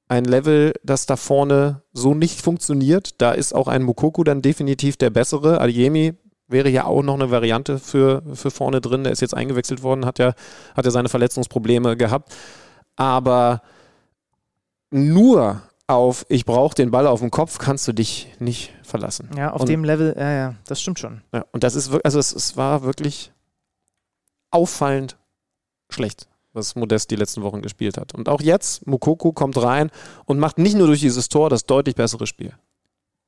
ein Level, das da vorne so nicht funktioniert. Da ist auch ein Mukoko dann definitiv der bessere. Adiemi wäre ja auch noch eine Variante für, für vorne drin. Der ist jetzt eingewechselt worden, hat ja, hat ja seine Verletzungsprobleme gehabt aber nur auf ich brauche den Ball auf dem Kopf kannst du dich nicht verlassen. Ja, auf und, dem Level, ja, ja, das stimmt schon. Ja, und das ist also es, es war wirklich auffallend schlecht, was Modest die letzten Wochen gespielt hat. Und auch jetzt, Mukoko kommt rein und macht nicht nur durch dieses Tor das deutlich bessere Spiel.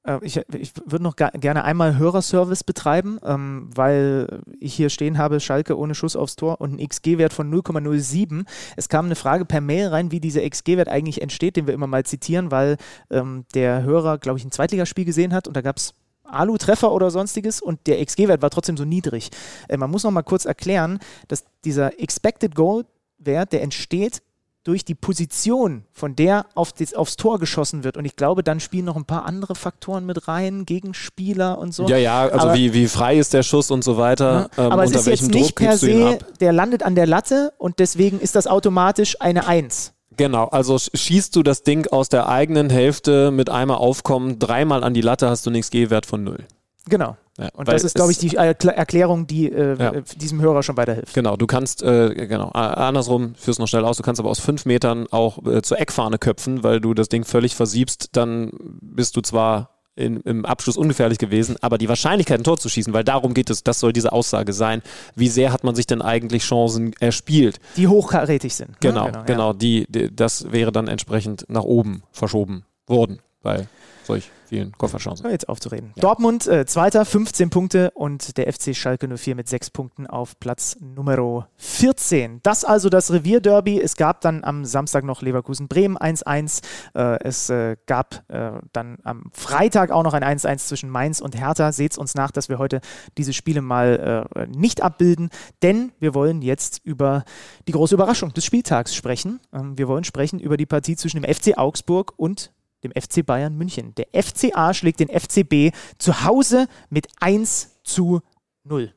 Äh, ich, ich würde noch gerne einmal Hörerservice betreiben, ähm, weil ich hier stehen habe, Schalke ohne Schuss aufs Tor und ein XG-Wert von 0,07. Es kam eine Frage per Mail rein, wie dieser XG-Wert eigentlich entsteht, den wir immer mal zitieren, weil ähm, der Hörer, glaube ich, ein Zweitligaspiel gesehen hat und da gab es Alu-Treffer oder sonstiges und der XG-Wert war trotzdem so niedrig. Äh, man muss noch mal kurz erklären, dass dieser Expected Goal-Wert, der entsteht durch die Position, von der auf das, aufs Tor geschossen wird. Und ich glaube, dann spielen noch ein paar andere Faktoren mit rein, Gegenspieler und so. Ja, ja, also aber, wie, wie frei ist der Schuss und so weiter. Ja, ähm, aber es ist jetzt nicht Druck per se, der landet an der Latte und deswegen ist das automatisch eine Eins. Genau, also schießt du das Ding aus der eigenen Hälfte mit einmal aufkommen, dreimal an die Latte, hast du nichts G-Wert von null. Genau. Ja, und das ist, glaube ich, die Erklärung, die äh, ja. diesem Hörer schon weiterhilft. Genau, du kannst, äh, genau, andersrum, führst noch schnell aus, du kannst aber aus fünf Metern auch äh, zur Eckfahne köpfen, weil du das Ding völlig versiebst, dann bist du zwar in, im Abschluss ungefährlich gewesen, aber die Wahrscheinlichkeit, ein Tor zu schießen, weil darum geht es, das soll diese Aussage sein, wie sehr hat man sich denn eigentlich Chancen erspielt? Die hochkarätig sind. Ne? Genau, genau, genau ja. die, die, das wäre dann entsprechend nach oben verschoben worden, weil solch vielen Kofferchancen. Jetzt aufzureden. Ja. Dortmund, äh, Zweiter, 15 Punkte und der FC Schalke 04 mit 6 Punkten auf Platz Nummer 14. Das also das Revierderby. Es gab dann am Samstag noch Leverkusen-Bremen 1-1. Äh, es äh, gab äh, dann am Freitag auch noch ein 1-1 zwischen Mainz und Hertha. Seht uns nach, dass wir heute diese Spiele mal äh, nicht abbilden, denn wir wollen jetzt über die große Überraschung des Spieltags sprechen. Ähm, wir wollen sprechen über die Partie zwischen dem FC Augsburg und dem FC Bayern München. Der FCA schlägt den FCB zu Hause mit 1 zu 0.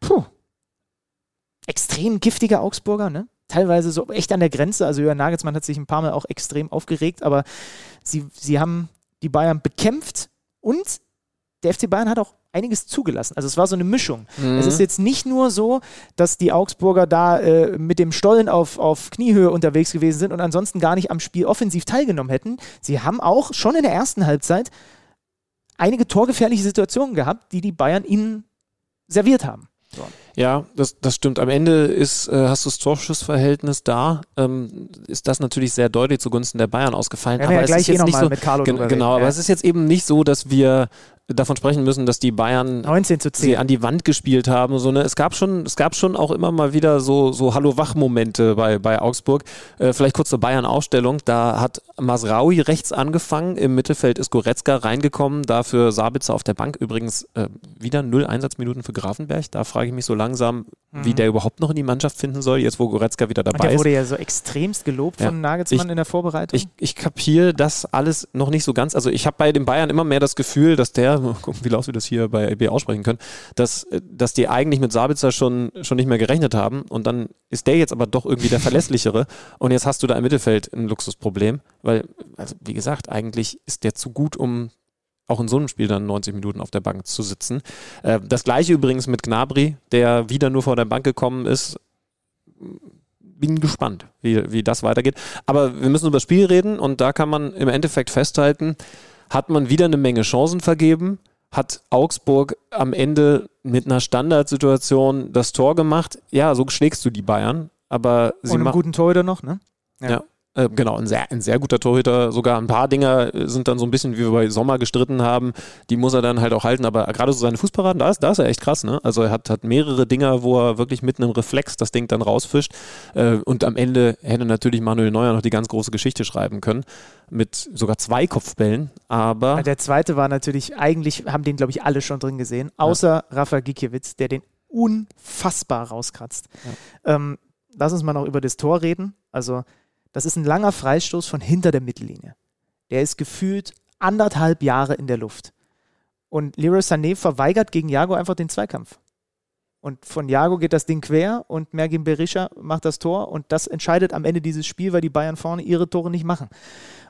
Puh. Extrem giftiger Augsburger, ne? Teilweise so echt an der Grenze. Also Jürgen Nagelsmann hat sich ein paar Mal auch extrem aufgeregt, aber sie, sie haben die Bayern bekämpft und der FC Bayern hat auch einiges zugelassen. Also es war so eine Mischung. Mhm. Es ist jetzt nicht nur so, dass die Augsburger da äh, mit dem Stollen auf, auf Kniehöhe unterwegs gewesen sind und ansonsten gar nicht am Spiel offensiv teilgenommen hätten. Sie haben auch schon in der ersten Halbzeit einige torgefährliche Situationen gehabt, die die Bayern ihnen serviert haben. So. Ja, das, das stimmt. Am Ende ist, äh, hast du das Torschussverhältnis da, ähm, ist das natürlich sehr deutlich zugunsten der Bayern ausgefallen. Ja, aber ja, es ist jetzt eh nicht so, mit Carlo gen genau, aber es ist jetzt eben nicht so, dass wir davon sprechen müssen, dass die Bayern 19 zu 10. sie an die Wand gespielt haben. So, ne? es, gab schon, es gab schon auch immer mal wieder so, so Hallo-Wach-Momente bei, bei Augsburg. Äh, vielleicht kurz zur Bayern-Aufstellung. Da hat Masraui rechts angefangen, im Mittelfeld ist Goretzka reingekommen, dafür Sabitzer auf der Bank. Übrigens äh, wieder null Einsatzminuten für Grafenberg. Da frage ich mich so langsam, mhm. wie der überhaupt noch in die Mannschaft finden soll, jetzt wo Goretzka wieder dabei ist. Der wurde ja so extremst gelobt ja. von Nagelsmann ich, in der Vorbereitung. Ich, ich kapiere das alles noch nicht so ganz. Also ich habe bei den Bayern immer mehr das Gefühl, dass der gucken, wie laut wir das hier bei AB aussprechen können, dass, dass die eigentlich mit Sabitzer schon, schon nicht mehr gerechnet haben und dann ist der jetzt aber doch irgendwie der verlässlichere und jetzt hast du da im Mittelfeld ein Luxusproblem, weil, also wie gesagt, eigentlich ist der zu gut, um auch in so einem Spiel dann 90 Minuten auf der Bank zu sitzen. Äh, das gleiche übrigens mit Gnabry, der wieder nur vor der Bank gekommen ist. Bin gespannt, wie, wie das weitergeht. Aber wir müssen über das Spiel reden und da kann man im Endeffekt festhalten, hat man wieder eine Menge Chancen vergeben, hat Augsburg am Ende mit einer Standardsituation das Tor gemacht. Ja, so schlägst du die Bayern, aber sie Und einen guten Torhüter noch, ne? Ja. ja. Äh, genau, ein sehr, ein sehr guter Torhüter. Sogar ein paar Dinger sind dann so ein bisschen, wie wir bei Sommer gestritten haben. Die muss er dann halt auch halten. Aber gerade so seine Fußparaden, da ist, da ist er echt krass. Ne? Also er hat, hat mehrere Dinger, wo er wirklich mit einem Reflex das Ding dann rausfischt. Äh, und am Ende hätte natürlich Manuel Neuer noch die ganz große Geschichte schreiben können. Mit sogar zwei Kopfbällen. Aber. Der zweite war natürlich, eigentlich haben den, glaube ich, alle schon drin gesehen. Außer ja. Rafa Gikiewicz, der den unfassbar rauskratzt. Ja. Ähm, lass uns mal noch über das Tor reden. Also das ist ein langer Freistoß von hinter der Mittellinie. Der ist gefühlt anderthalb Jahre in der Luft. Und Leroy Sané verweigert gegen Jago einfach den Zweikampf. Und von Jago geht das Ding quer und Mergin Berisha macht das Tor und das entscheidet am Ende dieses Spiel, weil die Bayern vorne ihre Tore nicht machen.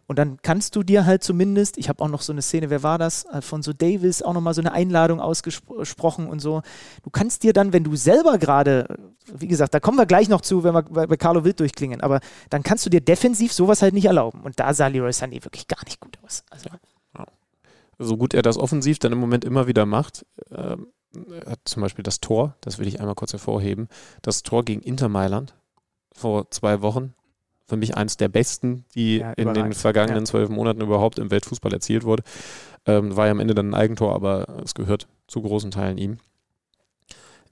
Und dann kannst du dir halt zumindest, ich habe auch noch so eine Szene, wer war das? Alfonso Davis, auch nochmal so eine Einladung ausgesprochen und so. Du kannst dir dann, wenn du selber gerade, wie gesagt, da kommen wir gleich noch zu, wenn wir bei Carlo Wild durchklingen, aber dann kannst du dir defensiv sowas halt nicht erlauben. Und da sah Leroy Sané wirklich gar nicht gut aus. Also. So gut er das offensiv dann im Moment immer wieder macht, ähm, zum Beispiel das Tor, das will ich einmal kurz hervorheben, das Tor gegen Inter Mailand vor zwei Wochen, für mich eins der besten, die ja, in den vergangenen zwölf Monaten überhaupt im Weltfußball erzielt wurde. Ähm, war ja am Ende dann ein Eigentor, aber es gehört zu großen Teilen ihm.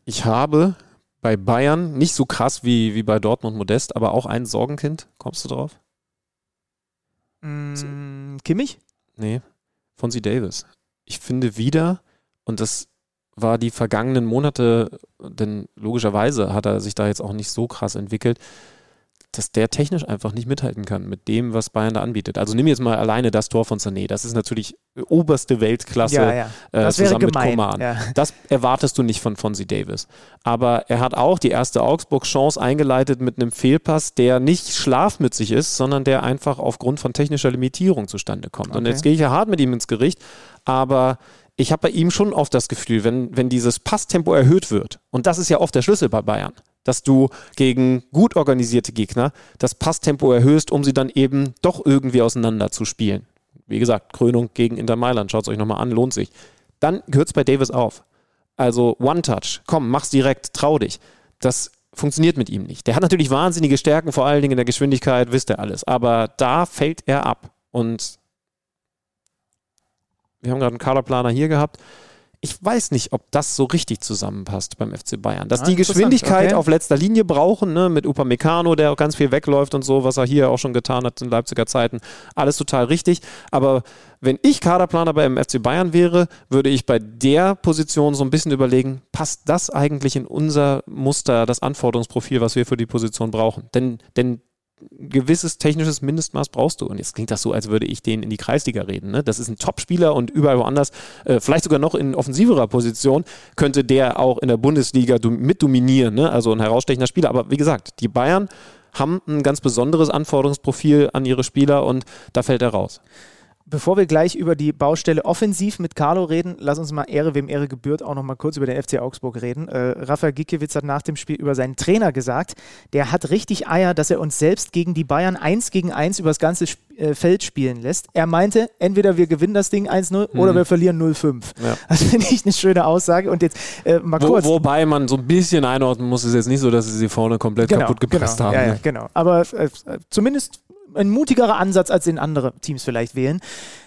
Ich habe bei Bayern nicht so krass wie, wie bei Dortmund Modest, aber auch ein Sorgenkind. Kommst du drauf? Mm, Kimmich? Nee, Fonzie Davis. Ich finde wieder, und das war die vergangenen Monate, denn logischerweise hat er sich da jetzt auch nicht so krass entwickelt, dass der technisch einfach nicht mithalten kann mit dem, was Bayern da anbietet. Also nimm jetzt mal alleine das Tor von Sané. Das ist natürlich oberste Weltklasse Ja, ja. Äh, zusammen mit Coman. ja. Das erwartest du nicht von Fonzie Davis. Aber er hat auch die erste Augsburg-Chance eingeleitet mit einem Fehlpass, der nicht schlafmützig ist, sondern der einfach aufgrund von technischer Limitierung zustande kommt. Und Okay. jetzt gehe ich ja hart mit ihm ins Gericht, aber ich habe bei ihm schon oft das Gefühl, wenn, wenn dieses Passtempo erhöht wird, und das ist ja oft der Schlüssel bei Bayern, dass du gegen gut organisierte Gegner das Passtempo erhöhst, um sie dann eben doch irgendwie auseinander zu spielen. Wie gesagt, Krönung gegen Inter Mailand, schaut es euch nochmal an, lohnt sich. Dann hört es bei Davis auf. Also One-Touch, komm, mach's direkt, trau dich. Das funktioniert mit ihm nicht. Der hat natürlich wahnsinnige Stärken, vor allen Dingen in der Geschwindigkeit, wisst ihr alles. Aber da fällt er ab. Und wir haben gerade einen Kaderplaner hier gehabt. Ich weiß nicht, ob das so richtig zusammenpasst beim FC Bayern. Dass Ah, die Geschwindigkeit okay. auf letzter Linie brauchen, ne, mit Upamecano, der auch ganz viel wegläuft und so, was er hier auch schon getan hat in Leipziger Zeiten. Alles total richtig. Aber wenn ich Kaderplaner beim FC Bayern wäre, würde ich bei der Position so ein bisschen überlegen, passt das eigentlich in unser Muster, das Anforderungsprofil, was wir für die Position brauchen? Denn, denn gewisses technisches Mindestmaß brauchst du. Und jetzt klingt das so, als würde ich den in die Kreisliga reden. Ne? Das ist ein Top-Spieler und überall woanders, äh, vielleicht sogar noch in offensiverer Position, könnte der auch in der Bundesliga dom- mitdominieren. Ne? Also ein herausstechender Spieler. Aber wie gesagt, die Bayern haben ein ganz besonderes Anforderungsprofil an ihre Spieler und da fällt er raus. Bevor wir gleich über die Baustelle offensiv mit Carlo reden, lass uns mal Ehre, wem Ehre gebührt, auch noch mal kurz über den FC Augsburg reden. Äh, Rafael Gikiewicz hat nach dem Spiel über seinen Trainer gesagt, der hat richtig Eier, dass er uns selbst gegen die Bayern 1 gegen 1 über das ganze Sp äh, Feld spielen lässt. Er meinte, entweder wir gewinnen das Ding 1-0 oder wir verlieren 0-5. Mhm. Ja. Das finde ich eine schöne Aussage. Und jetzt äh, mal Wo, kurz. wobei man so ein bisschen einordnen muss, ist jetzt nicht so, dass sie sie vorne komplett kaputt gepresst genau, haben. Ja, ja, ne? genau. Aber äh, zumindest ein mutigerer Ansatz, als den andere Teams vielleicht wählen.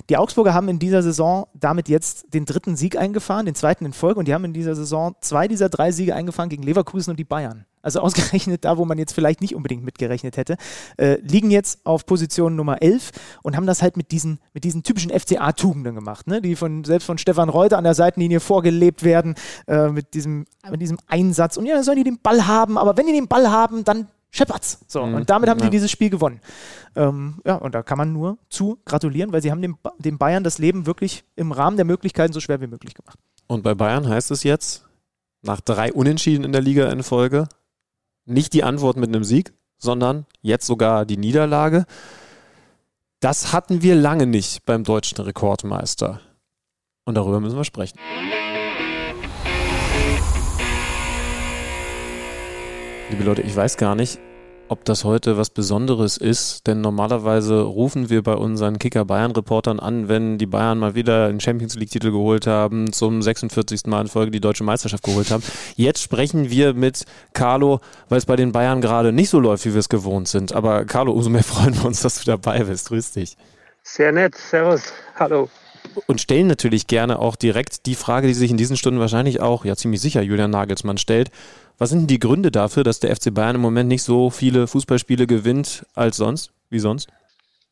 Die Augsburger haben in dieser Saison damit jetzt den dritten Sieg eingefahren, den zweiten in Folge, und die haben in dieser Saison zwei dieser drei Siege eingefahren gegen Leverkusen und die Bayern. Also ausgerechnet da, wo man jetzt vielleicht nicht unbedingt mitgerechnet hätte, äh, liegen jetzt auf Position Nummer 11 und haben das halt mit diesen, mit diesen typischen FCA-Tugenden gemacht, ne? die von, selbst von Stefan Reuter an der Seitenlinie vorgelebt werden, äh, mit, diesem, mit diesem Einsatz. Und ja, dann sollen die den Ball haben, aber wenn die den Ball haben, dann scheppert's. So, Mhm. und damit haben Ja. die dieses Spiel gewonnen. Ähm, ja, und da kann man nur zu gratulieren, weil sie haben dem, Ba- dem Bayern das Leben wirklich im Rahmen der Möglichkeiten so schwer wie möglich gemacht. Und bei Bayern heißt es jetzt, nach drei Unentschieden in der Liga in Folge, nicht die Antwort mit einem Sieg, sondern jetzt sogar die Niederlage. Das hatten wir lange nicht beim deutschen Rekordmeister. Und darüber müssen wir sprechen. Liebe Leute, ich weiß gar nicht, ob das heute was Besonderes ist, denn normalerweise rufen wir bei unseren Kicker Bayern Reportern an, wenn die Bayern mal wieder einen Champions League Titel geholt haben, zum 46. Mal in Folge die deutsche Meisterschaft geholt haben. Jetzt sprechen wir mit Carlo, weil es bei den Bayern gerade nicht so läuft, wie wir es gewohnt sind. Aber Carlo, umso mehr freuen wir uns, dass du dabei bist. Grüß dich. Sehr nett, servus, hallo. Und stellen natürlich gerne auch direkt die Frage, die sich in diesen Stunden wahrscheinlich auch, ja ziemlich sicher, Julian Nagelsmann stellt. Was sind denn die Gründe dafür, dass der FC Bayern im Moment nicht so viele Fußballspiele gewinnt als sonst? Wie sonst?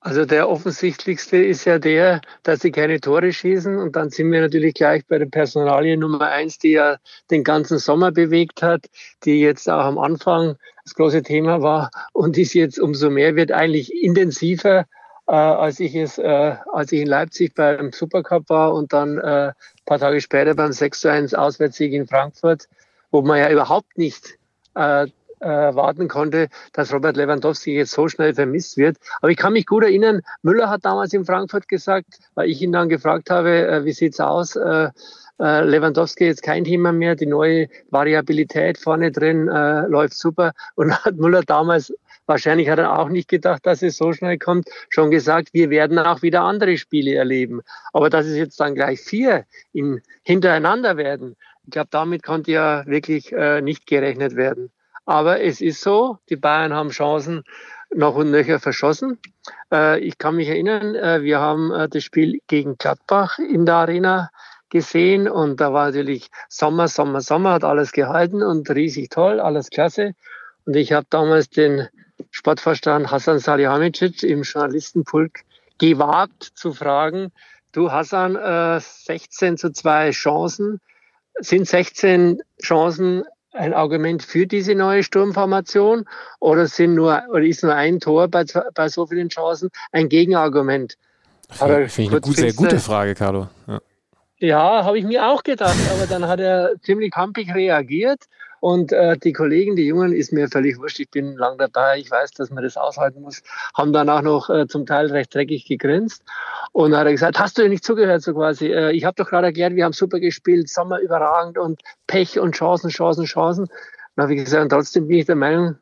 Also der offensichtlichste ist ja der, dass sie keine Tore schießen und dann sind wir natürlich gleich bei der Personalie Nummer eins, die ja den ganzen Sommer bewegt hat, die jetzt auch am Anfang das große Thema war und ist jetzt umso mehr, wird eigentlich intensiver, äh, als ich es, äh, als ich in Leipzig beim Supercup war und dann äh, ein paar Tage später beim 6 zu 1 Auswärtssieg in Frankfurt, wo man ja überhaupt nicht äh, äh, warten konnte, dass Robert Lewandowski jetzt so schnell vermisst wird. Aber ich kann mich gut erinnern, Müller hat damals in Frankfurt gesagt, weil ich ihn dann gefragt habe, äh, wie sieht's aus? Äh, äh, Lewandowski jetzt kein Thema mehr, die neue Variabilität vorne drin äh, läuft super. Und hat Müller damals, wahrscheinlich hat er auch nicht gedacht, dass es so schnell kommt, schon gesagt, wir werden auch wieder andere Spiele erleben. Aber dass es jetzt dann gleich vier in, hintereinander werden, ich glaube, damit konnte ja wirklich äh, nicht gerechnet werden. Aber es ist so, die Bayern haben Chancen, noch und nöcher verschossen. Äh, ich kann mich erinnern, äh, wir haben äh, das Spiel gegen Gladbach in der Arena gesehen und da war natürlich Sommer, Sommer, Sommer, hat alles gehalten und riesig toll, alles klasse. Und ich habe damals den Sportvorstand Hassan Salihamidzic im Journalistenpulk gewagt zu fragen, du Hassan, äh, 16 zu 2 Chancen, sind 16 Chancen ein Argument für diese neue Sturmformation oder sind nur oder ist nur ein Tor bei, bei so vielen Chancen ein Gegenargument? Finde find ich eine gut, sehr gute Frage, Carlo. Ja, ja habe ich mir auch gedacht, aber dann hat er ziemlich pampig reagiert und äh, die Kollegen, die Jungen, ist mir völlig wurscht. Ich bin lang dabei. Ich weiß, dass man das aushalten muss. Haben dann auch noch äh, zum Teil recht dreckig gegrinst. Und dann hat er gesagt, hast du nicht zugehört, so quasi. Äh, ich habe doch gerade erklärt, wir haben super gespielt, Sommer überragend und Pech und Chancen, Chancen, Chancen. Dann habe ich gesagt, und trotzdem bin ich der Meinung,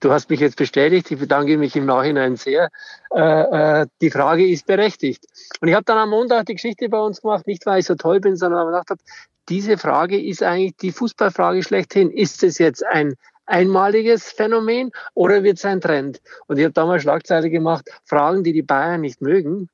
du hast mich jetzt bestätigt, ich bedanke mich im Nachhinein sehr. Äh, äh, die Frage ist berechtigt. Und ich habe dann am Montag die Geschichte bei uns gemacht, nicht weil ich so toll bin, sondern weil ich gedacht habe, diese Frage ist eigentlich die Fußballfrage schlechthin. Ist es jetzt ein einmaliges Phänomen oder wird es ein Trend? Und ich habe damals Schlagzeile gemacht, Fragen, die die Bayern nicht mögen.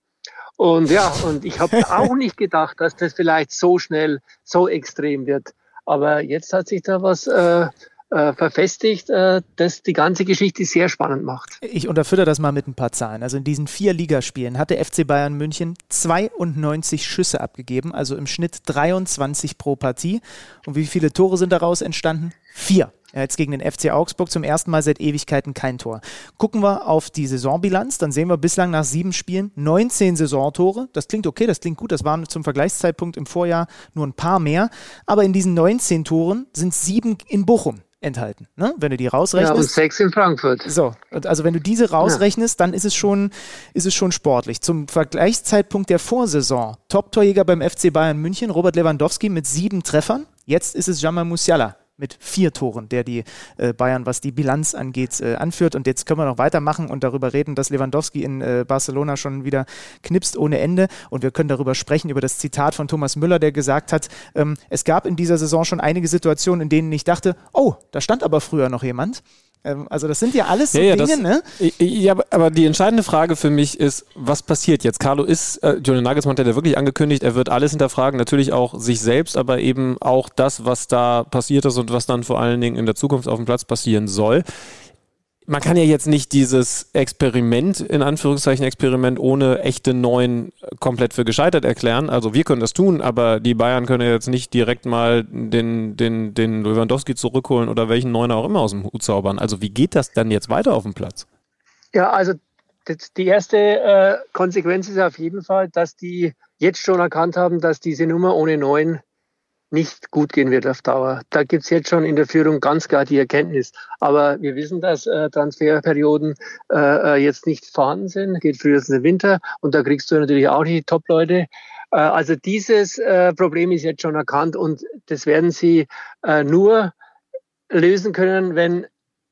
Und ja, und ich habe auch nicht gedacht, dass das vielleicht so schnell, so extrem wird. Aber jetzt hat sich da was äh, äh, verfestigt, äh, das die ganze Geschichte sehr spannend macht. Ich unterfütter das mal mit ein paar Zahlen. Also in diesen vier Ligaspielen hat der FC Bayern München 92 Schüsse abgegeben, also im Schnitt 23 pro Partie. Und wie viele Tore sind daraus entstanden? Vier. Jetzt gegen den FC Augsburg zum ersten Mal seit Ewigkeiten kein Tor. Gucken wir auf die Saisonbilanz, dann sehen wir bislang nach sieben Spielen 19 Saisontore. Das klingt okay, das klingt gut. Das waren zum Vergleichszeitpunkt im Vorjahr nur ein paar mehr. Aber in diesen 19 Toren sind sieben in Bochum enthalten. Ne? Wenn du die rausrechnest. Ja, und sechs in Frankfurt. So, also wenn du diese rausrechnest, ja. dann ist es, schon, ist es schon sportlich. Zum Vergleichszeitpunkt der Vorsaison, Top-Torjäger beim FC Bayern München, Robert Lewandowski mit sieben Treffern. Jetzt ist es Jamal Musiala mit vier Toren, der die äh, Bayern, was die Bilanz angeht, äh, anführt. Und jetzt können wir noch weitermachen und darüber reden, dass Lewandowski in äh, Barcelona schon wieder knipst ohne Ende. Und wir können darüber sprechen, über das Zitat von Thomas Müller, der gesagt hat, ähm, es gab in dieser Saison schon einige Situationen, in denen ich dachte, oh, da stand aber früher noch jemand. Ähm, also das sind ja alles so ja, ja, Dinge, das, ne? Ja, aber die entscheidende Frage für mich ist, was passiert jetzt? Carlo ist, äh, Julian Nagelsmann hat ja wirklich angekündigt, er wird alles hinterfragen, natürlich auch sich selbst, aber eben auch das, was da passiert ist und was dann vor allen Dingen in der Zukunft auf dem Platz passieren soll man kann ja jetzt nicht dieses Experiment, in Anführungszeichen Experiment, ohne echte Neuen komplett für gescheitert erklären. Also wir können das tun, aber die Bayern können ja jetzt nicht direkt mal den, den, den Lewandowski zurückholen oder welchen Neuner auch immer aus dem Hut zaubern. Also wie geht das dann jetzt weiter auf dem Platz? Ja, also die erste äh, Konsequenz ist auf jeden Fall, dass die jetzt schon erkannt haben, dass diese Nummer ohne Neun nicht gut gehen wird auf Dauer. Da gibt's jetzt schon in der Führung ganz klar die Erkenntnis. Aber wir wissen, dass äh, Transferperioden äh, äh, jetzt nicht vorhanden sind, geht frühestens im Winter und da kriegst du natürlich auch die Top-Leute. Äh, also dieses äh, Problem ist jetzt schon erkannt und das werden sie äh, nur lösen können, wenn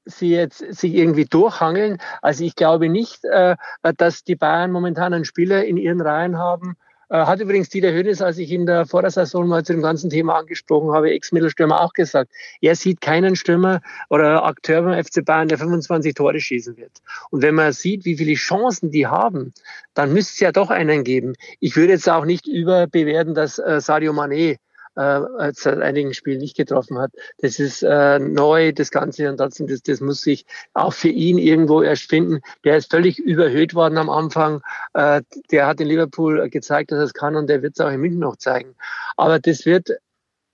sie jetzt sich irgendwie durchhangeln. Also ich glaube nicht, äh, dass die Bayern momentan einen Spieler in ihren Reihen haben, äh, hat übrigens Dieter Hönes, als ich in der Vordersaison mal zu dem ganzen Thema angesprochen habe, Ex-Mittelstürmer auch gesagt, er sieht keinen Stürmer oder Akteur beim FC Bayern, der 25 Tore schießen wird. Und wenn man sieht, wie viele Chancen die haben, dann müsste es ja doch einen geben. Ich würde jetzt auch nicht überbewerten, dass äh, Sadio Mané äh, seit einigen Spielen nicht getroffen hat. Das ist äh, neu, das Ganze, und trotzdem, das, das muss sich auch für ihn irgendwo erst finden. Der ist völlig überhöht worden am Anfang. Äh, der hat in Liverpool gezeigt, dass er es kann und der wird es auch in München noch zeigen. Aber das wird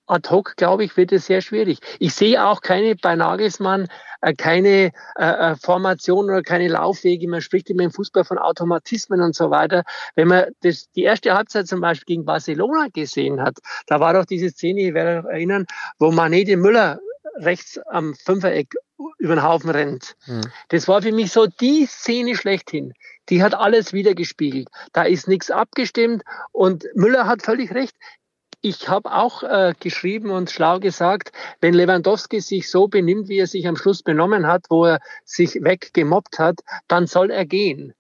ad hoc, glaube ich, wird es sehr schwierig. Ich sehe auch keine bei Nagelsmann äh, keine äh, äh, Formation oder keine Laufwege. Man spricht immer im Fußball von Automatismen und so weiter. Wenn man das, die erste Halbzeit zum Beispiel gegen Barcelona gesehen hat, da war doch diese Szene, ich werde mich erinnern, wo Mané den Müller rechts am Fünfereck über den Haufen rennt. Mhm. Das war für mich so die Szene schlechthin. Die hat alles wieder gespiegelt. Da ist nichts abgestimmt und Müller hat völlig recht ich habe auch äh, geschrieben und schlau gesagt, wenn Lewandowski sich so benimmt, wie er sich am Schluss benommen hat, wo er sich weggemobbt hat, dann soll er gehen.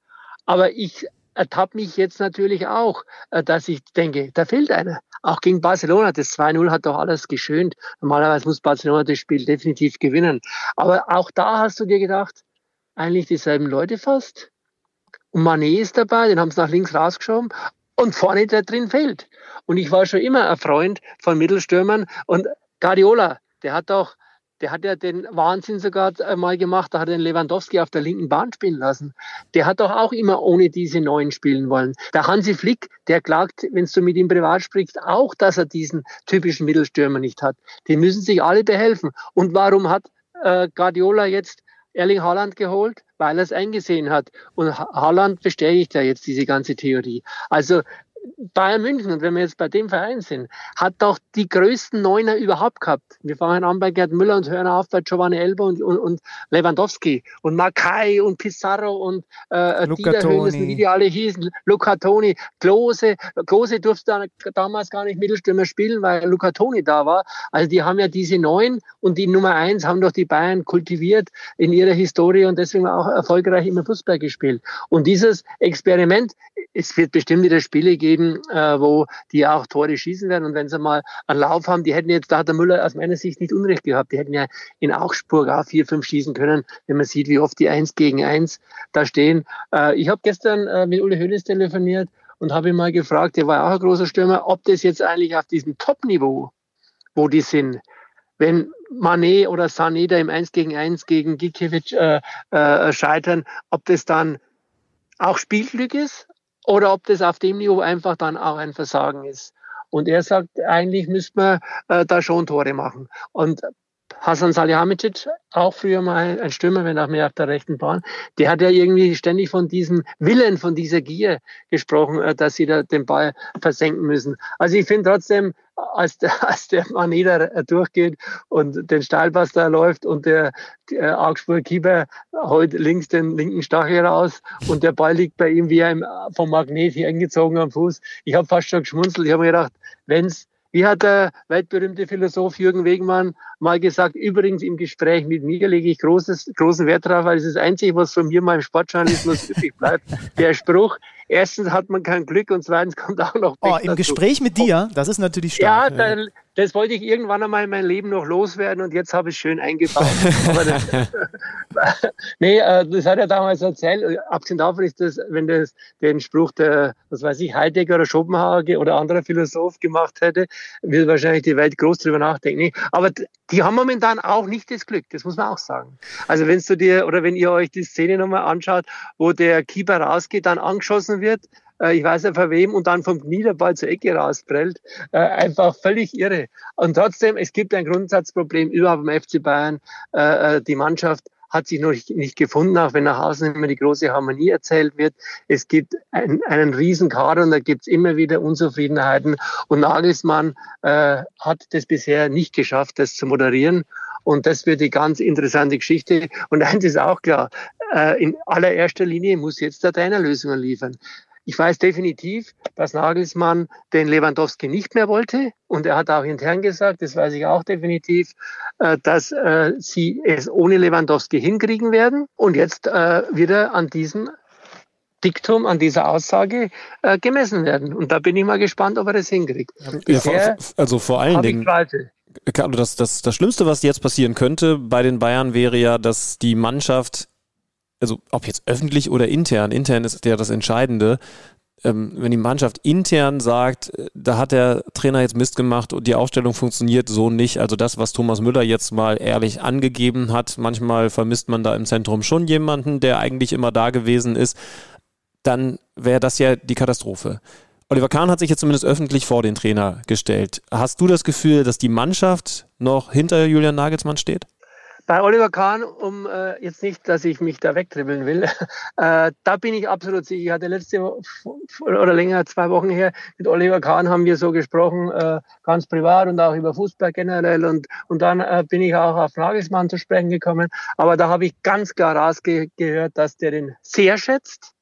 Aber ich ertappe mich jetzt natürlich auch, äh, dass ich denke, da fehlt einer. Auch gegen Barcelona, das 2-0 hat doch alles geschönt. Normalerweise muss Barcelona das Spiel definitiv gewinnen. Aber auch da hast du dir gedacht, eigentlich dieselben Leute fast. Und Manet ist dabei, den haben sie nach links rausgeschoben. Und vorne der drin fehlt. Und ich war schon immer ein Freund von Mittelstürmern. Und Guardiola, der hat doch der hat ja den Wahnsinn sogar mal gemacht, da hat er den Lewandowski auf der linken Bahn spielen lassen. Der hat doch auch immer ohne diese Neuen spielen wollen. Der Hansi Flick, der klagt, wenn du mit ihm privat sprichst, auch, dass er diesen typischen Mittelstürmer nicht hat. Die müssen sich alle behelfen. Und warum hat äh, Guardiola jetzt Erling Haaland geholt? Weil er es eingesehen hat. Und Haaland bestätigt ja jetzt diese ganze Theorie. Also Bayern München, und wenn wir jetzt bei dem Verein sind, hat doch die größten Neuner überhaupt gehabt. Wir fangen an bei Gerd Müller und hören auf bei Giovanni Elber und, und, und Lewandowski und Makai und Pizarro und äh, Dieter Hönes, wie die alle hießen, Luca Toni, Klose. Klose durfte damals gar nicht Mittelstürmer spielen, weil Luca Toni da war. Also die haben ja diese Neun und die Nummer eins haben doch die Bayern kultiviert in ihrer Historie und deswegen auch erfolgreich immer Fußball gespielt. Und dieses Experiment, es wird bestimmt wieder Spiele geben, äh, wo die auch Tore schießen werden. Und wenn sie mal einen Lauf haben, die hätten jetzt, da hat der Müller aus meiner Sicht nicht Unrecht gehabt. Die hätten ja in Augsburg auch vier, fünf schießen können, wenn man sieht, wie oft die eins gegen eins da stehen. Äh, ich habe gestern äh, mit Uli Hoeneß telefoniert und habe ihn mal gefragt, der war auch ein großer Stürmer, ob das jetzt eigentlich auf diesem Top-Niveau, wo die sind, wenn Manet oder Sané da im 1 gegen 1 gegen Gikiewicz äh, äh, scheitern, ob das dann auch Spielglück ist oder ob das auf dem Niveau einfach dann auch ein Versagen ist. Und er sagt, eigentlich müsste man äh, da schon Tore machen. Und Hasan Salihamidzic, auch früher mal ein Stürmer, wenn auch mehr auf der rechten Bahn, der hat ja irgendwie ständig von diesem Willen, von dieser Gier gesprochen, äh, dass sie da den Ball versenken müssen. Also ich finde trotzdem, als der, als der Mané da äh, durchgeht und den Steilpass da läuft und der, der Augsburg-Keeper holt links den linken Stachel raus und der Ball liegt bei ihm wie ein, vom Magnet hier eingezogen am Fuß. Ich habe fast schon geschmunzelt. Ich habe mir gedacht, wenn's wie hat der weltberühmte Philosoph Jürgen Wegemann mal gesagt, übrigens im Gespräch mit mir lege ich großes, großen Wert darauf, weil es ist das Einzige, was von mir mal im Sportjournalismus übrig bleibt. Der Spruch, erstens hat man kein Glück und zweitens kommt auch noch Pech Oh, im dazu. Gespräch mit dir, das ist natürlich stark. Ja, da, das wollte ich irgendwann einmal in meinem Leben noch loswerden und jetzt habe ich es schön eingebaut. das, nee, äh, das hat er damals erzählt. Abgesehen davon ist das, wenn das den Spruch der, was weiß ich, Heidegger oder Schopenhauer oder anderer Philosoph gemacht hätte, würde wahrscheinlich die Welt groß drüber nachdenken. Aber die haben momentan auch nicht das Glück, das muss man auch sagen. Also wenn du dir oder wenn ihr euch die Szene nochmal anschaut, wo der Keeper rausgeht, dann angeschossen wird, ich weiß nicht von wem, und dann vom Knie der Ball zur Ecke rausprellt. Äh, einfach völlig irre. Und trotzdem, es gibt ein Grundsatzproblem überhaupt im FC Bayern. Äh, die Mannschaft hat sich noch nicht gefunden, auch wenn nach außen immer die große Harmonie erzählt wird. Es gibt ein, einen riesen Kader und da gibt es immer wieder Unzufriedenheiten. Und Nagelsmann äh, hat das bisher nicht geschafft, das zu moderieren. Und das wird die ganz interessante Geschichte. Und eins ist auch klar, äh, in allererster Linie muss jetzt der Trainer Lösungen liefern. Ich weiß definitiv, dass Nagelsmann den Lewandowski nicht mehr wollte. Und er hat auch intern gesagt, das weiß ich auch definitiv, äh, dass äh, sie es ohne Lewandowski hinkriegen werden. Und jetzt äh, wird er an diesem Diktum, an dieser Aussage gemessen werden. Und da bin ich mal gespannt, ob er das hinkriegt. Ja, also vor allen Dingen. Das, das, das Schlimmste, was jetzt passieren könnte bei den Bayern, wäre ja, dass die Mannschaft also ob jetzt öffentlich oder intern, intern ist ja das Entscheidende, ähm, wenn die Mannschaft intern sagt, äh, da hat der Trainer jetzt Mist gemacht und die Aufstellung funktioniert so nicht, also das, was Thomas Müller jetzt mal ehrlich angegeben hat, manchmal vermisst man da im Zentrum schon jemanden, der eigentlich immer da gewesen ist, dann wäre das ja die Katastrophe. Oliver Kahn hat sich jetzt zumindest öffentlich vor den Trainer gestellt. Hast du das Gefühl, dass die Mannschaft noch hinter Julian Nagelsmann steht? Bei Oliver Kahn, um äh, jetzt nicht, dass ich mich da wegdribbeln will, äh, da bin ich absolut sicher. Ich hatte letzte oder länger, zwei Wochen her, mit Oliver Kahn haben wir so gesprochen, äh, ganz privat und auch über Fußball generell. Und, und dann äh, bin ich auch auf Nagelsmann zu sprechen gekommen. Aber da habe ich ganz klar rausgehört, dass der den sehr schätzt,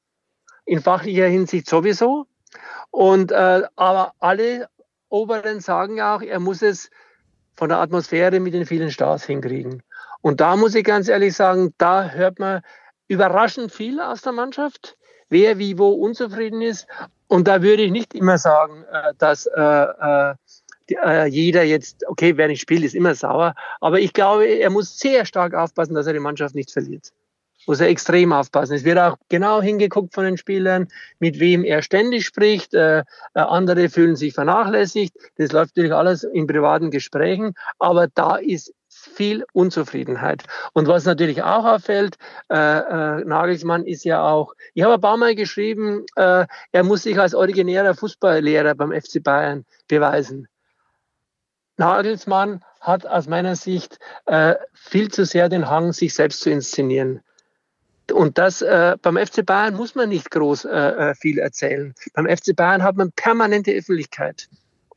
in fachlicher Hinsicht sowieso. Und äh, aber alle Oberen sagen auch, er muss es von der Atmosphäre mit den vielen Stars hinkriegen. Und da muss ich ganz ehrlich sagen, da hört man überraschend viel aus der Mannschaft, wer wie wo unzufrieden ist. Und da würde ich nicht immer sagen, äh, dass äh, äh, jeder jetzt, okay, wer nicht spielt, ist immer sauer. Aber ich glaube, er muss sehr stark aufpassen, dass er die Mannschaft nicht verliert. muss er extrem aufpassen. Es wird auch genau hingeguckt von den Spielern, mit wem er ständig spricht. Andere fühlen sich vernachlässigt. Das läuft natürlich alles in privaten Gesprächen, aber da ist viel Unzufriedenheit. Und was natürlich auch auffällt, äh, äh, Nagelsmann ist ja auch, ich habe ein paar Mal geschrieben, äh, er muss sich als originärer Fußballlehrer beim FC Bayern beweisen. Nagelsmann hat aus meiner Sicht äh, viel zu sehr den Hang, sich selbst zu inszenieren. Und das äh, beim FC Bayern muss man nicht groß äh, äh viel erzählen. Beim FC Bayern hat man permanente Öffentlichkeit.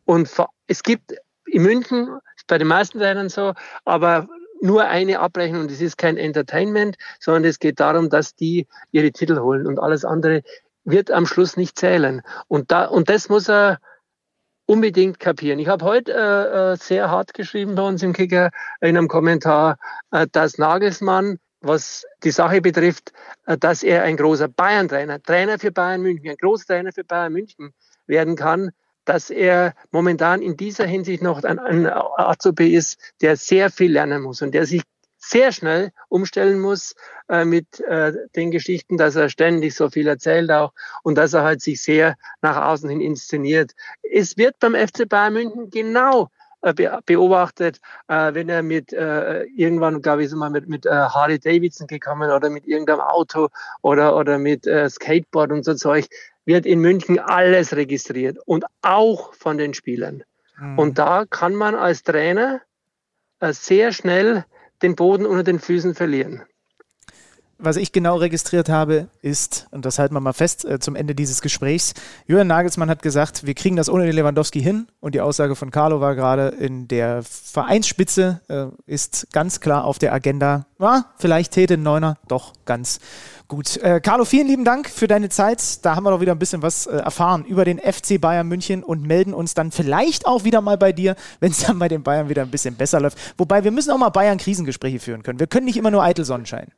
Und es gibt in München, bei den meisten Trainern so, aber nur eine Abrechnung. Das ist kein Entertainment, sondern es geht darum, dass die ihre Titel holen und alles andere wird am Schluss nicht zählen. Und, da, und das muss er unbedingt kapieren. Ich habe heute äh, äh, sehr hart geschrieben bei uns im Kicker in einem Kommentar, äh, dass Nagelsmann, was die Sache betrifft, äh, dass er ein großer Bayern-Trainer, Trainer für Bayern München, ein großer Trainer für Bayern München werden kann, dass er momentan in dieser Hinsicht noch ein, ein Azubi ist, der sehr viel lernen muss und der sich sehr schnell umstellen muss äh, mit äh, den Geschichten, dass er ständig so viel erzählt auch und dass er halt sich sehr nach außen hin inszeniert. Es wird beim FC Bayern München genau äh, beobachtet, äh, wenn er mit äh, irgendwann, glaube ich, mal mit, mit Harley Davidson gekommen oder mit irgendeinem Auto oder, oder mit Skateboard und so Zeug, wird in München alles registriert und auch von den Spielern. Mhm. Und da kann man als Trainer äh, sehr schnell den Boden unter den Füßen verlieren. Was ich genau registriert habe, ist, und das halten wir mal fest äh, zum Ende dieses Gesprächs, Jürgen Nagelsmann hat gesagt, wir kriegen das ohne den Lewandowski hin. Und die Aussage von Carlo war gerade, in der Vereinsspitze äh, ist ganz klar auf der Agenda, ja, vielleicht täte ein Neuner doch ganz gut. Äh, Carlo, vielen lieben Dank für deine Zeit. Da haben wir doch wieder ein bisschen was äh, erfahren über den FC Bayern München und melden uns dann vielleicht auch wieder mal bei dir, wenn es dann bei den Bayern wieder ein bisschen besser läuft. Wobei wir müssen auch mal Bayern-Krisengespräche führen können. Wir können nicht immer nur eitel Sonnenschein.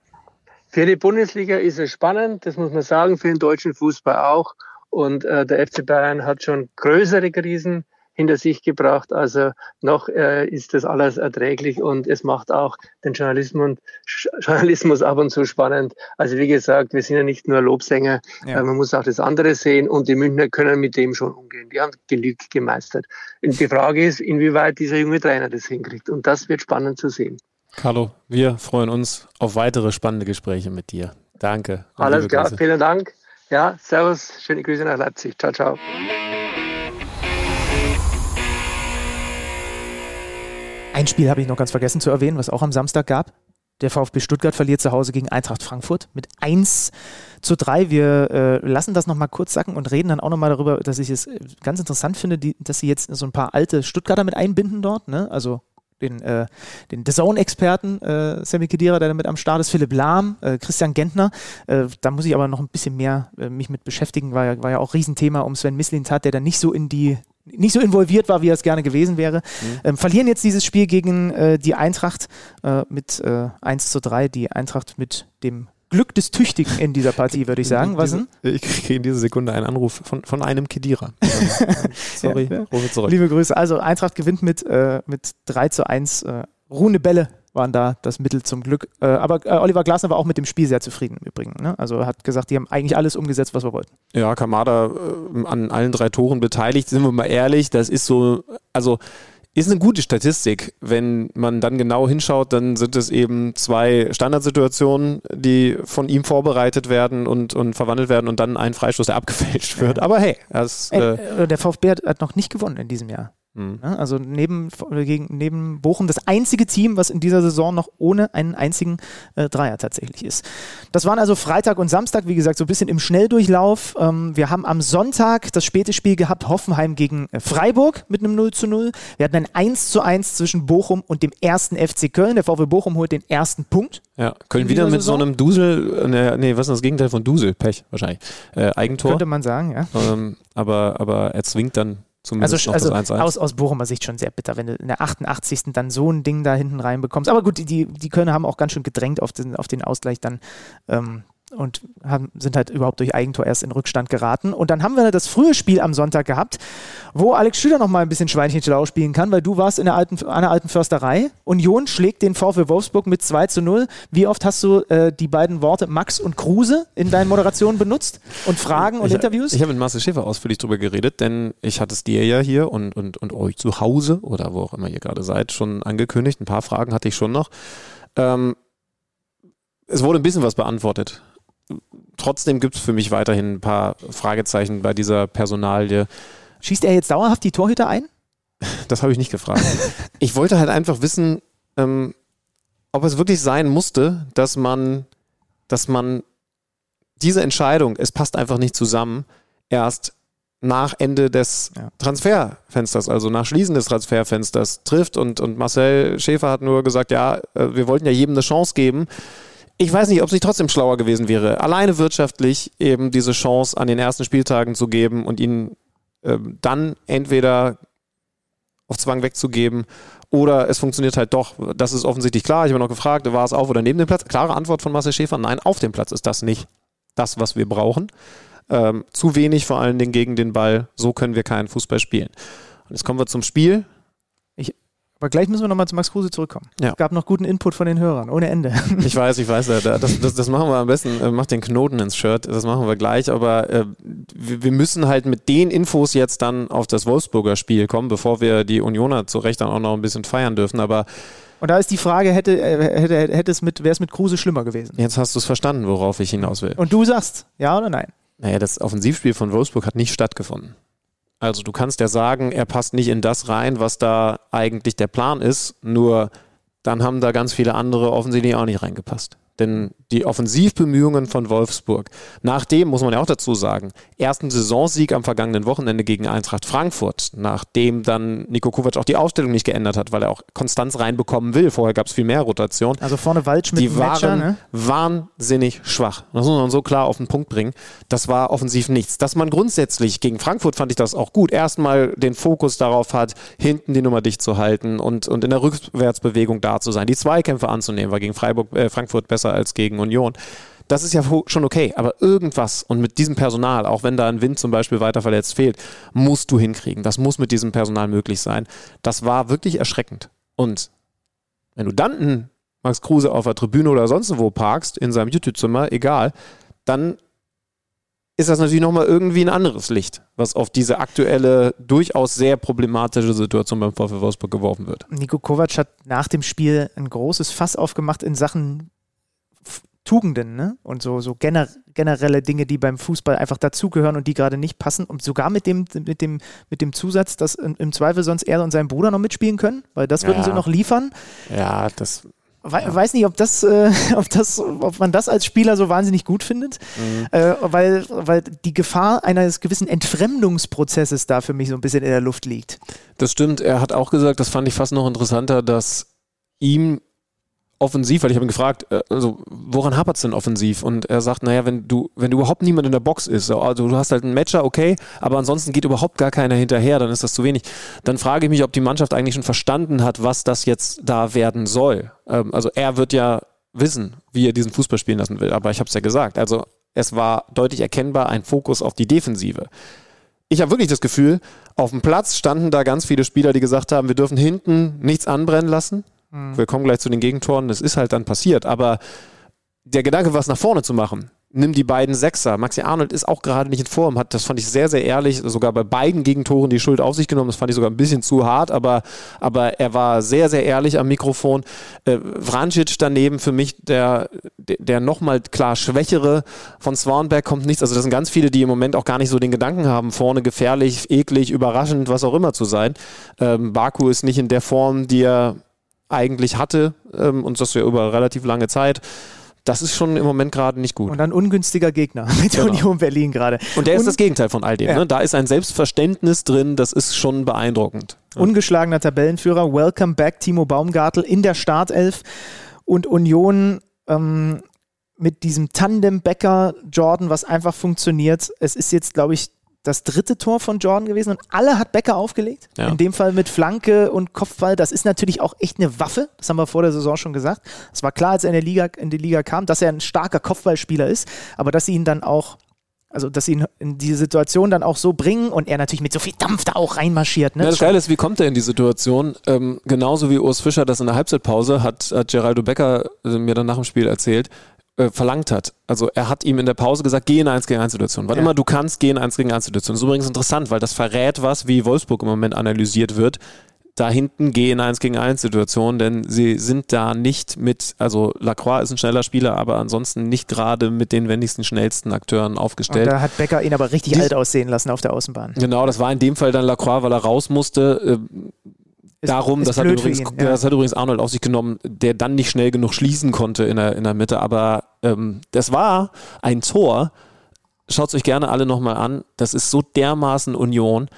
Für die Bundesliga ist es spannend, das muss man sagen, für den deutschen Fußball auch. Und äh, der FC Bayern hat schon größere Krisen hinter sich gebracht. Also noch äh, ist das alles erträglich und es macht auch den Journalismus, Journalismus ab und zu spannend. Also wie gesagt, wir sind ja nicht nur Lobsänger, ja. äh, man muss auch das andere sehen und die Münchner können mit dem schon umgehen. Die haben genügend gemeistert. Und die Frage ist, inwieweit dieser junge Trainer das hinkriegt. Und das wird spannend zu sehen. Carlo, wir freuen uns auf weitere spannende Gespräche mit dir. Danke. Alles klar, vielen Dank. Ja, servus, schöne Grüße nach Leipzig. Ciao, ciao. Ein Spiel habe ich noch ganz vergessen zu erwähnen, was auch am Samstag gab. Der VfB Stuttgart verliert zu Hause gegen Eintracht Frankfurt mit 1 zu 3. Wir äh, lassen das nochmal kurz sacken und reden dann auch nochmal darüber, dass ich es ganz interessant finde, die, dass sie jetzt so ein paar alte Stuttgarter mit einbinden dort. Ne? Also den, äh, den Zone-Experten, äh, Sammy Kedira, der damit am Start ist, Philipp Lahm, äh, Christian Gentner. Äh, da muss ich aber noch ein bisschen mehr äh, mich mit beschäftigen, war ja, war ja auch Riesenthema um Sven Mislint hat, der dann nicht so in die nicht so involviert war, wie er es gerne gewesen wäre. Mhm. Ähm, verlieren jetzt dieses Spiel gegen äh, die Eintracht äh, mit äh, 1 zu 3. Die Eintracht mit dem Glück des Tüchtigen in dieser Partie, würde ich sagen. Was denn? Ich kriege in dieser Sekunde einen Anruf von, von einem Kedira. Sorry, ja, ja. rufe zurück. Liebe Grüße. Also Eintracht gewinnt mit, äh, mit 3 zu 1. Äh, ruhende Bälle waren da das Mittel zum Glück. Äh, aber äh, Oliver Glasner war auch mit dem Spiel sehr zufrieden im Übrigen. Ne? Also hat gesagt, die haben eigentlich alles umgesetzt, was wir wollten. Ja, Kamada äh, an allen drei Toren beteiligt, sind wir mal ehrlich, das ist so, also ist eine gute Statistik. Wenn man dann genau hinschaut, dann sind es eben zwei Standardsituationen, die von ihm vorbereitet werden und, und verwandelt werden und dann ein Freistoß, der abgefälscht wird. Aber hey, das, äh, äh, der VfB hat, hat noch nicht gewonnen in diesem Jahr. Mhm. Also neben, gegen, neben Bochum das einzige Team, was in dieser Saison noch ohne einen einzigen äh, Dreier tatsächlich ist. Das waren also Freitag und Samstag, wie gesagt, so ein bisschen im Schnelldurchlauf. Ähm, wir haben am Sonntag das späte Spiel gehabt, Hoffenheim gegen äh, Freiburg mit einem 0 zu 0. Wir hatten ein 1 zu 1 zwischen Bochum und dem ersten FC Köln. Der VfB Bochum holt den ersten Punkt. Ja, Köln wieder mit Saison. so einem Dusel, ne, nee, was ist das Gegenteil von Dusel? Pech wahrscheinlich. Äh, Eigentor. Könnte man sagen, ja. Ähm, aber, aber er zwingt dann Zumindest also, also aus, aus Bochumer Sicht schon sehr bitter, wenn du in der 88. dann so ein Ding da hinten reinbekommst. Aber gut, die, die Kölner haben auch ganz schön gedrängt auf den, auf den Ausgleich dann. Ähm, und haben, sind halt überhaupt durch Eigentor erst in Rückstand geraten. Und dann haben wir das frühe Spiel am Sonntag gehabt, wo Alex Schüler noch mal ein bisschen Schweinchen schlau spielen kann, weil du warst in der alten, einer alten Försterei. Union schlägt den VfL Wolfsburg mit 2 zu 0. Wie oft hast du äh, die beiden Worte Max und Kruse in deinen Moderationen benutzt und Fragen und ich, Interviews? Ich habe mit Marcel Schäfer ausführlich drüber geredet, denn ich hatte es dir ja hier und, und, und euch zu Hause oder wo auch immer ihr gerade seid, schon angekündigt. Ein paar Fragen hatte ich schon noch. Ähm, es wurde ein bisschen was beantwortet trotzdem gibt es für mich weiterhin ein paar Fragezeichen bei dieser Personalie. Schießt er jetzt dauerhaft die Torhüter ein? Das habe ich nicht gefragt. ich wollte halt einfach wissen, ähm, ob es wirklich sein musste, dass man, dass man diese Entscheidung, es passt einfach nicht zusammen, erst nach Ende des ja. Transferfensters, also nach Schließen des Transferfensters trifft. Und, und Marcel Schäfer hat nur gesagt, ja, äh, wir wollten ja jedem eine Chance geben ich weiß nicht, ob es nicht trotzdem schlauer gewesen wäre, alleine wirtschaftlich eben diese Chance an den ersten Spieltagen zu geben und ihn äh, dann entweder auf Zwang wegzugeben oder es funktioniert halt doch. Das ist offensichtlich klar. Ich habe noch gefragt, war es auf oder neben dem Platz? Klare Antwort von Marcel Schäfer, nein, auf dem Platz ist das nicht das, was wir brauchen. Ähm, zu wenig vor allen Dingen gegen den Ball. So können wir keinen Fußball spielen. Und jetzt kommen wir zum Spiel. Aber gleich müssen wir nochmal zu Max Kruse zurückkommen. Ja. Es gab noch guten Input von den Hörern, ohne Ende. Ich weiß, ich weiß. Das, das, das machen wir am besten. Äh, macht den Knoten ins Shirt. Das machen wir gleich. Aber äh, wir müssen halt mit den Infos jetzt dann auf das Wolfsburger Spiel kommen, bevor wir die Unioner zu Recht dann auch noch ein bisschen feiern dürfen. Aber und da ist die Frage, hätte, äh, hätte, hätte es mit, wäre es mit Kruse schlimmer gewesen? Jetzt hast du es verstanden, worauf ich hinaus will. Und du sagst, ja oder nein? Naja, das Offensivspiel von Wolfsburg hat nicht stattgefunden. Also du kannst ja sagen, er passt nicht in das rein, was da eigentlich der Plan ist, nur dann haben da ganz viele andere offensichtlich auch nicht reingepasst. Denn die Offensivbemühungen von Wolfsburg, nachdem, muss man ja auch dazu sagen, ersten Saisonsieg am vergangenen Wochenende gegen Eintracht Frankfurt, nachdem dann Nico Kovac auch die Ausstellung nicht geändert hat, weil er auch Konstanz reinbekommen will. Vorher gab es viel mehr Rotation. Also vorne Waldschmidt, die waren ne? wahnsinnig schwach. Das muss man so klar auf den Punkt bringen. Das war offensiv nichts. Dass man grundsätzlich gegen Frankfurt fand ich das auch gut. Erstmal den Fokus darauf hat, hinten die Nummer dicht zu halten und, und in der Rückwärtsbewegung da zu sein, die Zweikämpfe anzunehmen, war gegen Freiburg, äh, Frankfurt besser als gegen Union. Das ist ja schon okay, aber irgendwas und mit diesem Personal, auch wenn da ein Wind zum Beispiel weiter verletzt fehlt, musst du hinkriegen. Das muss mit diesem Personal möglich sein. Das war wirklich erschreckend. Und wenn du dann einen Max Kruse auf der Tribüne oder sonst wo parkst, in seinem YouTube-Zimmer, egal, dann ist das natürlich nochmal irgendwie ein anderes Licht, was auf diese aktuelle, durchaus sehr problematische Situation beim VfL Wolfsburg geworfen wird. Nico Kovac hat nach dem Spiel ein großes Fass aufgemacht in Sachen Tugenden ne? und so, so gener generelle Dinge, die beim Fußball einfach dazugehören und die gerade nicht passen. Und sogar mit dem, mit dem, mit dem Zusatz, dass im Zweifel sonst er und sein Bruder noch mitspielen können, weil das würden ja. sie noch liefern. Ja, das. We ja. Weiß nicht, ob das, äh, ob das, ob man das als Spieler so wahnsinnig gut findet, mhm. äh, weil, weil die Gefahr eines gewissen Entfremdungsprozesses da für mich so ein bisschen in der Luft liegt. Das stimmt. Er hat auch gesagt, das fand ich fast noch interessanter, dass ihm offensiv, weil ich habe ihn gefragt, äh, also woran hapert es denn offensiv? Und er sagt, naja, wenn du, wenn du überhaupt niemand in der Box ist, also du hast halt einen Matcher, okay, aber ansonsten geht überhaupt gar keiner hinterher, dann ist das zu wenig. Dann frage ich mich, ob die Mannschaft eigentlich schon verstanden hat, was das jetzt da werden soll. Ähm, also er wird ja wissen, wie er diesen Fußball spielen lassen will, aber ich habe es ja gesagt. Also es war deutlich erkennbar ein Fokus auf die Defensive. Ich habe wirklich das Gefühl, auf dem Platz standen da ganz viele Spieler, die gesagt haben, wir dürfen hinten nichts anbrennen lassen. Mhm. Wir kommen gleich zu den Gegentoren, das ist halt dann passiert. Aber der Gedanke, was nach vorne zu machen, nimm die beiden Sechser. Maxi Arnold ist auch gerade nicht in Form, hat, das fand ich sehr, sehr ehrlich, sogar bei beiden Gegentoren die Schuld auf sich genommen. Das fand ich sogar ein bisschen zu hart, aber, aber er war sehr, sehr ehrlich am Mikrofon. Äh, Vrancic daneben für mich der, der nochmal klar schwächere. Von Swanberg kommt nichts. Also das sind ganz viele, die im Moment auch gar nicht so den Gedanken haben, vorne gefährlich, eklig, überraschend, was auch immer zu sein. Ähm, Baku ist nicht in der Form, die er eigentlich hatte ähm, und das ja über relativ lange Zeit. Das ist schon im Moment gerade nicht gut. Und ein ungünstiger Gegner mit genau. Union Berlin gerade. Und der ist das Gegenteil von all dem. Ja. Ne? Da ist ein Selbstverständnis drin, das ist schon beeindruckend. Ungeschlagener Tabellenführer, Welcome back, Timo Baumgartel in der Startelf und Union ähm, mit diesem Tandem Becker Jordan, was einfach funktioniert. Es ist jetzt, glaube ich, das dritte Tor von Jordan gewesen und alle hat Becker aufgelegt. Ja. In dem Fall mit Flanke und Kopfball. Das ist natürlich auch echt eine Waffe. Das haben wir vor der Saison schon gesagt. Es war klar, als er in, der Liga, in die Liga kam, dass er ein starker Kopfballspieler ist, aber dass sie ihn dann auch, also dass sie ihn in diese Situation dann auch so bringen und er natürlich mit so viel Dampf da auch reinmarschiert. Ne? Ja, das Geile ist, wie kommt er in die Situation? Ähm, genauso wie Urs Fischer das in der Halbzeitpause hat, hat Geraldo Becker äh, mir dann nach dem Spiel erzählt, äh, verlangt hat. Also er hat ihm in der Pause gesagt, geh in 1 gegen 1 Situation. Wann Ja. immer du kannst, geh in 1 gegen 1 Situation. Das ist übrigens interessant, weil das verrät was, wie Wolfsburg im Moment analysiert wird. Da hinten geh in 1 gegen 1 Situation, denn sie sind da nicht mit, also Lacroix ist ein schneller Spieler, aber ansonsten nicht gerade mit den wendigsten, schnellsten Akteuren und aufgestellt. da hat Becker ihn aber richtig Die- alt aussehen lassen auf der Außenbahn. Genau, das war in dem Fall dann Lacroix, weil er raus musste. Äh, Ist- darum, ist das hat, übrigens, ihn, ja. das hat übrigens Arnold auf sich genommen, der dann nicht schnell genug schließen konnte in der, in der Mitte. Aber ähm, das war ein Tor. Schaut es euch gerne alle nochmal an. Das ist so dermaßen Union.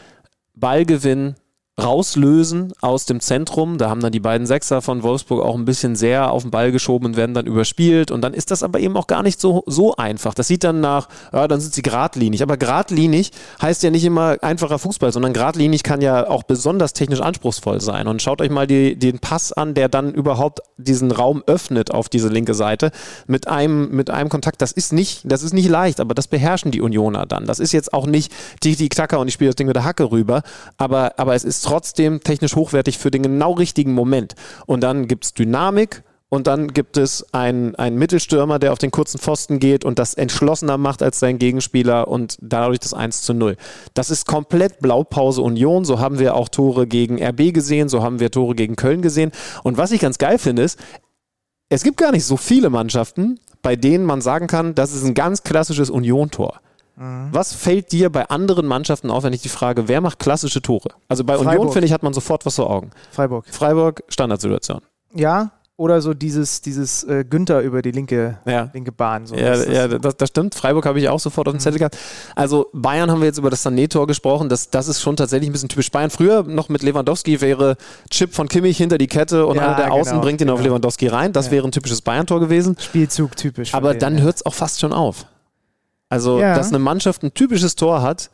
Ballgewinn, rauslösen aus dem Zentrum. Da haben dann die beiden Sechser von Wolfsburg auch ein bisschen sehr auf den Ball geschoben und werden dann überspielt. Und dann ist das aber eben auch gar nicht so, so einfach. Das sieht dann nach, ja, dann sind sie geradlinig. Aber geradlinig heißt ja nicht immer einfacher Fußball, sondern geradlinig kann ja auch besonders technisch anspruchsvoll sein. Und schaut euch mal die, den Pass an, der dann überhaupt diesen Raum öffnet auf diese linke Seite mit einem, mit einem Kontakt. Das ist nicht, das ist nicht leicht, aber das beherrschen die Unioner dann. Das ist jetzt auch nicht Tiki-Taka und ich spiele das Ding mit der Hacke rüber, aber, aber es ist trotzdem technisch hochwertig für den genau richtigen Moment. Und dann gibt es Dynamik und dann gibt es einen, einen Mittelstürmer, der auf den kurzen Pfosten geht und das entschlossener macht als sein Gegenspieler und dadurch das 1 zu 0. Das ist komplett Blaupause Union. So haben wir auch Tore gegen RB gesehen, so haben wir Tore gegen Köln gesehen. Und was ich ganz geil finde, ist, es gibt gar nicht so viele Mannschaften, bei denen man sagen kann, das ist ein ganz klassisches Union-Tor. Was fällt dir bei anderen Mannschaften auf, wenn ich die Frage, wer macht klassische Tore? Also bei Union, Freiburg. finde ich, hat man sofort was vor Augen. Freiburg. Freiburg, Standardsituation. Ja, oder so dieses, dieses äh, Günther über die linke, Ja. linke Bahn. So. Ja, Das ja das, das stimmt. Freiburg habe ich auch sofort auf dem Zettel gehabt. Also Bayern haben wir jetzt über das Sané-Tor gesprochen. Das, das ist schon tatsächlich ein bisschen typisch Bayern. Früher noch mit Lewandowski wäre Chip von Kimmich hinter die Kette und Ja, einer der Außen genau, bringt ihn auf genau. Lewandowski rein. Das wäre ein typisches Bayern-Tor gewesen. Spielzug typisch. Aber denen, dann hört es auch fast schon auf. Also, Ja. dass eine Mannschaft ein typisches Tor hat,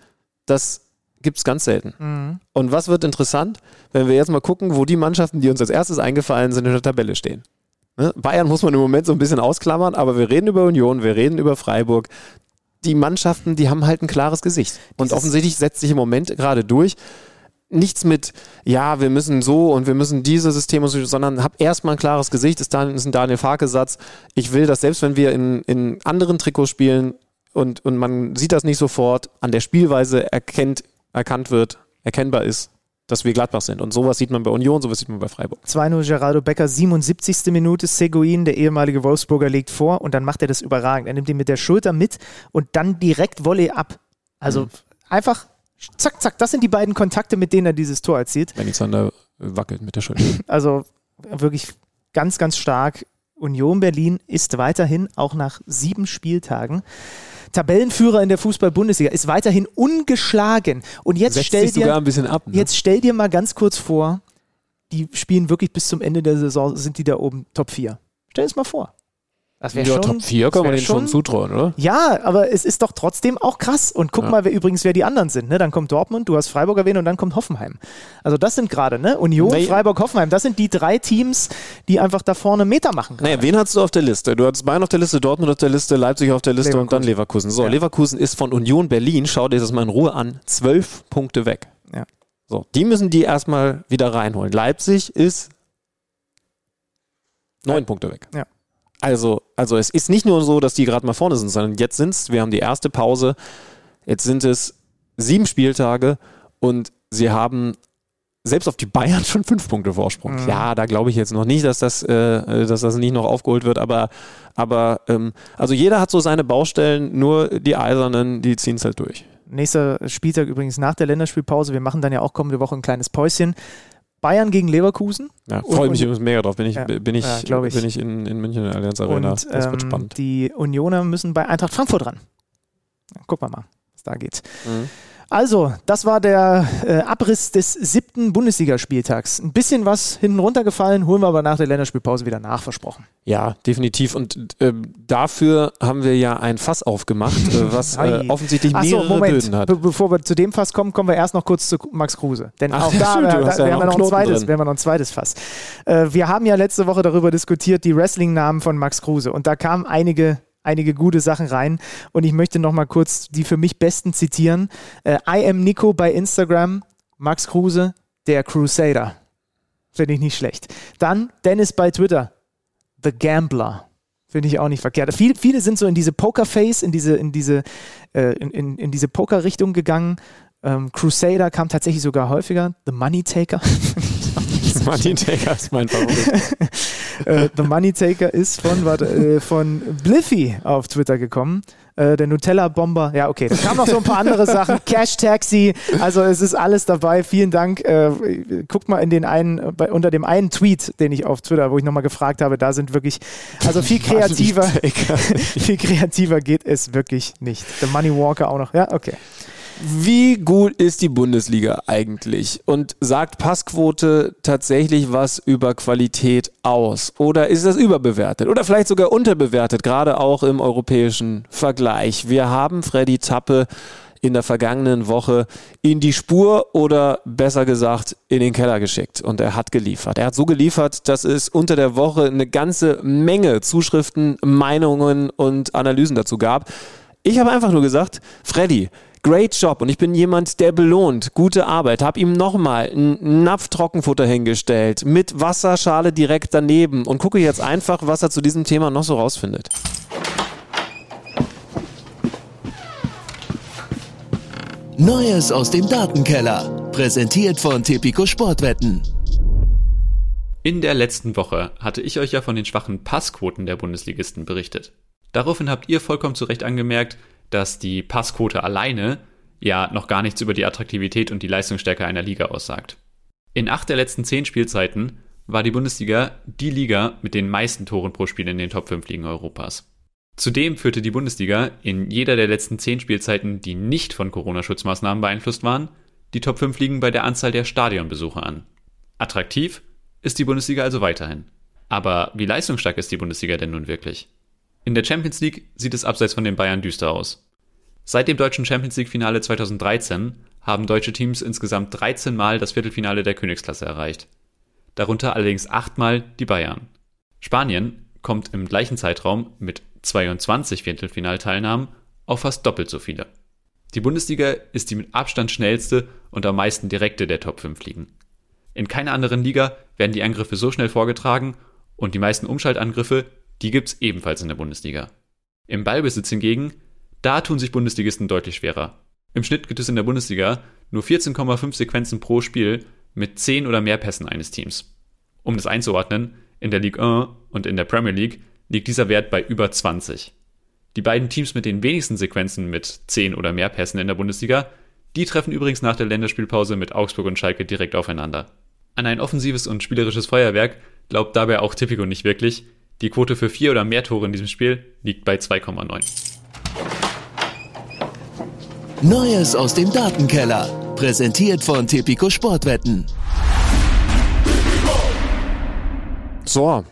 das gibt es ganz selten. Mhm. Und was wird interessant, wenn wir jetzt mal gucken, wo die Mannschaften, die uns als erstes eingefallen sind, in der Tabelle stehen. Ne? Bayern muss man im Moment so ein bisschen ausklammern, aber wir reden über Union, wir reden über Freiburg. Die Mannschaften, die haben halt ein klares Gesicht. Und Dieses- offensichtlich setzt sich im Moment gerade durch. Nichts mit, ja, wir müssen so und wir müssen diese Systeme, so, sondern hab erstmal ein klares Gesicht. Ist, dann, ist ein Daniel Farke-Satz. Ich will, dass selbst wenn wir in, in anderen Trikots spielen und, und man sieht das nicht sofort, an der Spielweise erkennt, erkannt wird, erkennbar ist, dass wir Gladbach sind. Und sowas sieht man bei Union, sowas sieht man bei Freiburg. 2-0 Geraldo Becker, 77. Minute. Seguin, der ehemalige Wolfsburger, legt vor und dann macht er das überragend. Er nimmt ihn mit der Schulter mit und dann direkt Volley ab. Also Mhm. einfach zack, zack. Das sind die beiden Kontakte, mit denen er dieses Tor erzielt. Benny Zander wackelt mit der Schulter. Also wirklich ganz, ganz stark. Union Berlin ist weiterhin, auch nach sieben Spieltagen, Tabellenführer in der Fußball-Bundesliga, ist weiterhin ungeschlagen. Und jetzt Setzt stell dir, ein bisschen ab. Ne? jetzt stell dir mal ganz kurz vor, die spielen wirklich bis zum Ende der Saison, sind die da oben Top 4. Stell es mal vor. Das wäre ja, schon. Top 4 das kann man denen schon zutrauen, oder? Ja, aber es ist doch trotzdem auch krass. Und guck Ja. mal, wer übrigens, wer die anderen sind. Ne? Dann kommt Dortmund, du hast Freiburg erwähnt und dann kommt Hoffenheim. Also das sind gerade, ne? Union, Nee. Freiburg, Hoffenheim. Das sind die drei Teams, die einfach da vorne Meter machen. gerade. Naja, wen hast du auf der Liste? Du hattest Bayern auf der Liste, Dortmund auf der Liste, Leipzig auf der Liste und dann Leverkusen. So, Ja. Leverkusen ist von Union Berlin, schau dir das mal in Ruhe an, zwölf Punkte weg. Ja. So, die müssen die erstmal wieder reinholen. Leipzig ist neun Punkte weg. Ja. Also, also es ist nicht nur so, dass die gerade mal vorne sind, sondern jetzt sind es, wir haben die erste Pause, jetzt sind es sieben Spieltage und sie haben selbst auf die Bayern schon fünf Punkte Vorsprung. Mhm. Ja, da glaube ich jetzt noch nicht, dass das, äh, dass das nicht noch aufgeholt wird, aber, aber ähm, also jeder hat so seine Baustellen, nur die Eisernen, die ziehen es halt durch. Nächster Spieltag übrigens nach der Länderspielpause. Wir machen dann ja auch kommende Woche ein kleines Päuschen. Bayern gegen Leverkusen. Ja, freue mich übrigens mega drauf. Bin ich, Ja, bin ich, ja, ich. bin ich in, in München in der Allianz Arena. Und das wird ähm, spannend. die Unioner müssen bei Eintracht Frankfurt ran. Gucken wir mal, was da geht. Mhm. Also, das war der äh, Abriss des siebten Bundesligaspieltags. Ein bisschen was hinten runtergefallen, holen wir aber nach der Länderspielpause wieder nach, versprochen. Ja, definitiv. Und äh, dafür haben wir ja ein Fass aufgemacht, äh, was äh, offensichtlich mehrere Achso, Moment. Böden hat. Be bevor wir zu dem Fass kommen, kommen wir erst noch kurz zu Max Kruse. Denn Ach, auch da, stimmt, da, da ja werden wir noch ein zweites, wir noch ein zweites Fass. Äh, wir haben ja letzte Woche darüber diskutiert, die Wrestling-Namen von Max Kruse. Und da kamen einige einige gute Sachen rein und ich möchte noch mal kurz die für mich besten zitieren. Äh, I am Nico bei Instagram, Max Kruse, der Crusader. Finde ich nicht schlecht. Dann Dennis bei Twitter, The Gambler. Finde ich auch nicht verkehrt. Viel, viele sind so in diese Pokerface, in diese, in diese, äh, in, in, in diese Poker-Richtung gegangen. Ähm, Crusader kam tatsächlich sogar häufiger. The Money Taker. Martin Taker ist mein Favorit. äh, The Money Taker ist von, warte, äh, von Bliffy auf Twitter gekommen. Äh, der Nutella-Bomber. Ja, okay. Da kamen noch so ein paar andere Sachen. Cash Taxi. Also es ist alles dabei. Vielen Dank. Äh, guckt mal in den einen, bei, unter dem einen Tweet, den ich auf Twitter, wo ich nochmal gefragt habe, da sind wirklich, also viel kreativer, viel kreativer geht es wirklich nicht. The Money Walker auch noch. Ja, okay. Wie gut ist die Bundesliga eigentlich? Und sagt Passquote tatsächlich was über Qualität aus? Oder ist das überbewertet? Oder vielleicht sogar unterbewertet, gerade auch im europäischen Vergleich? Wir haben Freddy Tappe in der vergangenen Woche in die Spur oder besser gesagt in den Keller geschickt. Und er hat geliefert. Er hat so geliefert, dass es unter der Woche eine ganze Menge Zuschriften, Meinungen und Analysen dazu gab. Ich habe einfach nur gesagt, Freddy, Great Job und ich bin jemand, der belohnt gute Arbeit. Hab ihm nochmal einen Napf Trockenfutter hingestellt mit Wasserschale direkt daneben und gucke jetzt einfach, was er zu diesem Thema noch so rausfindet. Neues aus dem Datenkeller. Präsentiert von Tipico Sportwetten. In der letzten Woche hatte ich euch ja von den schwachen Passquoten der Bundesligisten berichtet. Daraufhin habt ihr vollkommen zu Recht angemerkt, dass die Passquote alleine ja noch gar nichts über die Attraktivität und die Leistungsstärke einer Liga aussagt. In acht der letzten zehn Spielzeiten war die Bundesliga die Liga mit den meisten Toren pro Spiel in den Top 5 Ligen Europas. Zudem führte die Bundesliga in jeder der letzten zehn Spielzeiten, die nicht von Corona-Schutzmaßnahmen beeinflusst waren, die Top 5 Ligen bei der Anzahl der Stadionbesucher an. Attraktiv ist die Bundesliga also weiterhin. Aber wie leistungsstark ist die Bundesliga denn nun wirklich? In der Champions League sieht es abseits von den Bayern düster aus. Seit dem deutschen Champions League-Finale 2013 haben deutsche Teams insgesamt 13 Mal das Viertelfinale der Königsklasse erreicht. Darunter allerdings achtmal die Bayern. Spanien kommt im gleichen Zeitraum mit 22 Viertelfinalteilnahmen auf fast doppelt so viele. Die Bundesliga ist die mit Abstand schnellste und am meisten direkte der Top 5 Ligen. In keiner anderen Liga werden die Angriffe so schnell vorgetragen und die meisten Umschaltangriffe, die gibt's ebenfalls in der Bundesliga. Im Ballbesitz hingegen, da tun sich Bundesligisten deutlich schwerer. Im Schnitt gibt es in der Bundesliga nur 14,5 Sequenzen pro Spiel mit 10 oder mehr Pässen eines Teams. Um das einzuordnen, in der Ligue 1 und in der Premier League liegt dieser Wert bei über 20. Die beiden Teams mit den wenigsten Sequenzen mit 10 oder mehr Pässen in der Bundesliga, die treffen übrigens nach der Länderspielpause mit Augsburg und Schalke direkt aufeinander. An ein offensives und spielerisches Feuerwerk glaubt dabei auch Tipico nicht wirklich. Die Quote für vier oder mehr Tore in diesem Spiel liegt bei 2,9. Neues aus dem Datenkeller. Präsentiert von Tipico Sportwetten. So,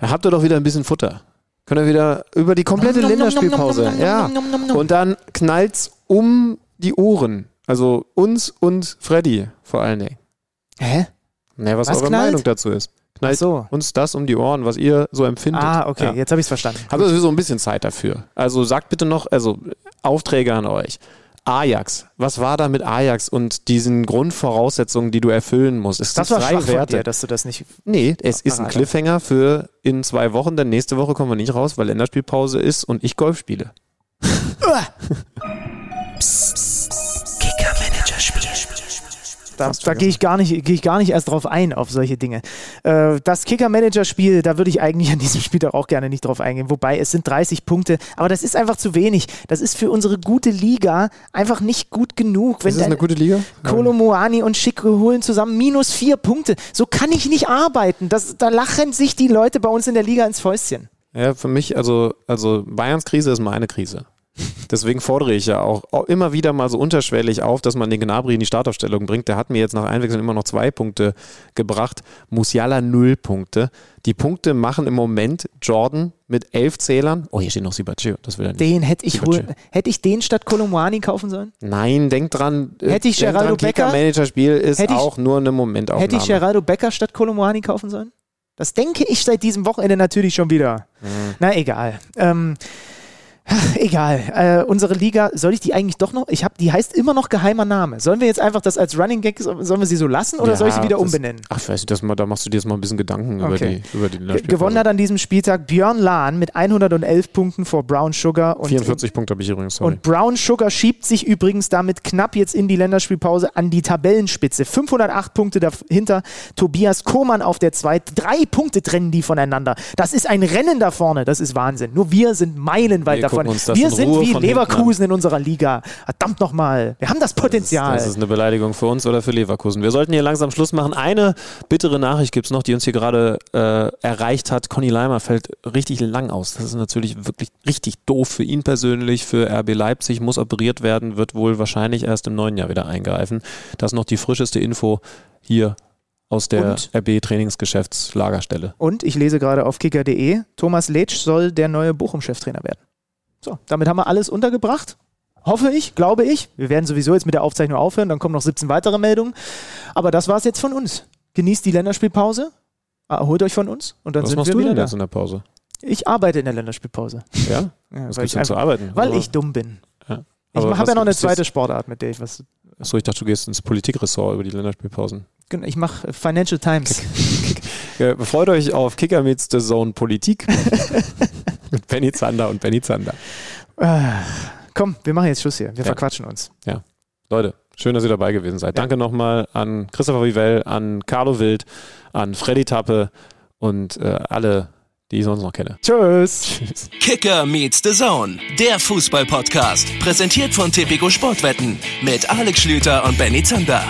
da habt ihr doch wieder ein bisschen Futter. Könnt ihr wieder über die komplette Länderspielpause. Ja. Und dann knallt's um die Ohren. Also uns und Freddy vor allen Dingen. Hä? Ne, was, Was eure knallt? Meinung dazu ist. Ach so. uns das um die Ohren, was ihr so empfindet. Ah, okay, Ja. jetzt habe ich es verstanden. Habt ihr sowieso ein bisschen Zeit dafür. Also sagt bitte noch, also Aufträge an euch. Ajax, was war da mit Ajax und diesen Grundvoraussetzungen, die du erfüllen musst? Es Das war drei schwach Werte. dir, dass du das nicht. Nee, es ist ein Parade. Cliffhanger für in zwei Wochen, denn nächste Woche kommen wir nicht raus, weil Länderspielpause ist und ich Golf spiele. Da, da gehe ich gar nicht, gehe ich gar nicht erst drauf ein auf solche Dinge. Äh, das Kicker-Manager-Spiel, da würde ich eigentlich an diesem Spiel auch gerne nicht drauf eingehen. Wobei es sind 30 Punkte, aber das ist einfach zu wenig. Das ist für unsere gute Liga einfach nicht gut genug. Wenn ist das eine gute Liga? Kolo Moani und Schicke holen zusammen minus vier Punkte. So kann ich nicht arbeiten. Das, da lachen sich die Leute bei uns in der Liga ins Fäustchen. Ja, für mich, also, also Bayerns Krise ist meine Krise. Deswegen fordere ich ja auch, immer wieder mal so unterschwellig auf, dass man den Gnabry in die Startaufstellung bringt. Der hat mir jetzt nach Einwechseln immer noch zwei Punkte gebracht. Musiala null Punkte. Die Punkte machen im Moment Jordan mit elf Zählern. Oh, hier steht noch Sibachio. Das will er nicht. Den hätte ich holen. Hätte ich den statt Kolomwani kaufen sollen? Nein, denk dran. äh, Hätte ich dran, Becker- Kicker-Manager-Spiel ist Hätte ich- auch nur eine Momentaufnahme. Hätte ich Geraldo Becker statt Kolomwani kaufen sollen? Das denke ich seit diesem Wochenende natürlich schon wieder. Mhm. Na, egal. Ähm, Egal. Äh, unsere Liga, soll ich die eigentlich doch noch? Ich habe, die heißt immer noch geheimer Name. Sollen wir jetzt einfach das als Running Gag, sollen wir sie so lassen oder Ja, soll ich sie wieder das- umbenennen? Ach, ich weiß nicht, das mal, da machst du dir jetzt mal ein bisschen Gedanken über Okay. die, über die Ge Länderspielpause. gewonnen hat an diesem Spieltag Björn Lahn mit 111 Punkten vor Brown Sugar und 44 Punkte habe ich übrigens. Sorry. Und Brown Sugar schiebt sich übrigens damit knapp jetzt in die Länderspielpause an die Tabellenspitze. 508 Punkte dahinter. Tobias Kohmann auf der 2. Drei Punkte trennen die voneinander. Das ist ein Rennen da vorne. Das ist Wahnsinn. Nur wir sind meilenweit Wir davon. Gucken uns das Wir in sind Ruhe wie Leverkusen in unserer Liga. Verdammt nochmal. Wir haben das Potenzial. Das ist eine Beleidigung für uns oder für Leverkusen. Wir sollten hier langsam Schluss machen. Eine bittere Nachricht gibt es noch, die uns hier gerade äh, erreicht hat. Conny Leimer fällt richtig lang aus. Das ist natürlich wirklich richtig doof für ihn persönlich, für RB Leipzig, muss operiert werden, wird wohl wahrscheinlich erst im neuen Jahr wieder eingreifen. Das ist noch die frischeste Info hier aus der? RB-Trainingsgeschäftslagerstelle. Und ich lese gerade auf kicker.de, Thomas Letsch soll der neue Bochum-Cheftrainer werden. So, damit haben wir alles untergebracht. Hoffe ich, glaube ich. Wir werden sowieso jetzt mit der Aufzeichnung aufhören, dann kommen noch 17 weitere Meldungen. Aber das war es jetzt von uns. Genießt die Länderspielpause, erholt euch von uns und dann Was sind machst wir du wieder denn da. jetzt in der Pause? Ich arbeite in der Länderspielpause. Ja? Ja, Was weil ich, denn zu einfach, arbeiten? weil Oder? ich dumm bin. Ja. Ich Aber habe ja noch eine zweite Sportart, mit ich was. Achso, ich dachte, du gehst ins Politikressort über die Länderspielpausen. Ich mache Financial Times. Ja, freut euch auf Kicker meets the Zone Politik mit Benny Zander und Benny Zander. Ah, Komm, wir machen jetzt Schluss hier. Wir Ja. verquatschen uns. Leute, schön, dass ihr dabei gewesen seid. Danke nochmal an Christopher Vivell, an Carlo Wild, an Freddy Tappe und äh, alle, die ich sonst noch kenne. Tschüss. Kicker meets the Zone, der Fußball-Podcast. Präsentiert von Tipico Sportwetten mit Alex Schlüter und Benny Zander.